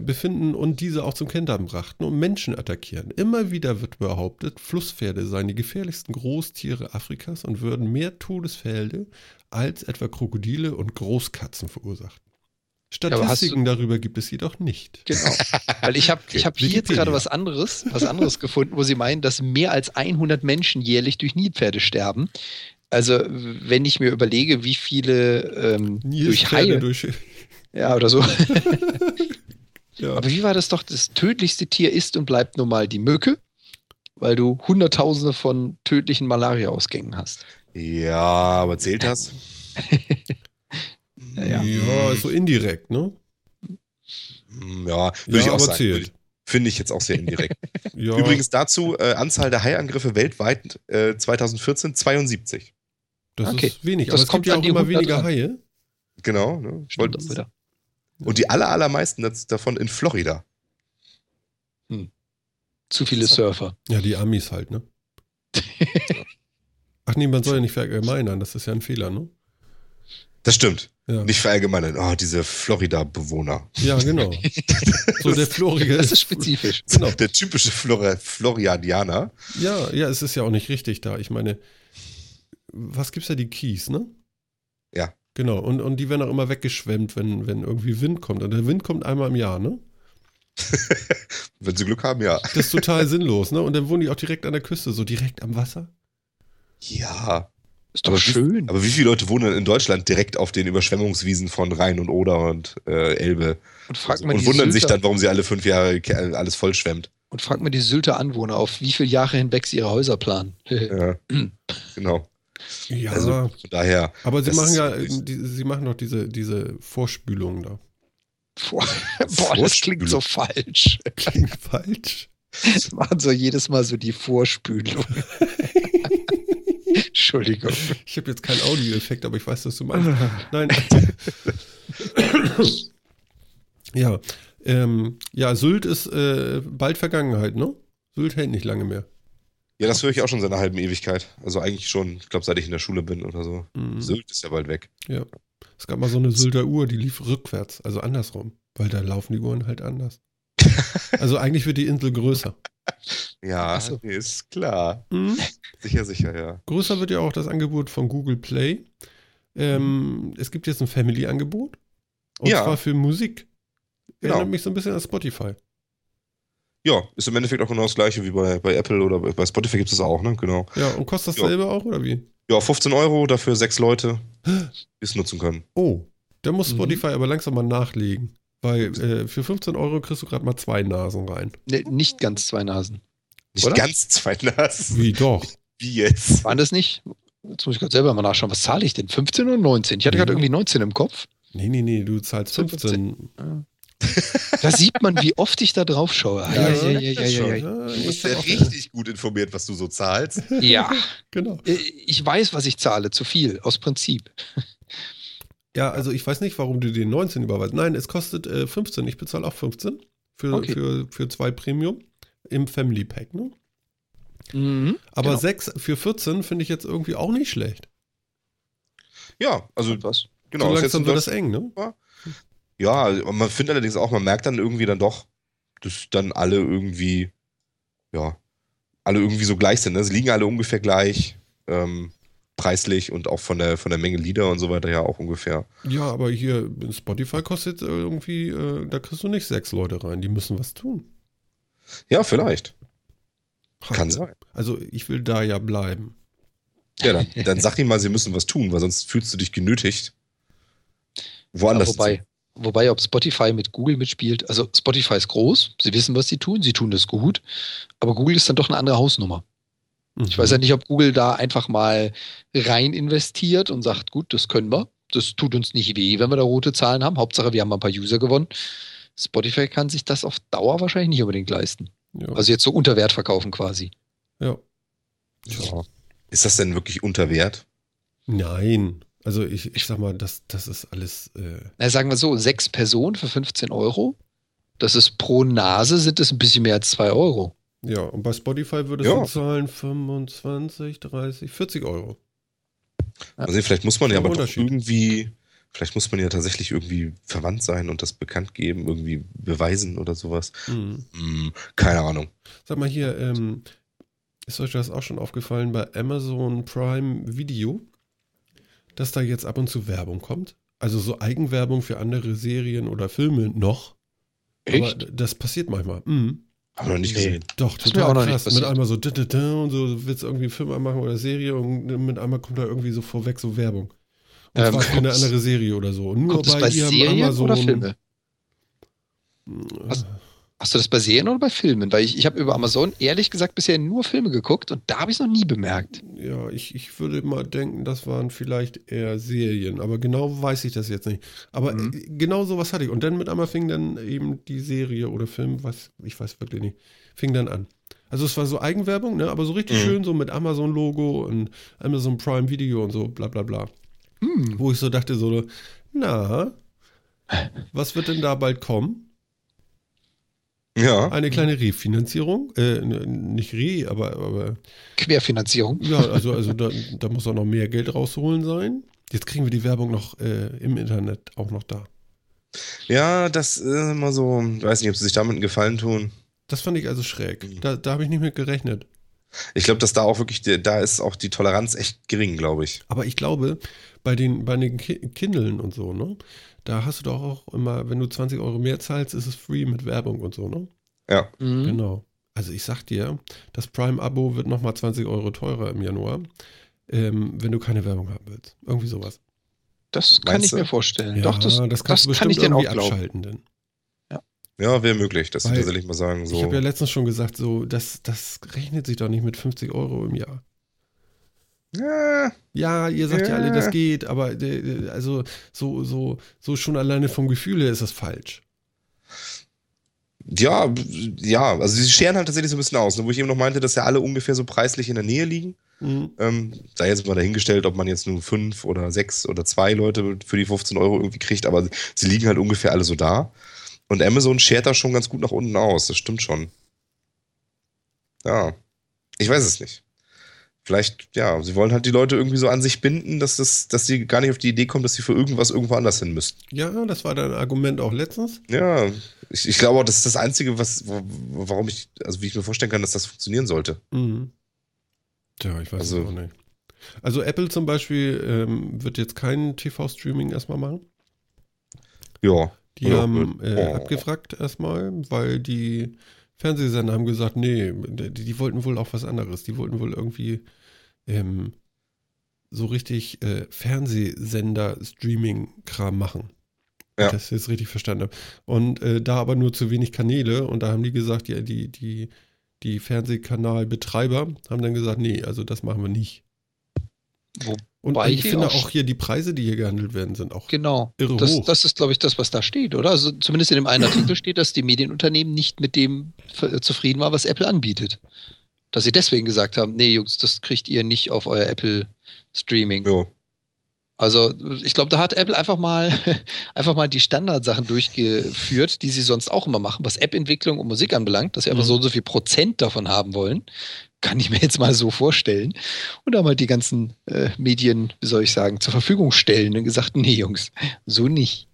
befinden und diese auch zum Kentern brachten und Menschen attackieren. Immer wieder wird behauptet, Flusspferde seien die gefährlichsten Großtiere Afrikas und würden mehr Todesfälle als etwa Krokodile und Großkatzen verursachen. Statistiken darüber gibt es jedoch nicht. Genau. Weil ich habe ich hab hier jetzt gerade was anderes, was anderes gefunden, wo sie meinen, dass mehr als 100 Menschen jährlich durch Nilpferde sterben. Also, wenn ich mir überlege, wie viele ähm, durch Haie, durch. ja, oder so. Ja. Aber wie war das doch? Das tödlichste Tier ist und bleibt nun mal die Mücke, weil du Hunderttausende von tödlichen Malaria-Ausgängen hast. Ja, aber zählt das? Ja. ja, so indirekt, ne? Hm, Ja, würde Ja, ich auch aber sagen. zählt. Finde ich jetzt auch sehr indirekt. Ja, Übrigens dazu, äh, Anzahl der Haiangriffe weltweit äh, 2014 72. das okay. ist wenig. Das aber es kommt gibt ja an auch immer 100 weniger ran. Haie. Genau. Ne? Stimmt das wieder. Und die aller, allermeisten davon in Florida. Zu viele Surfer. Ja, die Amis halt, ne? Ach nee, man soll ja nicht verallgemeinern, das ist ja ein Fehler, ne? Das stimmt. Ja, Nicht verallgemeinern. Oh, diese Florida-Bewohner. ja genau. so der Florige Das ist spezifisch. Genau. Der typische Flor Floridianer. Ja, ja, es ist ja auch nicht richtig da. Ich meine, was gibt's da, die Kies, ne? Ja. Genau, und, und die werden auch immer weggeschwemmt, wenn, wenn irgendwie Wind kommt. Und der Wind kommt einmal im Jahr, ne? Wenn sie Glück haben, ja. Das ist total sinnlos, ne? Und dann wohnen die auch direkt an der Küste, so direkt am Wasser. Ja. Ist doch Aber wie- schön. Aber wie viele Leute wohnen in Deutschland direkt auf den Überschwemmungswiesen von Rhein und Oder und äh, Elbe Und fragt man und die wundern sich Sylter- dann, warum sie alle fünf Jahre alles vollschwemmt? Und fragt man die Sylter Anwohner, auf wie viele Jahre hinweg sie ihre Häuser planen. Ja, genau. Ja, Also daher, aber sie machen ja, die, sie machen doch diese, diese Vorspülung da. Boah, boah, das klingt so falsch. Klingt falsch. Das machen so jedes Mal so die Vorspülung. Entschuldigung. Ich habe jetzt keinen Audioeffekt, aber ich weiß, was du meinst. Nein. ja, ähm, ja, Sylt ist äh, bald Vergangenheit, ne? Sylt hält nicht lange mehr. Ja, das höre ich auch schon seit einer halben Ewigkeit. Also eigentlich schon, ich glaube, seit ich in der Schule bin oder so. Mhm. Sylt ist ja bald weg. Ja. Es gab mal so eine Sylter Uhr, die lief rückwärts, also andersrum, weil da laufen die Uhren halt anders. Also eigentlich wird die Insel größer. Ja, so. nee, ist klar. Mhm. Sicher, sicher, ja. Größer wird ja auch das Angebot von Google Play. Ähm, es gibt jetzt ein Family-Angebot. Und Ja. zwar für Musik. Genau. Erinnert mich so ein bisschen an Spotify. Ja, ist im Endeffekt auch genau das gleiche wie bei, bei Apple oder bei Spotify gibt es das auch, ne? Genau. Ja, und kostet Ja. dasselbe auch, oder wie? Ja, 15 Euro dafür sechs Leute, die es nutzen können. Oh, da muss Mhm. Spotify aber langsam mal nachlegen. Weil äh, für 15 Euro kriegst du gerade mal zwei Nasen rein. Ne, nicht ganz zwei Nasen. Nicht Oder? ganz zwei Nasen. Wie doch? Wie jetzt? Waren das nicht? Jetzt muss ich gerade selber mal nachschauen. Was zahle ich denn? 15 oder 19? Ich hatte Ja. gerade irgendwie 19 im Kopf. Nee, nee, nee, du zahlst 15. 15. Da sieht man, wie oft ich da drauf schaue. Ja, ja, ja, ja, ja, ja, ja, Ja, Du ich bist ja richtig gut informiert, was du so zahlst. ja. Genau. Äh, Ich weiß, was ich zahle. Zu viel. Aus Prinzip. Ja, also ich weiß nicht, warum du den 19 überweist. Nein, es kostet äh, 15. Ich bezahle auch 15 für, Okay. für, für zwei Premium im Family Pack. Ne? Mhm. Aber Genau. 6 für 14 finde ich jetzt irgendwie auch nicht schlecht. Ja, also was? genau. so langsam wird das eng, ne? Ja, und man findet allerdings auch, man merkt dann irgendwie dann doch, dass dann alle irgendwie, ja, alle irgendwie so gleich sind. Ne? Sie liegen alle ungefähr gleich, ähm, preislich und auch von der, von der Menge Lieder und so weiter ja auch ungefähr. Ja, aber hier in Spotify kostet äh, irgendwie, äh, da kriegst du nicht sechs Leute rein. Die müssen was tun. Ja, vielleicht. Kann Ha, sein. Also ich will da ja bleiben. Ja, dann, dann sag ihm mal, sie müssen was tun, weil sonst fühlst du dich genötigt. Ja, Woanders. wobei, wobei, ob Spotify mit Google mitspielt, also Spotify ist groß, sie wissen, was sie tun, sie tun das gut, aber Google ist dann doch eine andere Hausnummer. Ich Mhm. weiß ja nicht, ob Google da einfach mal rein investiert und sagt, gut, das können wir. Das tut uns nicht weh, wenn wir da rote Zahlen haben. Hauptsache, wir haben ein paar User gewonnen. Spotify kann sich das auf Dauer wahrscheinlich nicht unbedingt leisten. Ja. Also jetzt so unter Wert verkaufen quasi. ja. Ja. Ist das denn wirklich unter Wert? Nein. Also ich, ich sag mal, das, das ist alles. Äh, Na, sagen wir so, sechs Personen für 15 Euro. Das ist pro Nase sind es ein bisschen mehr als zwei Euro. ja, und bei Spotify würdest Ja. du zahlen 25, 30, 40 Euro. Also vielleicht muss man ja aber doch irgendwie, vielleicht muss man ja tatsächlich irgendwie verwandt sein und das bekannt geben, irgendwie beweisen oder sowas. Mhm. Hm, keine Ahnung. Sag mal hier, ähm, ist euch das auch schon aufgefallen bei Amazon Prime Video, dass da jetzt ab und zu Werbung kommt? Also so Eigenwerbung für andere Serien oder Filme noch. Aber d- das passiert manchmal. Mhm. Haben wir noch nicht Nee. gesehen. Doch, ist mir total auch noch nicht krass. Mit einmal so da, da, da, und so willst du irgendwie einen Film anmachen oder Serie und mit einmal kommt da irgendwie so vorweg so Werbung. Und Ähm, zwar für eine andere Serie oder so. Und nur bei bei ihrem Serien Amazon. oder Filme? Äh, Was? Hast du das bei Serien oder bei Filmen? Weil ich, ich habe über Amazon ehrlich gesagt bisher nur Filme geguckt und da habe ich es noch nie bemerkt. Ja, ich, ich würde mal denken, das waren vielleicht eher Serien, aber genau weiß ich das jetzt nicht. Aber Mhm. äh, genau sowas hatte ich. Und dann mit einmal fing dann eben die Serie oder Film, was, ich weiß wirklich nicht, fing dann an. Also es war so Eigenwerbung, ne? aber so richtig Mhm. schön, so mit Amazon-Logo und Amazon Prime Video und so, bla bla bla. Hm. Wo ich so dachte, so, na, was wird denn da bald kommen? Ja. Eine kleine Refinanzierung? Äh, nicht Re, aber, aber Querfinanzierung. Ja, also, also da, da muss auch noch mehr Geld rausholen sein. Jetzt kriegen wir die Werbung noch äh, im Internet auch noch da. Ja, das ist immer so, weiß nicht, ob sie sich damit einen Gefallen tun. Das fand ich also schräg. Da, da habe ich nicht mit gerechnet. Ich glaube, dass da auch wirklich, da ist auch die Toleranz echt gering, glaube ich. Aber ich glaube, bei den, bei den Ki Kindeln und so, ne? Da hast du doch auch immer, wenn du 20 Euro mehr zahlst, ist es free mit Werbung und so, ne? Ja. Mhm. Genau. Also ich sag dir, das Prime-Abo wird nochmal 20 Euro teurer im Januar, ähm, wenn du keine Werbung haben willst. Irgendwie sowas. Das kann Meinst ich du? mir vorstellen. Ja, Doch, das, das das, kann ich dir auch irgendwie glauben. abschalten. Denn. Ja, wäre möglich, dass sie Weil tatsächlich mal sagen, so. Ich habe ja letztens schon gesagt, so, das, das rechnet sich doch nicht mit 50 Euro im Jahr. Ja, Ja, ihr sagt ja, alle, Ja. das geht, aber äh, also so, so, so schon alleine vom Gefühl her ist das falsch. ja, ja, also sie scheren halt tatsächlich so ein bisschen aus, ne, wo ich eben noch meinte, dass ja alle ungefähr so preislich in der Nähe liegen. Mhm. Ähm, sei jetzt mal dahingestellt, ob man jetzt nur fünf oder sechs oder zwei Leute für die 15 Euro irgendwie kriegt, aber sie liegen halt ungefähr alle so da. Und Amazon schert da schon ganz gut nach unten aus, das stimmt schon. Ja, ich weiß es nicht. Vielleicht, ja, sie wollen halt die Leute irgendwie so an sich binden, dass, das, dass sie gar nicht auf die Idee kommen, dass sie für irgendwas irgendwo anders hin müssten. Ja, das war dein Argument auch letztens. Ja, ich, ich glaube auch, das ist das Einzige, was, warum ich, also wie ich mir vorstellen kann, dass das funktionieren sollte. Mhm. Tja, ich weiß Also- es auch nicht. Also Apple zum Beispiel ähm, wird jetzt kein TV-Streaming erstmal machen. Ja. Die Ja, haben gut. äh, Oh. abgefragt erstmal, weil die Fernsehsender haben gesagt, nee, die, die wollten wohl auch was anderes. Die wollten wohl irgendwie ähm, so richtig äh, Fernsehsender-Streaming-Kram machen. Ja. ich das jetzt richtig verstanden habe. Und äh, da aber nur zu wenig Kanäle und da haben die gesagt, ja, die, die, die Fernsehkanalbetreiber haben dann gesagt, nee, also das machen wir nicht. Wo, Und Wobei ich finde auch- auch hier die Preise, die hier gehandelt werden, sind auch genau. irre Das, hoch. das ist, glaube ich, das, was da steht, oder? Also zumindest in dem einen Artikel steht, dass die Medienunternehmen nicht mit dem zufrieden waren, was Apple anbietet. Dass sie deswegen gesagt haben, nee, Jungs, das kriegt ihr nicht auf euer Apple Streaming. Ja. Also ich glaube, da hat Apple einfach mal einfach mal die Standardsachen durchgeführt, die sie sonst auch immer machen, was App-Entwicklung und Musik anbelangt, dass sie einfach Mhm. so und so viel Prozent davon haben wollen. Kann ich mir jetzt mal so vorstellen. Und haben halt die ganzen äh, Medien, wie soll ich sagen, zur Verfügung stellen und gesagt, nee, Jungs, so nicht.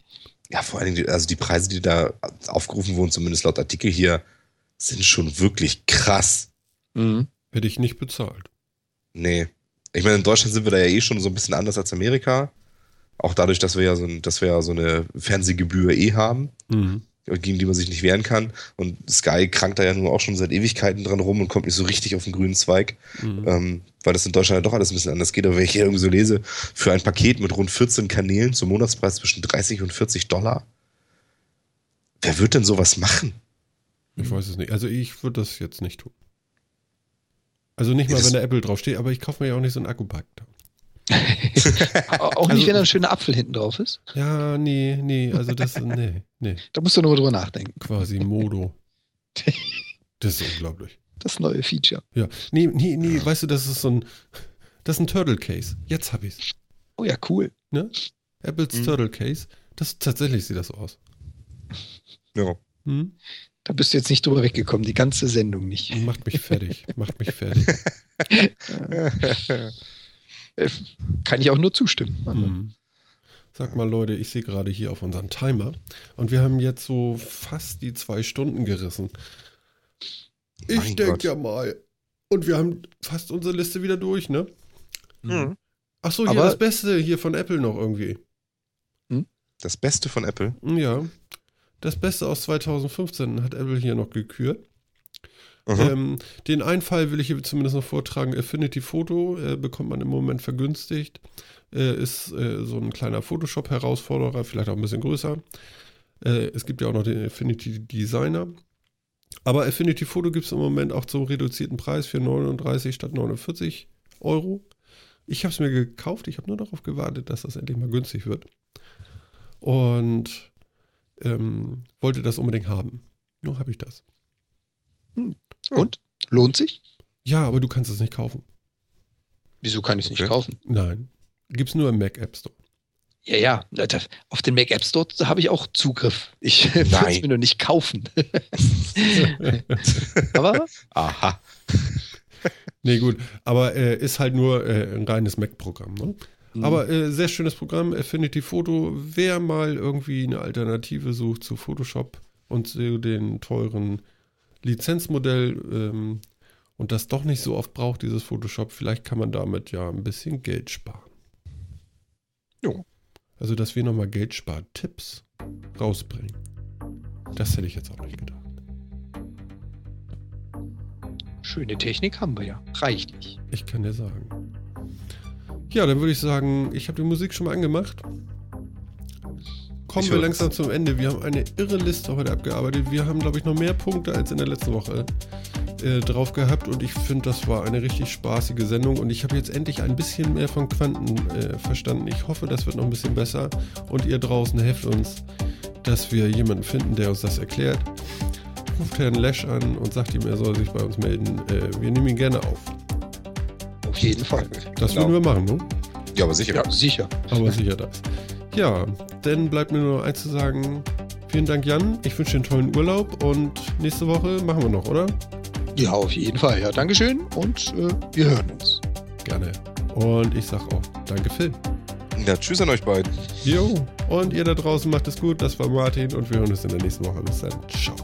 Ja, vor allen Dingen, also die Preise, die da aufgerufen wurden, zumindest laut Artikel hier, sind schon wirklich krass. Mhm. Hätte ich nicht bezahlt. Nee. Ich meine, in Deutschland sind wir da ja eh schon so ein bisschen anders als Amerika. Auch dadurch, dass wir ja so, ein, dass wir ja so eine Fernsehgebühr eh haben, Mhm. gegen die man sich nicht wehren kann. Und Sky krankt da ja nur auch schon seit Ewigkeiten dran rum und kommt nicht so richtig auf den grünen Zweig. Mhm. Ähm, weil das in Deutschland ja doch alles ein bisschen anders geht. Aber wenn ich hier irgendwie so lese, für ein Paket mit rund 14 Kanälen zum Monatspreis zwischen 30 und 40 Dollar, wer wird denn sowas machen? Ich weiß es nicht. Also ich würde das jetzt nicht tun. Also nicht mal, das- wenn da Apple draufsteht, aber ich kaufe mir ja auch nicht so einen Akkupack. Auch nicht, Also- wenn da ein schöner Apfel hinten drauf ist. Ja, nee, nee, also das, nee, nee, Da musst du nur drüber nachdenken. quasi Modo. Das ist unglaublich. Das neue Feature. Ja, nee, nee, nee, weißt du, das ist so ein, das ist ein Turtle Case. Jetzt hab ich's. Oh ja, cool. Apples Mhm. Turtle Case. Das tatsächlich sieht das so aus. Ja. Hm? Da bist du jetzt nicht drüber weggekommen, die ganze Sendung nicht. Macht mich fertig. Macht mich fertig. Äh, Kann ich auch nur zustimmen. Hm. Sag mal, Leute, ich sehe gerade hier auf unseren Timer und wir haben jetzt so fast die zwei Stunden gerissen. Ich denke ja mal. Und wir haben fast unsere Liste wieder durch, ne? Mhm. Ach so, hier Aber- das Beste hier von Apple noch irgendwie. Das Beste von Apple. Ja. Das Beste aus 2015 hat Apple hier noch gekürt. Ähm, den einen Fall will ich hier zumindest noch vortragen. Affinity Photo äh, bekommt man im Moment vergünstigt. Äh, ist äh, so ein kleiner Photoshop-Herausforderer, vielleicht auch ein bisschen größer. Äh, es gibt ja auch noch den Affinity Designer. Aber Affinity Photo gibt es im Moment auch zum reduzierten Preis für 39 statt 49 Euro. Ich habe es mir gekauft. Ich habe nur darauf gewartet, dass das endlich mal günstig wird. Und ähm, wollte das unbedingt haben. Nur habe ich das. Und? Lohnt sich? Ja, aber du kannst es nicht kaufen. Wieso kann ich es Okay. nicht kaufen? Nein. Gibt es nur im Mac App Store. Ja, ja. Auf den Mac App Store habe ich auch Zugriff. Ich würde es mir nur nicht kaufen. Aber Aha. Nee, gut. Aber äh, ist halt nur äh, ein reines Mac-Programm. Ne? Aber äh, sehr schönes Programm, Affinity Photo. Wer mal irgendwie eine Alternative sucht zu Photoshop und zu den teuren Lizenzmodell ähm, und das doch nicht so oft braucht, dieses Photoshop, vielleicht kann man damit ja ein bisschen Geld sparen. Jo. Also, dass wir nochmal Geldspar-Tipps rausbringen. Das hätte ich jetzt auch nicht gedacht. schöne Technik haben wir ja. Reichlich. Ich kann dir sagen. Ja, dann würde ich sagen, ich habe die Musik schon mal angemacht. Kommen Ich wir langsam zum Ende. Wir haben eine irre Liste heute abgearbeitet. Wir haben, glaube ich, noch mehr Punkte als in der letzten Woche äh, drauf gehabt und ich finde, das war eine richtig spaßige Sendung und ich habe jetzt endlich ein bisschen mehr von Quanten äh, verstanden. Ich hoffe, das wird noch ein bisschen besser und ihr draußen helft uns, dass wir jemanden finden, der uns das erklärt. Ruft Herrn Lesch an und sagt ihm, er soll sich bei uns melden. Äh, wir nehmen ihn gerne auf. Auf jeden Fall. Das Genau. würden wir machen, ne? Ja, aber sicher. Ja, sicher. Aber sicher das. Ja, dann bleibt mir nur eins zu sagen. Vielen Dank, Jan. Ich wünsche dir einen tollen Urlaub und nächste Woche machen wir noch, oder? Ja, auf jeden Fall. Ja, Dankeschön und äh, wir hören uns. Gerne. Und ich sag auch Danke, Phil. Ja, tschüss an euch beiden. Jo. Und ihr da draußen macht es gut. Das war Martin und wir hören uns in der nächsten Woche. Bis dann. Ciao.